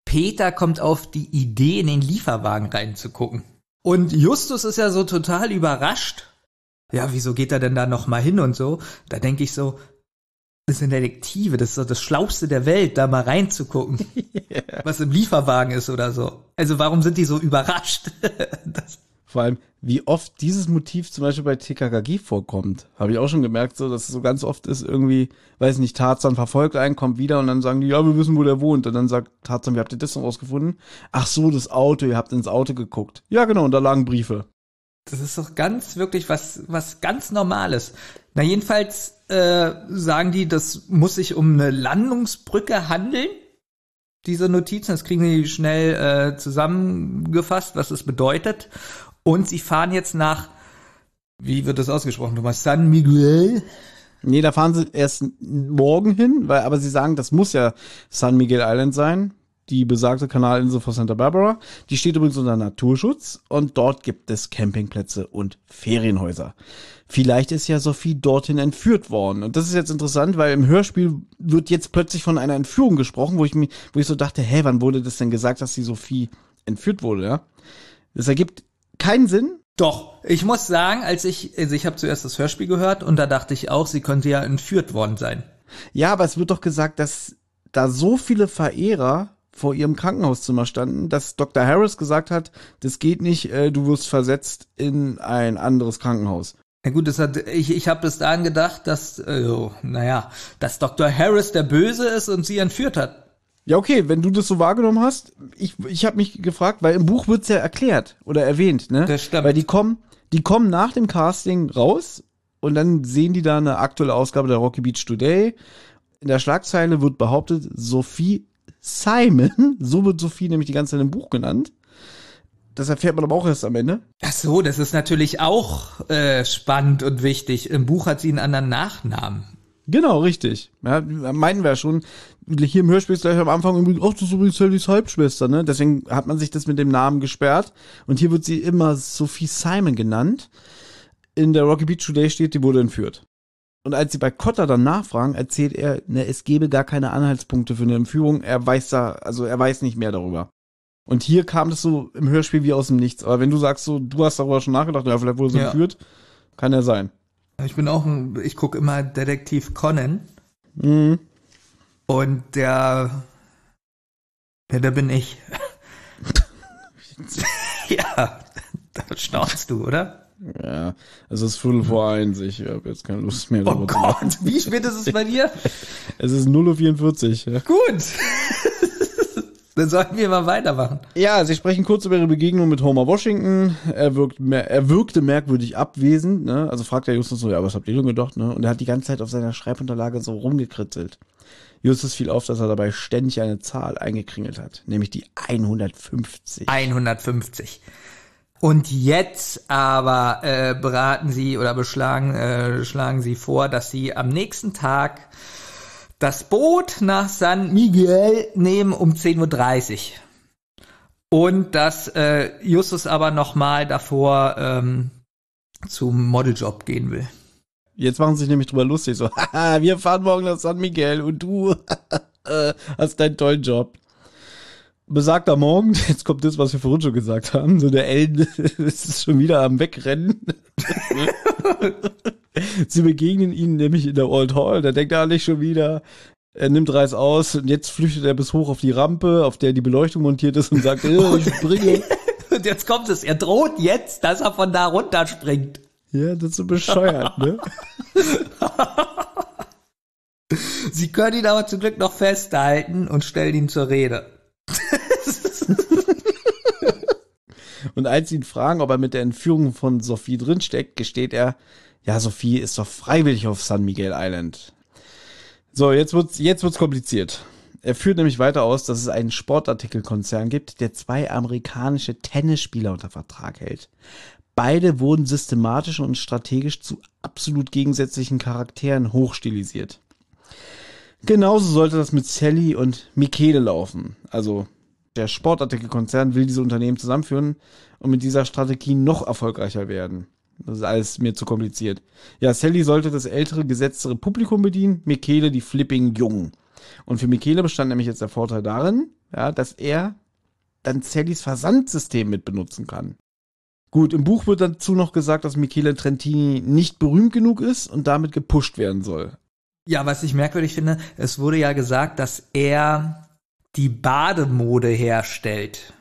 Peter kommt auf die Idee, in den Lieferwagen reinzugucken. Und Justus ist ja so total überrascht. Ja, wieso geht er denn da noch mal hin und so? Da denke ich so, das sind Detektive, das ist doch das Schlauste der Welt, da mal reinzugucken, yeah. was im Lieferwagen ist oder so. Also warum sind die so überrascht? Vor allem, wie oft dieses Motiv zum Beispiel bei TKKG vorkommt. Habe ich auch schon gemerkt, so, dass es so ganz oft ist, irgendwie, weiß nicht, Tarzan verfolgt einen, kommt wieder und dann sagen die, ja, wir wissen, wo der wohnt. Und dann sagt Tarzan, wie habt ihr das denn rausgefunden? Ach so, das Auto, ihr habt ins Auto geguckt. Ja, genau, und da lagen Briefe. Das ist doch ganz wirklich was, was ganz Normales. Na, jedenfalls äh, sagen die, das muss sich um eine Landungsbrücke handeln. Diese Notizen, das kriegen die schnell äh, zusammengefasst, was es bedeutet. Und sie fahren jetzt nach, wie wird das ausgesprochen, Thomas? San Miguel? Nee, da fahren sie erst morgen hin, weil, aber sie sagen, das muss ja San Miguel Island sein, die besagte Kanalinsel vor Santa Barbara. Die steht übrigens unter Naturschutz und dort gibt es Campingplätze und Ferienhäuser. Vielleicht ist ja Sophie dorthin entführt worden. Und das ist jetzt interessant, weil im Hörspiel wird jetzt plötzlich von einer Entführung gesprochen, wo ich mir, wo ich so dachte, hä, wann wurde das denn gesagt, dass die Sophie entführt wurde, ja? Das ergibt keinen Sinn. Doch, ich muss sagen, als ich, also ich habe zuerst das Hörspiel gehört und da dachte ich auch, sie könnte ja entführt worden sein. Ja, aber es wird doch gesagt, dass da so viele Verehrer vor ihrem Krankenhauszimmer standen, dass Dr. Harris gesagt hat, das geht nicht, äh, du wirst versetzt in ein anderes Krankenhaus. Ja gut, das hat, ich, ich habe bis dahin gedacht, dass, äh, naja, dass Dr. Harris der Böse ist und sie entführt hat. Ja, okay, wenn du das so wahrgenommen hast, ich, ich habe mich gefragt, weil im Buch wird's ja erklärt oder erwähnt, ne? Das stimmt. Weil die kommen, die kommen nach dem Casting raus und dann sehen die da eine aktuelle Ausgabe der Rocky Beach Today. In der Schlagzeile wird behauptet, Sophie Simon, so wird Sophie nämlich die ganze Zeit im Buch genannt. Das erfährt man aber auch erst am Ende. Ach so, das ist natürlich auch äh, spannend und wichtig. Im Buch hat sie einen anderen Nachnamen. Genau, richtig. Ja, meinen wir schon. Hier im Hörspiel ist gleich am Anfang irgendwie, ach, das ist übrigens Sallys Halbschwester, ne? Deswegen hat man sich das mit dem Namen gesperrt. Und hier wird sie immer Sophie Simon genannt. In der Rocky Beach Today steht, die wurde entführt. Und als sie bei Cotter dann nachfragen, erzählt er, ne, es gebe gar keine Anhaltspunkte für eine Entführung. Er weiß da, also er weiß nicht mehr darüber. Und hier kam das so im Hörspiel wie aus dem Nichts. Aber wenn du sagst so, du hast darüber schon nachgedacht, ja, vielleicht wurde sie ja. entführt, kann ja sein. Ich bin auch ein, ich gucke immer Detektiv Conan. Mhm. Und der, ja, da bin ich. ja, da staunst du, oder? Ja, es ist Viertel vor eins. Ich habe jetzt keine Lust mehr. Oh darüber zu machen. Gott, wie spät ist es bei dir? Es ist 0.44 Uhr. Ja. Gut. Dann sollten wir mal weitermachen. Ja, sie sprechen kurz über ihre Begegnung mit Homer Washington. Er, wirkt mer er wirkte merkwürdig abwesend. Ne? Also fragt er Justus so, ja, was habt ihr denn gedacht? Ne? Und er hat die ganze Zeit auf seiner Schreibunterlage so rumgekritzelt. Justus fiel auf, dass er dabei ständig eine Zahl eingekringelt hat, nämlich die 150. 150. Und jetzt aber äh, beraten sie oder beschlagen, äh, schlagen sie vor, dass sie am nächsten Tag das Boot nach San Miguel nehmen um 10.30 Uhr. Und dass äh, Justus aber nochmal davor ähm, zum Modeljob gehen will. Jetzt machen sie sich nämlich drüber lustig, so, haha, wir fahren morgen nach San Miguel und du äh, hast deinen tollen Job. Besagter Morgen, jetzt kommt das, was wir vorhin schon gesagt haben, so der Ellen ist schon wieder am Wegrennen. sie begegnen ihn nämlich in der Old Hall, da denkt er nicht schon wieder, er nimmt Reis aus und jetzt flüchtet er bis hoch auf die Rampe, auf der die Beleuchtung montiert ist und sagt, äh, ich springe. Und jetzt kommt es, er droht jetzt, dass er von da runterspringt. Ja, das ist so bescheuert, ne? Sie können ihn aber zum Glück noch festhalten und stellen ihn zur Rede. Und als sie ihn fragen, ob er mit der Entführung von Sophie drinsteckt, gesteht er, ja, Sophie ist doch freiwillig auf San Miguel Island. So, jetzt wird's, jetzt wird's kompliziert. Er führt nämlich weiter aus, dass es einen Sportartikelkonzern gibt, der zwei amerikanische Tennisspieler unter Vertrag hält. Beide wurden systematisch und strategisch zu absolut gegensätzlichen Charakteren hochstilisiert. Genauso sollte das mit Sally und Michele laufen. Also der Sportartikelkonzern will diese Unternehmen zusammenführen und mit dieser Strategie noch erfolgreicher werden. Das ist alles mir zu kompliziert. Ja, Sally sollte das ältere, gesetztere Publikum bedienen, Michele die flipping Jungen. Und für Michele bestand nämlich jetzt der Vorteil darin, ja, dass er dann Sallys Versandsystem mit benutzen kann. Gut, im Buch wird dazu noch gesagt, dass Michele Trentini nicht berühmt genug ist und damit gepusht werden soll. Ja, was ich merkwürdig finde, es wurde ja gesagt, dass er die Bademode herstellt.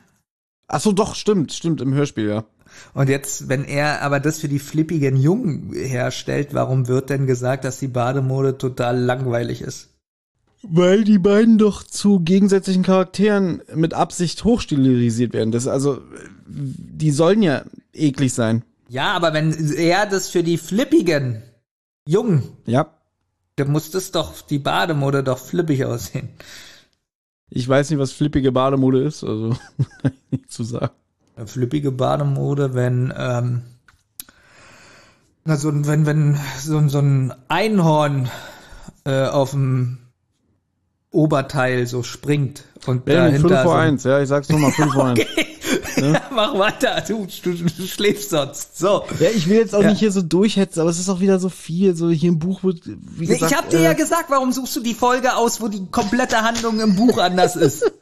Ach so, doch, stimmt, stimmt, im Hörspiel, ja. Und jetzt, wenn er aber das für die flippigen Jungen herstellt, warum wird denn gesagt, dass die Bademode total langweilig ist? Weil die beiden doch zu gegensätzlichen Charakteren mit Absicht hochstilisiert werden. Das also, die sollen ja eklig sein. Ja, aber wenn er das für die flippigen Jungen, Ja. dann muss das doch die Bademode doch flippig aussehen. Ich weiß nicht, was flippige Bademode ist, also nicht zu sagen. Flippige Bademode, wenn ähm, na so ein- wenn wenn so, ein- so ein Einhorn äh, auf dem Oberteil so springt und 5 dahinter vor so ein- 1, ja, ich sag's nochmal, 5 vor 1. ja, mach weiter, du, du, du schläfst sonst. So. Ja, ich will jetzt auch Ja. nicht hier so durchhetzen, aber es ist auch wieder so viel, so hier im Buch wird, wie Nee, gesagt. ich hab dir äh, ja gesagt, warum suchst du die Folge aus, wo die komplette Handlung im Buch anders ist?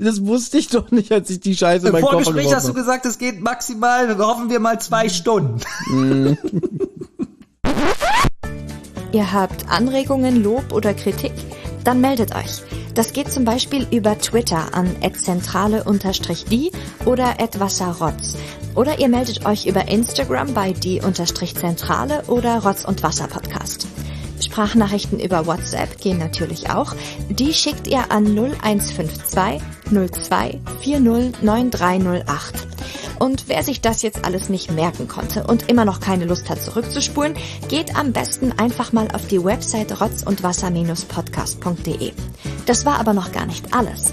Das wusste ich doch nicht, als ich die Scheiße in Im meinen Koffer Vorgespräch hast du gesagt, es geht maximal, hoffen wir mal zwei Stunden. Ihr habt Anregungen, Lob oder Kritik? Dann meldet euch. Das geht zum Beispiel über Twitter an @zentrale_die oder @wasserrotz. Oder ihr meldet euch über Instagram bei die_zentrale oder Rotz und Wasser Podcast. Sprachnachrichten über WhatsApp gehen natürlich auch. Die schickt ihr an 0152 02 40 9308. Und wer sich das jetzt alles nicht merken konnte und immer noch keine Lust hat zurückzuspulen, geht am besten einfach mal auf die Website rotz und wasser-podcast.de. Das war aber noch gar nicht alles.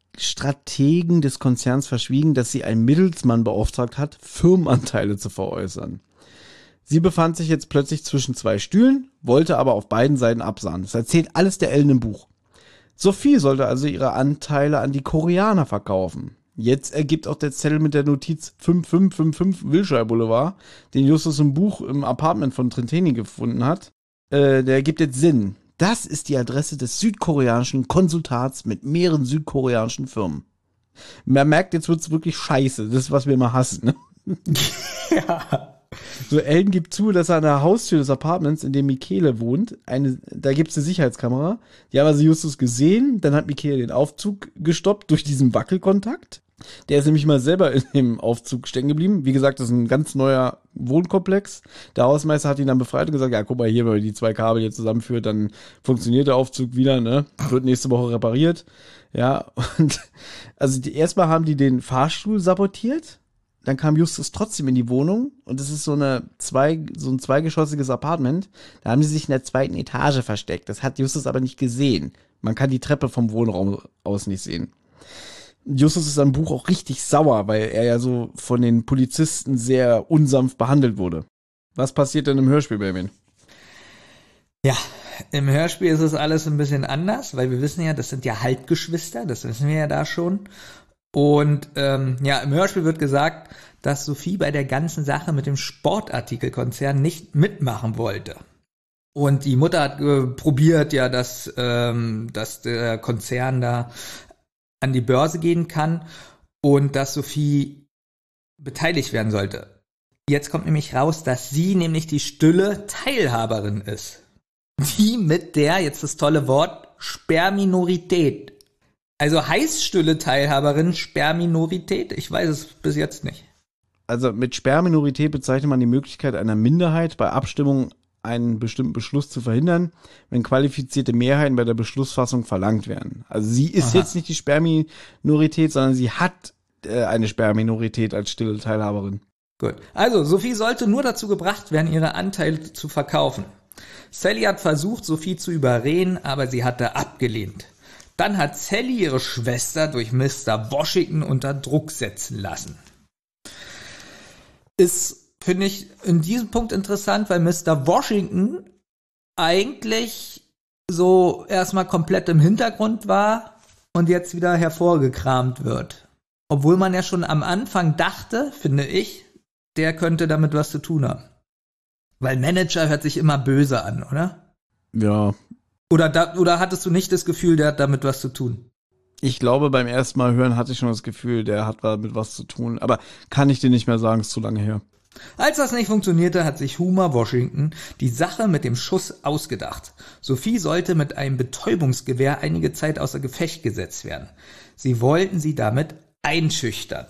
des Konzerns verschwiegen, dass sie einen Mittelsmann beauftragt hat, Firmenanteile zu veräußern. Sie befand sich jetzt plötzlich zwischen zwei Stühlen, wollte aber auf beiden Seiten absahen. Das erzählt alles der Ellen im Buch. Sophie sollte also ihre Anteile an die Koreaner verkaufen. Jetzt ergibt auch der Zettel mit der Notiz 5555 Wilshire Boulevard, den Justus im Buch im Apartment von Trentini gefunden hat, äh, der ergibt jetzt Sinn. Das ist die Adresse des südkoreanischen Konsultats mit mehreren südkoreanischen Firmen. Man merkt, jetzt wird's wirklich scheiße. Das ist, was wir immer hassen. Ne? Ja. So, Ellen gibt zu, dass er an der Haustür des Apartments, in dem Michele wohnt, eine, da gibt's eine Sicherheitskamera. Die haben also Justus gesehen, dann hat Michele den Aufzug gestoppt durch diesen Wackelkontakt. Der ist nämlich mal selber in dem Aufzug stecken geblieben. Wie gesagt, das ist ein ganz neuer Wohnkomplex. Der Hausmeister hat ihn dann befreit und gesagt, ja, guck mal hier, wenn man die zwei Kabel hier zusammenführt, dann funktioniert der Aufzug wieder, ne? Wird nächste Woche repariert. Ja, und also die, erstmal haben die den Fahrstuhl sabotiert dann kam Justus trotzdem in die Wohnung und es ist so eine zwei, so ein zweigeschossiges Apartment. Da haben sie sich in der zweiten Etage versteckt. Das hat Justus aber nicht gesehen. Man kann die Treppe vom Wohnraum aus nicht sehen. Justus ist am Buch auch richtig sauer, weil er ja so von den Polizisten sehr unsanft behandelt wurde. Was passiert denn im Hörspiel, Benjamin? Ja, im Hörspiel ist es alles ein bisschen anders, weil wir wissen ja, das sind ja Halbgeschwister, das wissen wir ja da schon. Und ähm, ja, im Hörspiel wird gesagt, dass Sophie bei der ganzen Sache mit dem Sportartikelkonzern nicht mitmachen wollte. Und die Mutter hat äh, probiert ja, dass, ähm, dass der Konzern da an die Börse gehen kann und dass Sophie beteiligt werden sollte. Jetzt kommt nämlich raus, dass sie nämlich die stille Teilhaberin ist. Die mit der, jetzt das tolle Wort, Sperminorität. Also heißt stille Teilhaberin Sperminorität? Ich weiß es bis jetzt nicht. Also mit Sperrminorität bezeichnet man die Möglichkeit einer Minderheit bei Abstimmung einen bestimmten Beschluss zu verhindern, wenn qualifizierte Mehrheiten bei der Beschlussfassung verlangt werden. Also sie ist Aha. jetzt nicht die Sperrminorität, sondern sie hat äh, eine Sperrminorität als stille Teilhaberin. Gut. Also, Sophie sollte nur dazu gebracht werden, ihre Anteile zu verkaufen. Sally hat versucht, Sophie zu überreden, aber sie hatte abgelehnt. Dann hat Sally ihre Schwester durch Mr. Washington unter Druck setzen lassen. Ist, finde ich, in diesem Punkt interessant, weil Mr. Washington eigentlich so erstmal komplett im Hintergrund war und jetzt wieder hervorgekramt wird. Obwohl man ja schon am Anfang dachte, finde ich, der könnte damit was zu tun haben. Weil Manager hört sich immer böse an, oder? Ja, Oder, da, oder hattest du nicht das Gefühl, der hat damit was zu tun? ich glaube, beim ersten Mal hören hatte ich schon das Gefühl, der hat damit was zu tun. Aber kann ich dir nicht mehr sagen, ist zu lange her. Als das nicht funktionierte, hat sich Homer Washington die Sache mit dem Schuss ausgedacht. Sophie sollte mit einem Betäubungsgewehr einige Zeit außer Gefecht gesetzt werden. Sie wollten sie damit einschüchtern.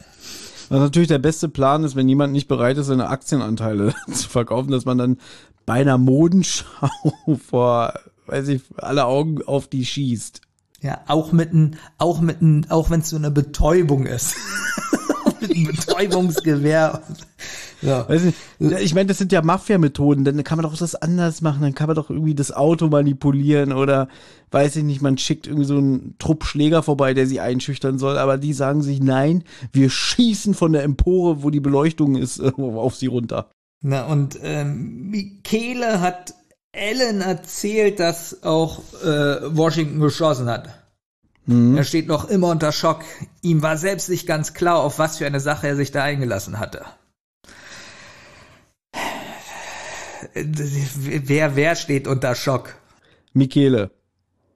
Was natürlich der beste Plan ist, wenn jemand nicht bereit ist, seine Aktienanteile zu verkaufen, dass man dann bei einer Modenschau vor, weiß ich, alle Augen auf die schießt. Ja, auch mit ein, auch mit ein, auch wenn es so eine Betäubung ist. mit einem Betäubungsgewehr. Ja. Weiß nicht, ich meine, das sind ja Mafia-Methoden, dann kann man doch das anders machen, dann kann man doch irgendwie das Auto manipulieren oder weiß ich nicht, man schickt irgendwie so einen Trupp Schläger vorbei, der sie einschüchtern soll, aber die sagen sich, nein, wir schießen von der Empore, wo die Beleuchtung ist, auf sie runter. Na, und ähm, Michele hat Ellen erzählt, dass auch äh, Washington geschossen hat. Er steht noch immer unter Schock. Ihm war selbst nicht ganz klar, auf was für eine Sache er sich da eingelassen hatte. Wer, wer steht unter Schock? Michele.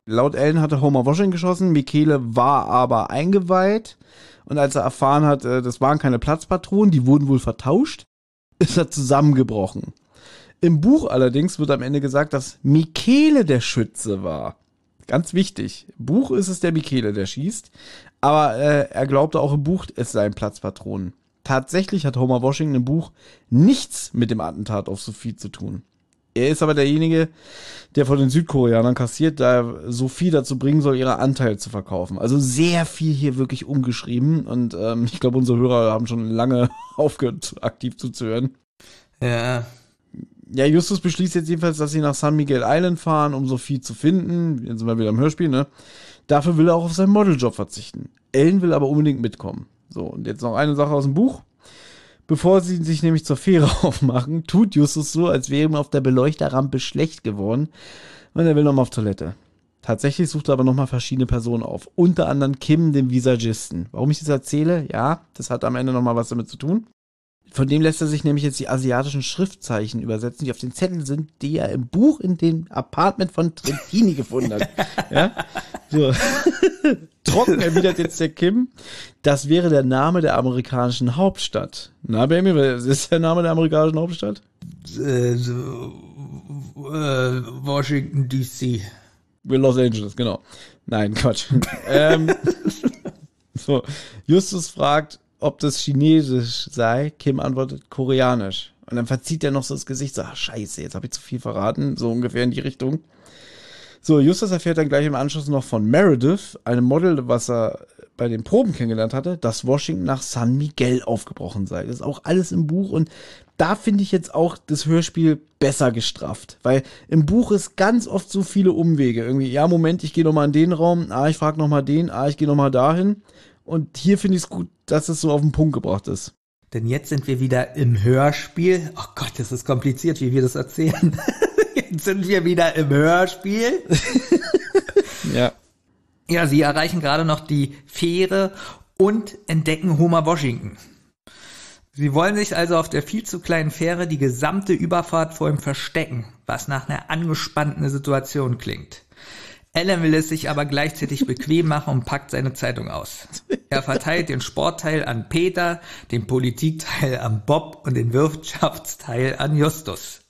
Laut Ellen hatte Homer Washington geschossen, Michele war aber eingeweiht und als er erfahren hat, äh, das waren keine Platzpatronen, die wurden wohl vertauscht, ist er zusammengebrochen. Im Buch allerdings wird am Ende gesagt, dass Michele der Schütze war. Ganz wichtig. Buch ist es der Michele, der schießt, aber äh, er glaubte auch im Buch, es seien Platzpatronen. Tatsächlich hat Homer Washington im Buch nichts mit dem Attentat auf Sophie zu tun. Er ist aber derjenige, der von den Südkoreanern kassiert, da Sophie dazu bringen soll, ihre Anteile zu verkaufen. Also sehr viel hier wirklich umgeschrieben und ähm, ich glaube, unsere Hörer haben schon lange aufgehört, aktiv zuzuhören. Ja, Ja, Justus beschließt jetzt jedenfalls, dass sie nach San Miguel Island fahren, um Sophie zu finden. Jetzt sind wir wieder im Hörspiel, ne? Dafür will er auch auf seinen Modeljob verzichten. Ellen will aber unbedingt mitkommen. So, und jetzt noch eine Sache aus dem Buch. Bevor sie sich nämlich zur Fähre aufmachen, tut Justus so, als wäre ihm auf der Beleuchterrampe schlecht geworden und er will nochmal auf Toilette. Tatsächlich sucht er aber nochmal verschiedene Personen auf. Unter anderem Kim, den Visagisten. Warum ich das erzähle? Ja, das hat am Ende nochmal was damit zu tun. Von dem lässt er sich nämlich jetzt die asiatischen Schriftzeichen übersetzen, die auf den Zetteln sind, die er im Buch in dem Apartment von Trentini gefunden hat. Ja? So. Trocken erwidert jetzt der Kim, das wäre der Name der amerikanischen Hauptstadt. Na, Baby, was ist der Name der amerikanischen Hauptstadt? Äh, äh, Washington DC. Los Angeles, genau. Nein, Quatsch. ähm, so, Justus fragt, ob das Chinesisch sei. Kim antwortet Koreanisch. Und dann verzieht er noch so das Gesicht, so, ach, scheiße, jetzt habe ich zu viel verraten, so ungefähr in die Richtung. So, Justus erfährt dann gleich im Anschluss noch von Meredith, einem Model, was er bei den Proben kennengelernt hatte, dass Washington nach San Miguel aufgebrochen sei. Das ist auch alles im Buch und da finde ich jetzt auch das Hörspiel besser gestrafft, weil im Buch ist ganz oft so viele Umwege. Irgendwie, ja, Moment, ich gehe noch mal in den Raum, ah, ich frage noch mal den, ah, ich gehe noch mal dahin. Und hier finde ich es gut, dass es so auf den Punkt gebracht ist. Denn jetzt sind wir wieder im Hörspiel. Oh Gott, das ist kompliziert, wie wir das erzählen. jetzt sind wir wieder im Hörspiel. Ja. Ja, sie erreichen gerade noch die Fähre und entdecken Homer Washington. Sie wollen sich also auf der viel zu kleinen Fähre die gesamte Überfahrt vor ihm verstecken, was nach einer angespannten Situation klingt. Alan will es sich aber gleichzeitig bequem machen und packt seine Zeitung aus. Er verteilt den Sportteil an Peter, den Politikteil an Bob und den Wirtschaftsteil an Justus.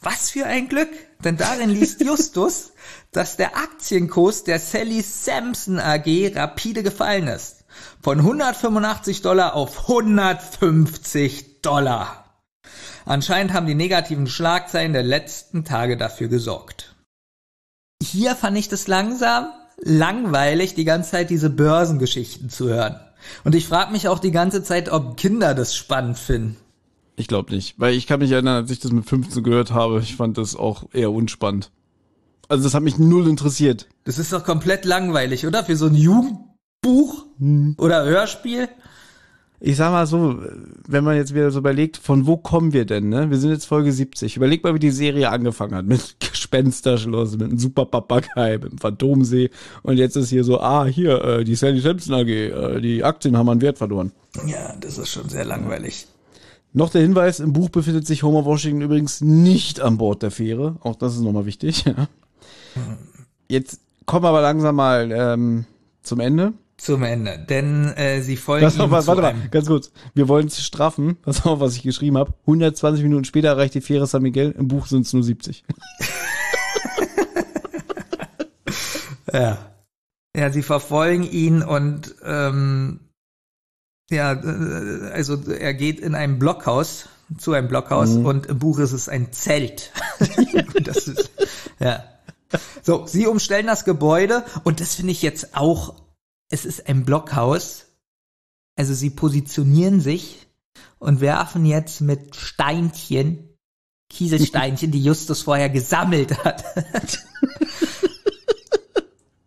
Was für ein Glück, denn darin liest Justus, dass der Aktienkurs der Sally Sampson AG rapide gefallen ist. Von 185 Dollar auf 150 Dollar. Anscheinend haben die negativen Schlagzeilen der letzten Tage dafür gesorgt. Hier fand ich das langsam langweilig, die ganze Zeit diese Börsengeschichten zu hören. Und ich frage mich auch die ganze Zeit, ob Kinder das spannend finden. Ich glaube nicht, weil ich kann mich erinnern, als ich das mit 15 gehört habe, ich fand das auch eher unspannend. Also das hat mich null interessiert. Das ist doch komplett langweilig, oder? Für so ein Jugendbuch oder Hörspiel. Ich sag mal so, wenn man jetzt wieder so überlegt, von wo kommen wir denn, ne? Wir sind jetzt Folge 70. Überleg mal, wie die Serie angefangen hat. Mit Gespensterschloss, mit einem Super Papagei, mit dem Phantomsee. Und jetzt ist hier so, ah, hier, äh, die Sally Sampson AG, äh, die Aktien haben an Wert verloren. Ja, das ist schon sehr langweilig. Noch der Hinweis, im Buch befindet sich Homer Washington übrigens nicht an Bord der Fähre. Auch das ist nochmal wichtig. Ja. Jetzt kommen wir aber langsam mal ähm, zum Ende. Zum Ende. Denn äh, sie folgen Pass auf, warte zu mal, einem- ganz kurz. Wir wollen es straffen. Pass auf, was ich geschrieben habe. 120 Minuten später erreicht die Fähre San Miguel. Im Buch sind es nur 70. Ja. Ja, sie verfolgen ihn und ähm, ja, äh, also er geht in ein Blockhaus, zu einem Blockhaus und im Buch ist es ein Zelt. das ist, ja. So, sie umstellen das Gebäude und das finde ich jetzt auch, es ist ein Blockhaus. Also sie positionieren sich und werfen jetzt mit Steinchen, Kieselsteinchen, die Justus vorher gesammelt hat,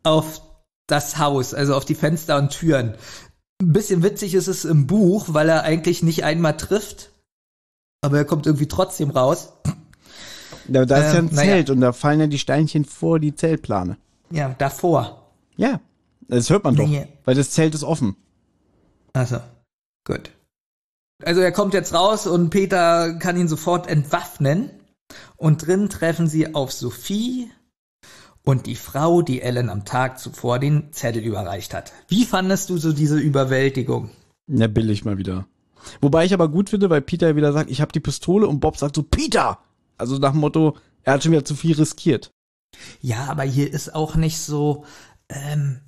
auf das Haus, also auf die Fenster und Türen. Ein bisschen witzig ist es im Buch, weil er eigentlich nicht einmal trifft, aber er kommt irgendwie trotzdem raus. Da, da ist ja Ähm, ein naja. Zelt und da fallen ja die Steinchen vor die Zeltplane. Ja, davor. Ja, das hört man doch, Nee. weil das Zelt ist offen. Also, gut. Also er kommt jetzt raus und Peter kann ihn sofort entwaffnen. Und drin treffen sie auf Sophie und die Frau, die Ellen am Tag zuvor den Zettel überreicht hat. Wie fandest du so diese Überwältigung? Ja, billig mal wieder. Wobei ich aber gut finde, weil Peter wieder sagt, ich habe die Pistole und Bob sagt so, Peter! Also nach dem Motto, er hat schon wieder zu viel riskiert. Ja, aber hier ist auch nicht so, ähm,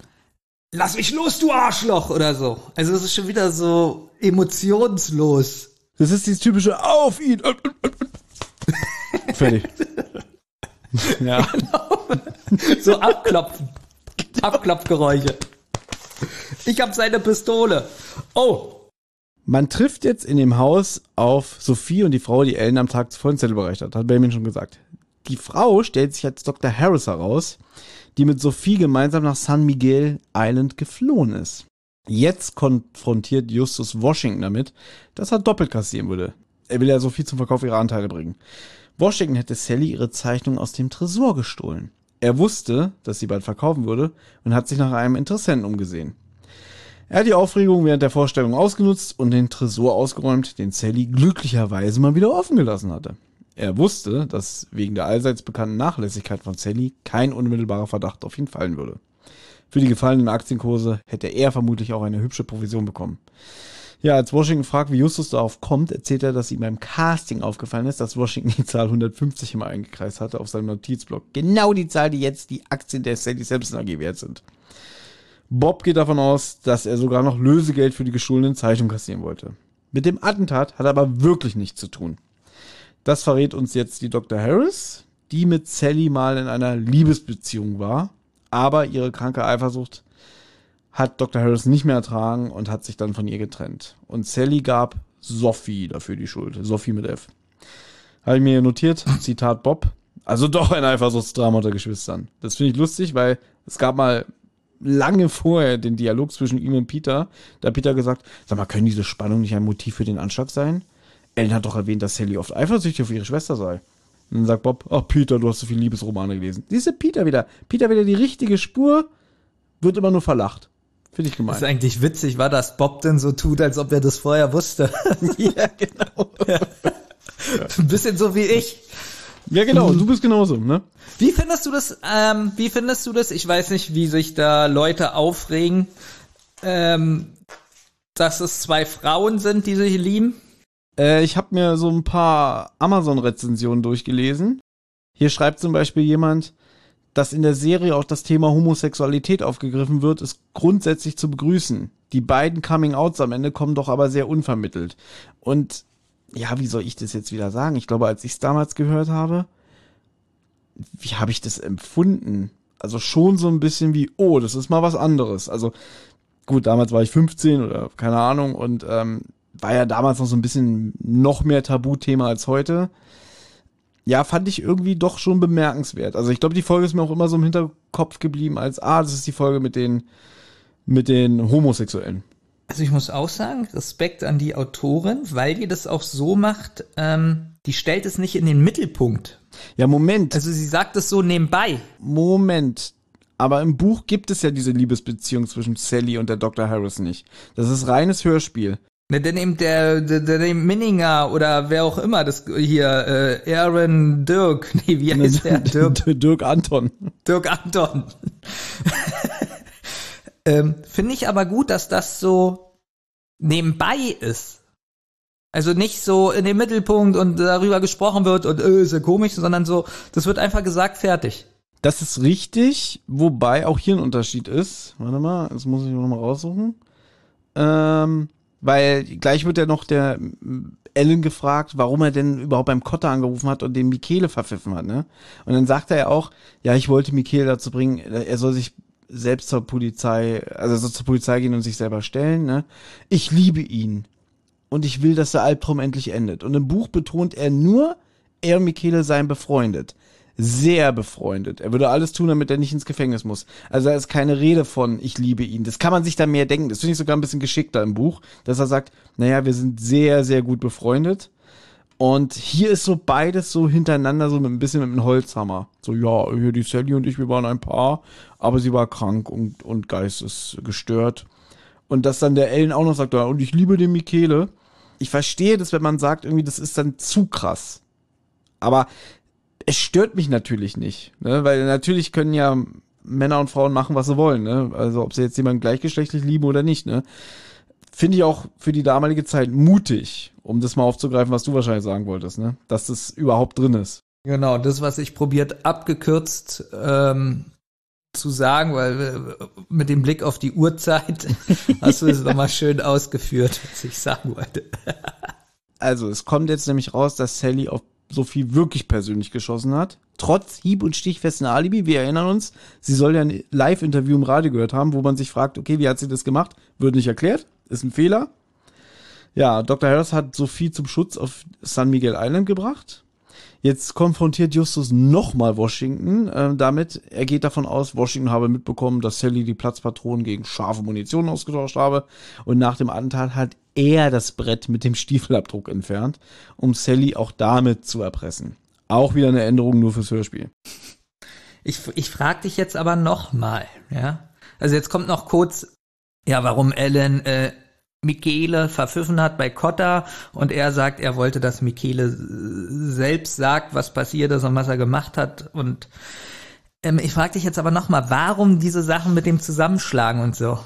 lass mich los, du Arschloch oder so. Also es ist schon wieder so emotionslos. Das ist dieses typische Auf ihn! Fertig. ja. So abklopfen. Abklopfgeräusche. Ich hab seine Pistole. Oh, Man trifft jetzt in dem Haus auf Sophie und die Frau, die Ellen am Tag zuvor in Zettel überreicht hat. Hat Benjamin schon gesagt. Die Frau stellt sich als Dr. Harris heraus, die mit Sophie gemeinsam nach San Miguel Island geflohen ist. Jetzt konfrontiert Justus Washington damit, dass er doppelt kassieren würde. Er will ja Sophie zum Verkauf ihrer Anteile bringen. Washington hätte Sally ihre Zeichnung aus dem Tresor gestohlen. Er wusste, dass sie bald verkaufen würde und hat sich nach einem Interessenten umgesehen. Er hat die Aufregung während der Vorstellung ausgenutzt und den Tresor ausgeräumt, den Sally glücklicherweise mal wieder offen gelassen hatte. Er wusste, dass wegen der allseits bekannten Nachlässigkeit von Sally kein unmittelbarer Verdacht auf ihn fallen würde. Für die gefallenen Aktienkurse hätte er vermutlich auch eine hübsche Provision bekommen. Ja, als Washington fragt, wie Justus darauf kommt, erzählt er, dass ihm beim Casting aufgefallen ist, dass Washington die Zahl 150 immer eingekreist hatte auf seinem Notizblock. Genau die Zahl, die jetzt die Aktien der Sally Sampson AG wert sind. Bob geht davon aus, dass er sogar noch Lösegeld für die gestohlenen Zeitungen kassieren wollte. Mit dem Attentat hat er aber wirklich nichts zu tun. Das verrät uns jetzt die Dr. Harris, die mit Sally mal in einer Liebesbeziehung war, aber ihre kranke Eifersucht hat Dr. Harris nicht mehr ertragen und hat sich dann von ihr getrennt. Und Sally gab Sophie dafür die Schuld. Sophie mit F. Habe ich mir notiert, Zitat Bob. Also doch ein Eifersuchtsdrama unter Geschwistern. Das finde ich lustig, weil es gab mal lange vorher den Dialog zwischen ihm und Peter. Da hat Peter gesagt, sag mal, können diese Spannung nicht ein Motiv für den Anschlag sein? Ellen hat doch erwähnt, dass Sally oft eifersüchtig auf ihre Schwester sei. Und dann sagt Bob, ach Peter, du hast so viele Liebesromane gelesen. Siehste Peter wieder. Peter wieder die richtige Spur, wird immer nur verlacht. Finde ich gemein. Das ist eigentlich witzig, war, dass Bob denn so tut, als ob er das vorher wusste. ja, genau. Ein bisschen so wie ich. Ja, genau. Und du bist genauso, ne? Wie findest du das? Ähm, wie findest du das? Ich weiß nicht, wie sich da Leute aufregen, ähm, dass es zwei Frauen sind, die sich lieben. Äh, ich habe mir so ein paar Amazon-Rezensionen durchgelesen. Hier schreibt zum Beispiel jemand, dass in der Serie auch das Thema Homosexualität aufgegriffen wird, ist grundsätzlich zu begrüßen. Die beiden Coming-Outs am Ende kommen doch aber sehr unvermittelt. Und ja, wie soll ich das jetzt wieder sagen? Ich glaube, als ich es damals gehört habe, wie habe ich das empfunden? Also schon so ein bisschen wie, oh, das ist mal was anderes. Also gut, damals war ich 15 oder keine Ahnung und ähm, war ja damals noch so ein bisschen noch mehr Tabuthema als heute. Ja, fand ich irgendwie doch schon bemerkenswert. Also ich glaube, die Folge ist mir auch immer so im Hinterkopf geblieben als, ah, das ist die Folge mit den, mit den Homosexuellen. Also ich muss auch sagen, Respekt an die Autorin, weil die das auch so macht, ähm, die stellt es nicht in den Mittelpunkt. Ja, Moment. Also sie sagt es so nebenbei. Moment. Aber im Buch gibt es ja diese Liebesbeziehung zwischen Sally und der Dr. Harris nicht. Das ist reines Hörspiel. Ne, denn eben der, der, der Minninger oder wer auch immer, das hier, äh, Aaron Dirk, nee, wie heißt der? Dirk, Dirk Anton. Dirk Anton. ähm, Finde ich aber gut, dass das so nebenbei ist. Also nicht so in den Mittelpunkt und darüber gesprochen wird und äh, ist ja komisch, sondern so, das wird einfach gesagt, fertig. Das ist richtig, wobei auch hier ein Unterschied ist. Warte mal, das muss ich noch mal raussuchen. Ähm, weil gleich wird ja noch der Ellen gefragt, warum er denn überhaupt beim Kotter angerufen hat und den Michele verpfiffen hat, ne? Und dann sagt er ja auch, ja, ich wollte Michele dazu bringen, er soll sich selbst zur Polizei, also soll zur Polizei gehen und sich selber stellen, ne? Ich liebe ihn. Und ich will, dass der Albtraum endlich endet. Und im Buch betont er nur, er und Michele seien befreundet sehr befreundet. Er würde alles tun, damit er nicht ins Gefängnis muss. Also da ist keine Rede von, ich liebe ihn. Das kann man sich da mehr denken. Das finde ich sogar ein bisschen geschickter im Buch, dass er sagt, naja, wir sind sehr, sehr gut befreundet. Und hier ist so beides so hintereinander, so mit ein bisschen mit einem Holzhammer. So, ja, hier die Sally und ich, wir waren ein Paar, aber sie war krank und, und geistesgestört. Und dass dann der Ellen auch noch sagt, ja, und ich liebe den Michele. Ich verstehe das, wenn man sagt, irgendwie, das ist dann zu krass. Aber es stört mich natürlich nicht, ne? weil natürlich können ja Männer und Frauen machen, was sie wollen, ne? also ob sie jetzt jemanden gleichgeschlechtlich lieben oder nicht. Ne? Finde ich auch für die damalige Zeit mutig, um das mal aufzugreifen, was du wahrscheinlich sagen wolltest, ne? dass das überhaupt drin ist. Genau, das, was ich probiert abgekürzt ähm, zu sagen, weil äh, mit dem Blick auf die Uhrzeit hast du es nochmal schön ausgeführt, was ich sagen wollte. also, es kommt jetzt nämlich raus, dass Sally auf Sophie wirklich persönlich geschossen hat. Trotz hieb- und stichfesten Alibi. Wir erinnern uns, sie soll ja ein Live-Interview im Radio gehört haben, wo man sich fragt, okay, wie hat sie das gemacht? Wird nicht erklärt. Ist ein Fehler. Ja, Dr. Harris hat Sophie zum Schutz auf San Miguel Island gebracht. Jetzt konfrontiert Justus nochmal Washington äh, damit. Er geht davon aus, Washington habe mitbekommen, dass Sally die Platzpatronen gegen scharfe Munition ausgetauscht habe. Und nach dem Attentat hat er das Brett mit dem Stiefelabdruck entfernt, um Sally auch damit zu erpressen. Auch wieder eine Änderung nur fürs Hörspiel. Ich, ich frage dich jetzt aber noch mal, ja. Also jetzt kommt noch kurz, ja, warum Ellen äh, Michele verpfiffen hat bei Cotta und er sagt, er wollte, dass Michele selbst sagt, was passiert ist und was er gemacht hat. Und ähm, ich frage dich jetzt aber noch mal, warum diese Sachen mit dem Zusammenschlagen und so?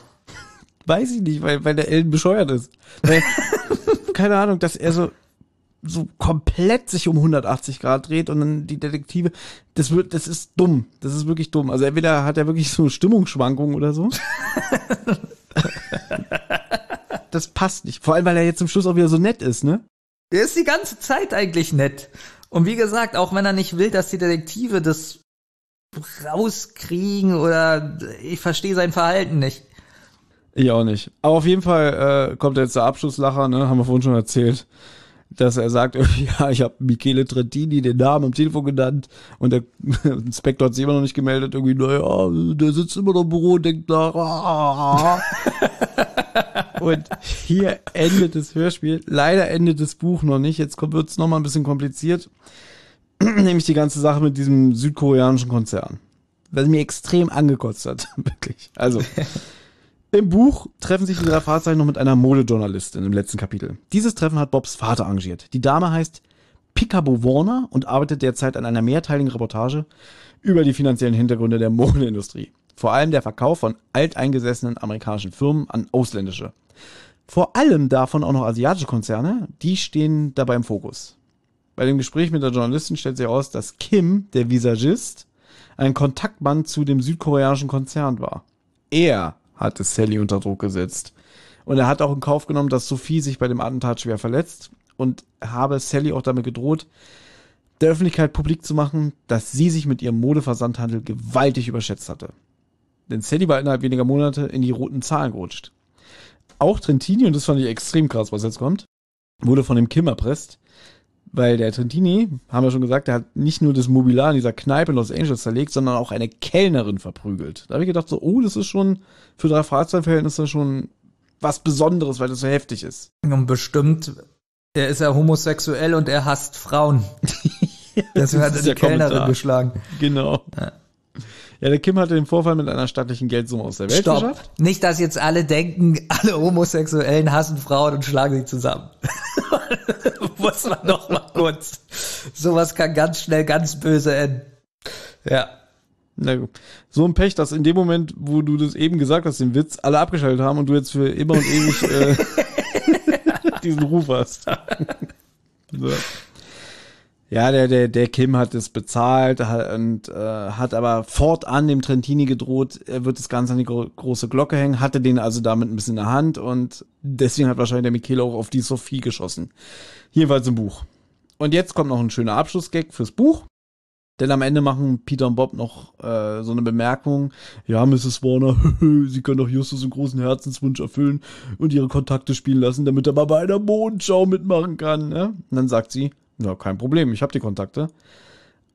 Weiß ich nicht, weil, weil der Ellen bescheuert ist. Weil, keine Ahnung, dass er so, so komplett sich um 180 Grad dreht und dann die Detektive, das wird, das ist dumm. Das ist wirklich dumm. Also entweder hat er wirklich so Stimmungsschwankungen oder so. das passt nicht. Vor allem, weil er jetzt zum Schluss auch wieder so nett ist, ne? Der ist die ganze Zeit eigentlich nett. Und wie gesagt, auch wenn er nicht will, dass die Detektive das rauskriegen oder ich verstehe sein Verhalten nicht. Ich auch nicht. Aber auf jeden Fall äh, kommt jetzt der Abschlusslacher, ne? Haben wir vorhin schon erzählt. Dass er sagt, ja, ich habe Michele Trentini den Namen am Telefon genannt und der Inspektor hat sich immer noch nicht gemeldet. Irgendwie, naja, der sitzt immer noch im Büro und denkt nach. Ah. und hier endet das Hörspiel. Leider endet das Buch noch nicht. Jetzt wird es nochmal ein bisschen kompliziert. Nämlich die ganze Sache mit diesem südkoreanischen Konzern. Was mir extrem angekotzt hat. Wirklich. Also. Im Buch treffen sich die drei Fahrzeichen noch mit einer Modejournalistin im letzten Kapitel. Dieses Treffen hat Bobs Vater arrangiert. Die Dame heißt Picabo Warner und arbeitet derzeit an einer mehrteiligen Reportage über die finanziellen Hintergründe der Modeindustrie. Vor allem der Verkauf von alteingesessenen amerikanischen Firmen an ausländische. Vor allem davon auch noch asiatische Konzerne, die stehen dabei im Fokus. Bei dem Gespräch mit der Journalistin stellt sich heraus, dass Kim, der Visagist, ein Kontaktmann zu dem südkoreanischen Konzern war. Er hatte Sally unter Druck gesetzt. Und er hat auch in Kauf genommen, dass Sophie sich bei dem Attentat schwer verletzt und habe Sally auch damit gedroht, der Öffentlichkeit publik zu machen, dass sie sich mit ihrem Modeversandhandel gewaltig überschätzt hatte. Denn Sally war innerhalb weniger Monate in die roten Zahlen gerutscht. Auch Trentini, und das fand ich extrem krass, was jetzt kommt, wurde von dem Kim erpresst, weil der Trentini, haben wir schon gesagt, der hat nicht nur das Mobiliar in dieser Kneipe in Los Angeles zerlegt, sondern auch eine Kellnerin verprügelt. Da habe ich gedacht so, oh, das ist schon für drei Fahrzeugverhältnisse schon was Besonderes, weil das so heftig ist. Und bestimmt, er ist ja homosexuell und er hasst Frauen. Deswegen hat er die Kellnerin Kommentar. geschlagen. Genau. Ja. Ja, der Kim hatte den Vorfall mit einer stattlichen Geldsumme aus der Welt Stopp. geschafft. Nicht, dass jetzt alle denken, alle Homosexuellen hassen Frauen und schlagen sie zusammen. Muss man noch mal kurz. Sowas kann ganz schnell ganz böse enden. Ja. Na gut. So ein Pech, dass in dem Moment, wo du das eben gesagt hast, den Witz, alle abgeschaltet haben und du jetzt für immer und ewig äh, diesen Ruf hast. so. Ja, der, der, der Kim hat es bezahlt und äh, hat aber fortan dem Trentini gedroht, er wird das Ganze an die gro große Glocke hängen, hatte den also damit ein bisschen in der Hand und deswegen hat wahrscheinlich der Michele auch auf die Sophie geschossen. Jedenfalls im Buch. Und jetzt kommt noch ein schöner Abschlussgag fürs Buch. Denn am Ende machen Peter und Bob noch äh, so eine Bemerkung. Ja, Mrs. Warner, Sie können doch Justus einen großen Herzenswunsch erfüllen und ihre Kontakte spielen lassen, damit er mal bei einer Mondschau mitmachen kann. Ne? Und dann sagt sie, ja, kein Problem, ich habe die Kontakte.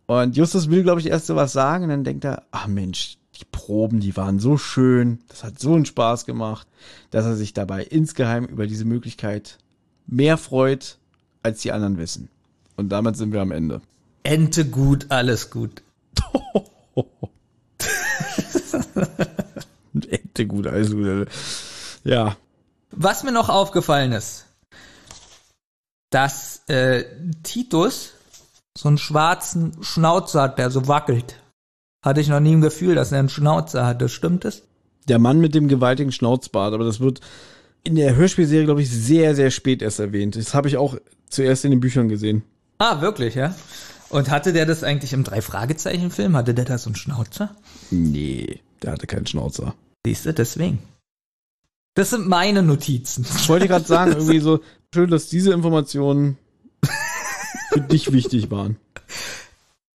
Und Justus will, glaube ich, erst so was sagen und dann denkt er, ach Mensch, die Proben, die waren so schön, das hat so einen Spaß gemacht, dass er sich dabei insgeheim über diese Möglichkeit mehr freut, als die anderen wissen. Und damit sind wir am Ende. Ente gut, alles gut. Ente gut, alles gut. Ja, Was mir noch aufgefallen ist, dass äh, Titus so einen schwarzen Schnauzer hat, der so wackelt. Hatte ich noch nie ein Gefühl, dass er einen Schnauzer hatte. Stimmt es? der Mann mit dem gewaltigen Schnauzbart, aber das wird in der Hörspielserie, glaube ich, sehr, sehr spät erst erwähnt. Das habe ich auch zuerst in den Büchern gesehen. Ah, wirklich, ja? Und hatte der das eigentlich im Drei-Fragezeichen-Film? Hatte der da so einen Schnauzer? Nee, der hatte keinen Schnauzer. Siehst du, deswegen. Das sind meine Notizen. Ich wollte gerade sagen, irgendwie so, schön, dass diese Informationen für dich wichtig waren.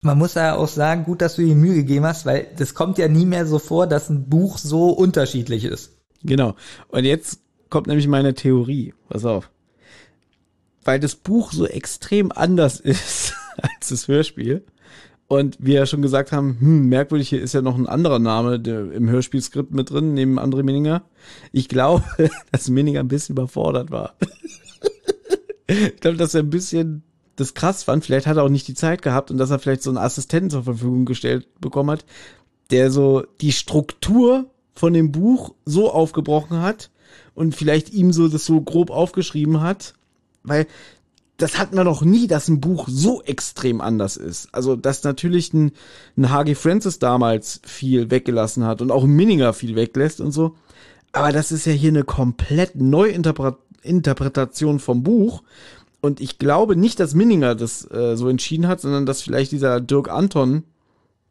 Man muss ja auch sagen, gut, dass du dir Mühe gegeben hast, weil das kommt ja nie mehr so vor, dass ein Buch so unterschiedlich ist. Genau. Und jetzt kommt nämlich meine Theorie. Pass auf. Weil das Buch so extrem anders ist als das Hörspiel. Und wir ja schon gesagt haben, hm, merkwürdig, hier ist ja noch ein anderer Name im Hörspielskript mit drin, neben André Minninger. Ich glaube, dass Minninger ein bisschen überfordert war. ich glaube, dass er ein bisschen das krass fand, vielleicht hat er auch nicht die Zeit gehabt und dass er vielleicht so einen Assistenten zur Verfügung gestellt bekommen hat, der so die Struktur von dem Buch so aufgebrochen hat und vielleicht ihm so das so grob aufgeschrieben hat, weil das hatten wir noch nie, dass ein Buch so extrem anders ist. Also, dass natürlich ein, ein H.G. Francis damals viel weggelassen hat und auch Minninger viel weglässt und so. Aber das ist ja hier eine komplett Neuinterpretation vom Buch. Und ich glaube nicht, dass Minninger das äh, so entschieden hat, sondern dass vielleicht dieser Dirk Anton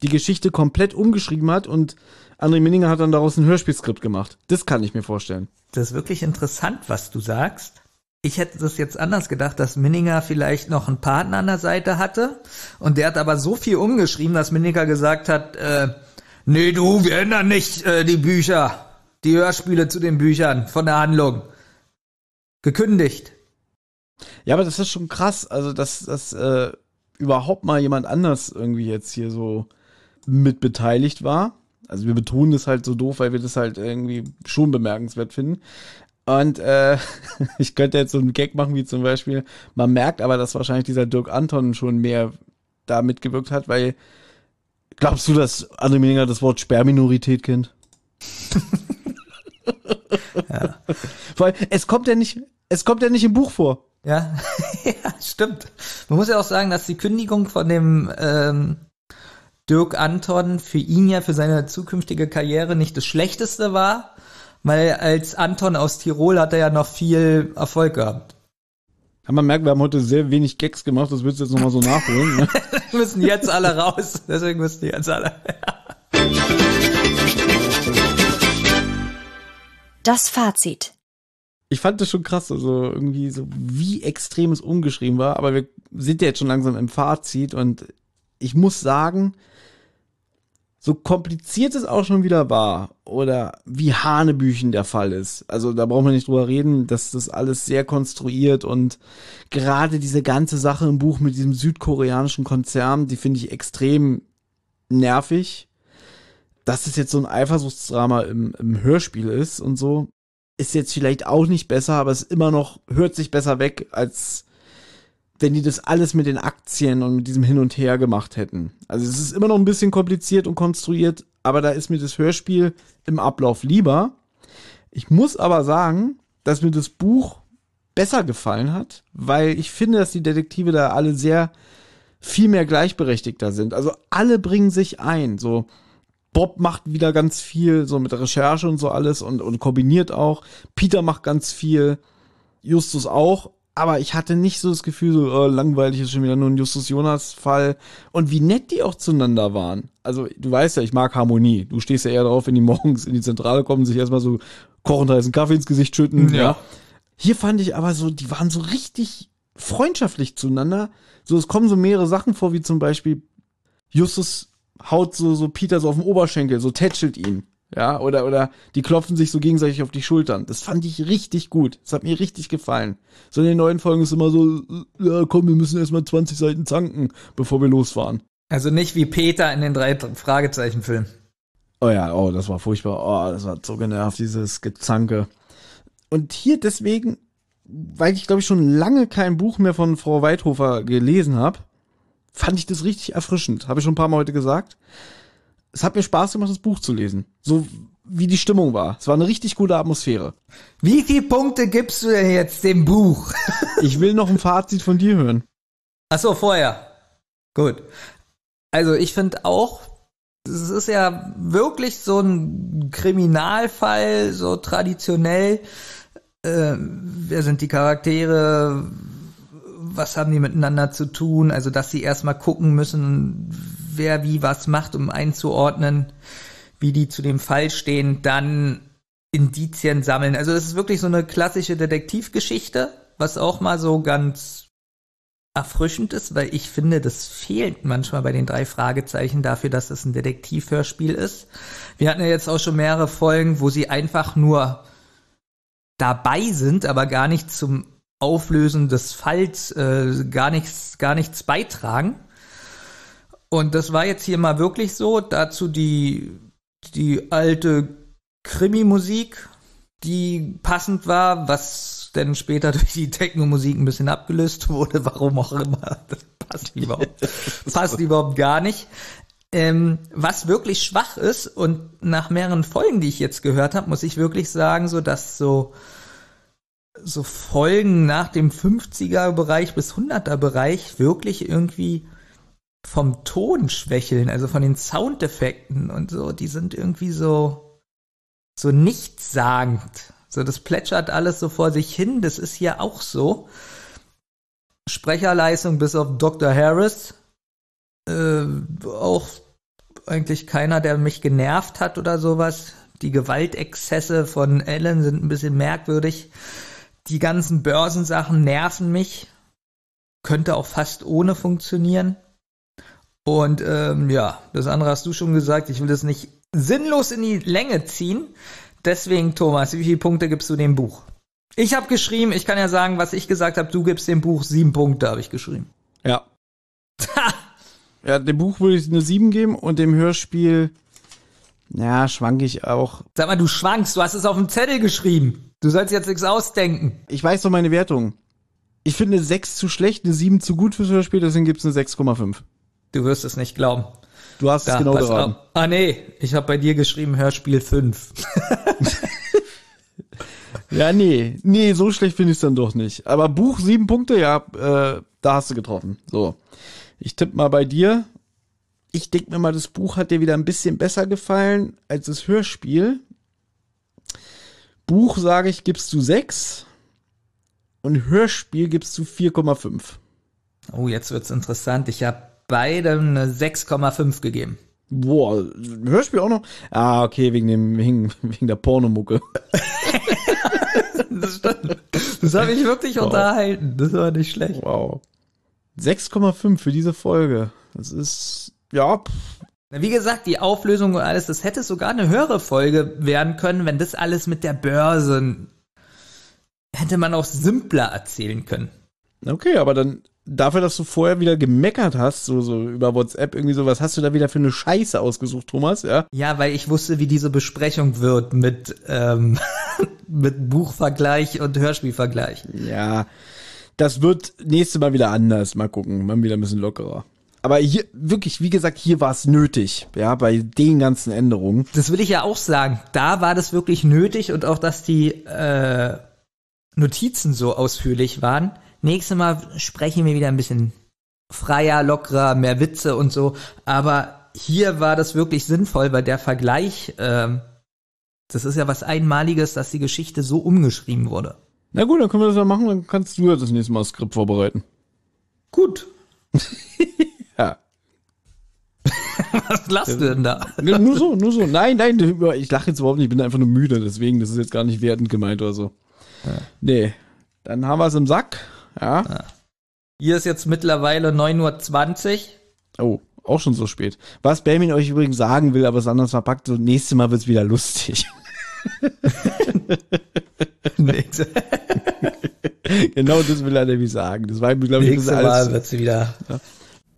die Geschichte komplett umgeschrieben hat und André Minninger hat dann daraus ein Hörspielskript gemacht. Das kann ich mir vorstellen. Das ist wirklich interessant, was du sagst. Ich hätte das jetzt anders gedacht, dass Minninger vielleicht noch einen Partner an der Seite hatte und der hat aber so viel umgeschrieben, dass Minninger gesagt hat, äh, nee du, wir ändern nicht äh, die Bücher, die Hörspiele zu den Büchern von der Handlung. Gekündigt. Ja, aber das ist schon krass, also dass, dass äh, überhaupt mal jemand anders irgendwie jetzt hier so mit beteiligt war. Also wir betonen das halt so doof, weil wir das halt irgendwie schon bemerkenswert finden. Und äh, ich könnte jetzt so einen Gag machen, wie zum Beispiel, man merkt aber, dass wahrscheinlich dieser Dirk Anton schon mehr da mitgewirkt hat, weil glaubst du, dass André Meninger das Wort Sperrminorität kennt? ja. Weil es kommt ja nicht, es kommt ja nicht im Buch vor. Ja, ja, stimmt. Man muss ja auch sagen, dass die Kündigung von dem ähm, Dirk Anton für ihn ja für seine zukünftige Karriere nicht das Schlechteste war, weil als Anton aus Tirol hat er ja noch viel Erfolg gehabt. Kann man merken, wir haben heute sehr wenig Gags gemacht, das willst du jetzt nochmal so nachholen. Ne? müssen jetzt alle raus, deswegen müssen jetzt alle. das Fazit. Ich fand das schon krass, also irgendwie so, wie extrem es umgeschrieben war, aber wir sind ja jetzt schon langsam im Fazit und ich muss sagen, so kompliziert es auch schon wieder war oder wie Hanebüchen der Fall ist. Also da brauchen wir nicht drüber reden, dass das alles sehr konstruiert und gerade diese ganze Sache im Buch mit diesem südkoreanischen Konzern, die finde ich extrem nervig. Dass es jetzt so ein Eifersuchtsdrama im, im Hörspiel ist und so, ist jetzt vielleicht auch nicht besser, aber es immer noch, hört sich besser weg als wenn die das alles mit den Aktien und mit diesem Hin und Her gemacht hätten. Also es ist immer noch ein bisschen kompliziert und konstruiert, aber da ist mir das Hörspiel im Ablauf lieber. Ich muss aber sagen, dass mir das Buch besser gefallen hat, weil ich finde, dass die Detektive da alle sehr viel mehr gleichberechtigter sind. Also alle bringen sich ein. So Bob macht wieder ganz viel, so mit Recherche und so alles und, und kombiniert auch. Peter macht ganz viel. Justus auch, aber ich hatte nicht so das Gefühl, so oh, langweilig ist schon wieder nur ein Justus Jonas Fall und wie nett die auch zueinander waren. Also du weißt ja, ich mag Harmonie. Du stehst ja eher drauf, wenn die morgens in die Zentrale kommen, sich erstmal so kochend heißen Kaffee ins Gesicht schütten. Ja. ja. Hier fand ich aber so, die waren so richtig freundschaftlich zueinander. So es kommen so mehrere Sachen vor, wie zum Beispiel Justus haut so so Peter so auf den Oberschenkel, so tätschelt ihn. Ja, oder, oder die klopfen sich so gegenseitig auf die Schultern. Das fand ich richtig gut. Das hat mir richtig gefallen. So in den neuen Folgen ist immer so, ja komm, wir müssen erstmal 20 Seiten zanken, bevor wir losfahren. Also nicht wie Peter in den drei Fragezeichenfilmen. Oh ja, oh, das war furchtbar. Oh, das war so genervt, dieses Gezanke. Und hier deswegen, weil ich glaube ich schon lange kein Buch mehr von Frau Weidhofer gelesen habe, fand ich das richtig erfrischend. Habe ich schon ein paar Mal heute gesagt es hat mir Spaß gemacht, das Buch zu lesen. So wie die Stimmung war. Es war eine richtig gute Atmosphäre. Wie viele Punkte gibst du denn jetzt dem Buch? ich will noch ein Fazit von dir hören. Ach so, vorher. Gut. Also ich finde auch, es ist ja wirklich so ein Kriminalfall, so traditionell. Äh, wer sind die Charaktere? Was haben die miteinander zu tun? Also, dass sie erstmal gucken müssen, wer wie was macht, um einzuordnen, wie die zu dem Fall stehen, dann Indizien sammeln. Also es ist wirklich so eine klassische Detektivgeschichte, was auch mal so ganz erfrischend ist, weil ich finde, das fehlt manchmal bei den drei Fragezeichen dafür, dass es ein Detektivhörspiel ist. Wir hatten ja jetzt auch schon mehrere Folgen, wo sie einfach nur dabei sind, aber gar nicht zum Auflösen des Falls äh, gar nichts, gar nichts beitragen. Und das war jetzt hier mal wirklich so. Dazu die, die alte Krimi-Musik, die passend war, was dann später durch die Techno-Musik ein bisschen abgelöst wurde, warum auch immer. Das passt überhaupt, passt überhaupt gar nicht. Ähm, was wirklich schwach ist und nach mehreren Folgen, die ich jetzt gehört habe, muss ich wirklich sagen, so dass so so Folgen nach dem 50er Bereich bis 100er Bereich wirklich irgendwie vom Ton schwächeln, also von den Soundeffekten und so, die sind irgendwie so so nichtssagend. So das plätschert alles so vor sich hin, das ist hier auch so. Sprecherleistung bis auf Dr. Harris äh, auch eigentlich keiner, der mich genervt hat oder sowas. Die Gewaltexzesse von Ellen sind ein bisschen merkwürdig. Die ganzen Börsensachen nerven mich. Könnte auch fast ohne funktionieren. Und ähm, ja, das andere hast du schon gesagt. Ich will das nicht sinnlos in die Länge ziehen. Deswegen, Thomas, wie viele Punkte gibst du dem Buch? Ich habe geschrieben, ich kann ja sagen, was ich gesagt habe. Du gibst dem Buch sieben Punkte, habe ich geschrieben. Ja. ja, dem Buch würde ich eine 7 geben und dem Hörspiel, ja, schwank ich auch. Sag mal, du schwankst, du hast es auf dem Zettel geschrieben. Du sollst jetzt nichts ausdenken. Ich weiß doch meine Wertung. Ich finde eine 6 zu schlecht, eine 7 zu gut fürs Hörspiel, deswegen gibt's eine 6,5. Du wirst es nicht glauben. Du hast Da, es genau geraten. Ah nee, ich habe bei dir geschrieben Hörspiel 5. Ja, nee. Nee, so schlecht finde ich es dann doch nicht. Aber Buch sieben Punkte, ja, äh, da hast du getroffen. So. Ich tippe mal bei dir. Ich denke mir mal, das Buch hat dir wieder ein bisschen besser gefallen als das Hörspiel. Buch, sage ich, gibst du sechs Und Hörspiel gibst du 4,5. Oh, jetzt wird's interessant. Ich habe beidem eine 6,5 gegeben. Boah, Hörspiel auch noch? Ah, okay, wegen dem, wegen, wegen der Pornomucke. Das stimmt. Das habe ich wirklich unterhalten. Das war nicht schlecht. Wow. 6,5 für diese Folge. Das ist, ja, Wie gesagt, die Auflösung und alles, das hätte sogar eine höhere Folge werden können, wenn das alles mit der Börse hätte man auch simpler erzählen können. Okay, aber dann dafür, dass du vorher wieder gemeckert hast, so, so über WhatsApp irgendwie so, was hast du da wieder für eine Scheiße ausgesucht, Thomas, ja? Ja, weil ich wusste, wie diese Besprechung wird mit, ähm, mit Buchvergleich und Hörspielvergleich. Ja, das wird nächstes Mal wieder anders. Mal gucken, mal wieder ein bisschen lockerer. Aber hier, wirklich, wie gesagt, hier war es nötig, ja, bei den ganzen Änderungen. Das will ich ja auch sagen. Da war das wirklich nötig und auch, dass die äh, Notizen so ausführlich waren. Nächstes Mal sprechen wir wieder ein bisschen freier, lockerer, mehr Witze und so. Aber hier war das wirklich sinnvoll, weil der Vergleich, ähm, das ist ja was Einmaliges, dass die Geschichte so umgeschrieben wurde. Na gut, dann können wir das ja machen, dann kannst du ja das nächste Mal das Skript vorbereiten. Gut. Ja. Was lasst du denn da? Ja, nur so, nur so. Nein, nein, ich lache jetzt überhaupt nicht, ich bin einfach nur müde, deswegen, das ist jetzt gar nicht wertend gemeint oder so. Nee. Dann haben wir es im Sack. Ja. Hier ist jetzt mittlerweile 9.20 Uhr. Oh, auch schon so spät. Was Belmin euch übrigens sagen will, aber es anders verpackt, so nächstes Mal wird's wieder lustig. genau das will er nämlich sagen. Das war, glaube ich, Nächstes Mal wird sie wieder.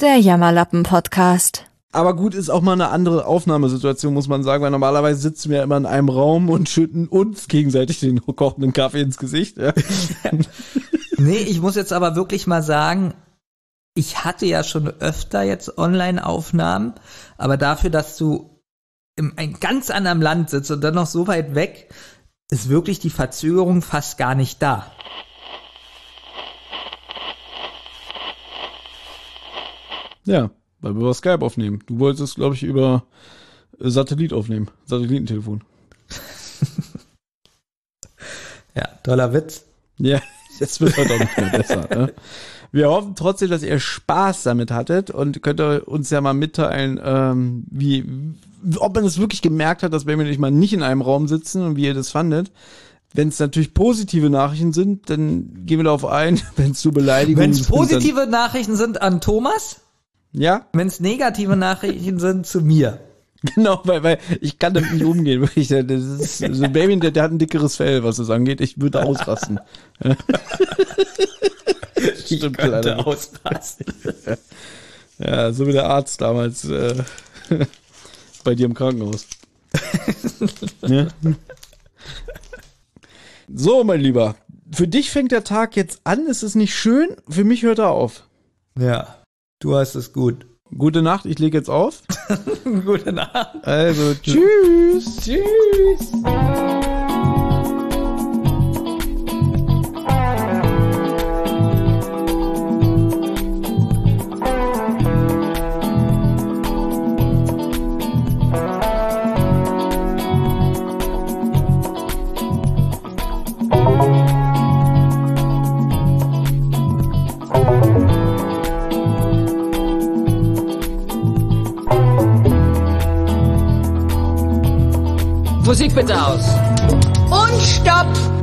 Der Jammerlappen-Podcast. Aber gut, ist auch mal eine andere Aufnahmesituation, muss man sagen, weil normalerweise sitzen wir immer in einem Raum und schütten uns gegenseitig den kochenden Kaffee ins Gesicht. Ja. Nee, ich muss jetzt aber wirklich mal sagen, ich hatte ja schon öfter jetzt Online-Aufnahmen, aber dafür, dass du in einem ganz anderen Land sitzt und dann noch so weit weg, ist wirklich die Verzögerung fast gar nicht da. ja, weil wir über Skype aufnehmen. Du wolltest, glaube ich, über äh, Satellit aufnehmen. Satellitentelefon. Ja, toller Witz. Ja, jetzt wird er doch nicht mehr besser. Ne? Wir hoffen trotzdem, dass ihr Spaß damit hattet und könnt ihr uns ja mal mitteilen, ähm, wie, ob man es wirklich gemerkt hat, dass Benjamin und ich mal nicht in einem Raum sitzen und wie ihr das fandet. Wenn es natürlich positive Nachrichten sind, dann gehen wir darauf ein. Wenn es zu Beleidigungen Wenn es sind, positive Nachrichten sind an Thomas, Ja, wenn es negative Nachrichten sind zu mir. genau, weil, weil ich kann damit nicht umgehen. Wirklich, das ist, so ein Baby, der, der hat ein dickeres Fell, was das angeht. Ich würde ausrasten. Stimmt leider. auspassen. Ja, so wie der Arzt damals äh, bei dir im Krankenhaus. ne? So, mein Lieber, für dich fängt der Tag jetzt an, es ist nicht schön, für mich hört er auf. Ja, du hast es gut. Gute Nacht, ich lege jetzt auf. Gute Nacht. Also, tschüss. Tschüss. Musik bitte aus. Und stopp!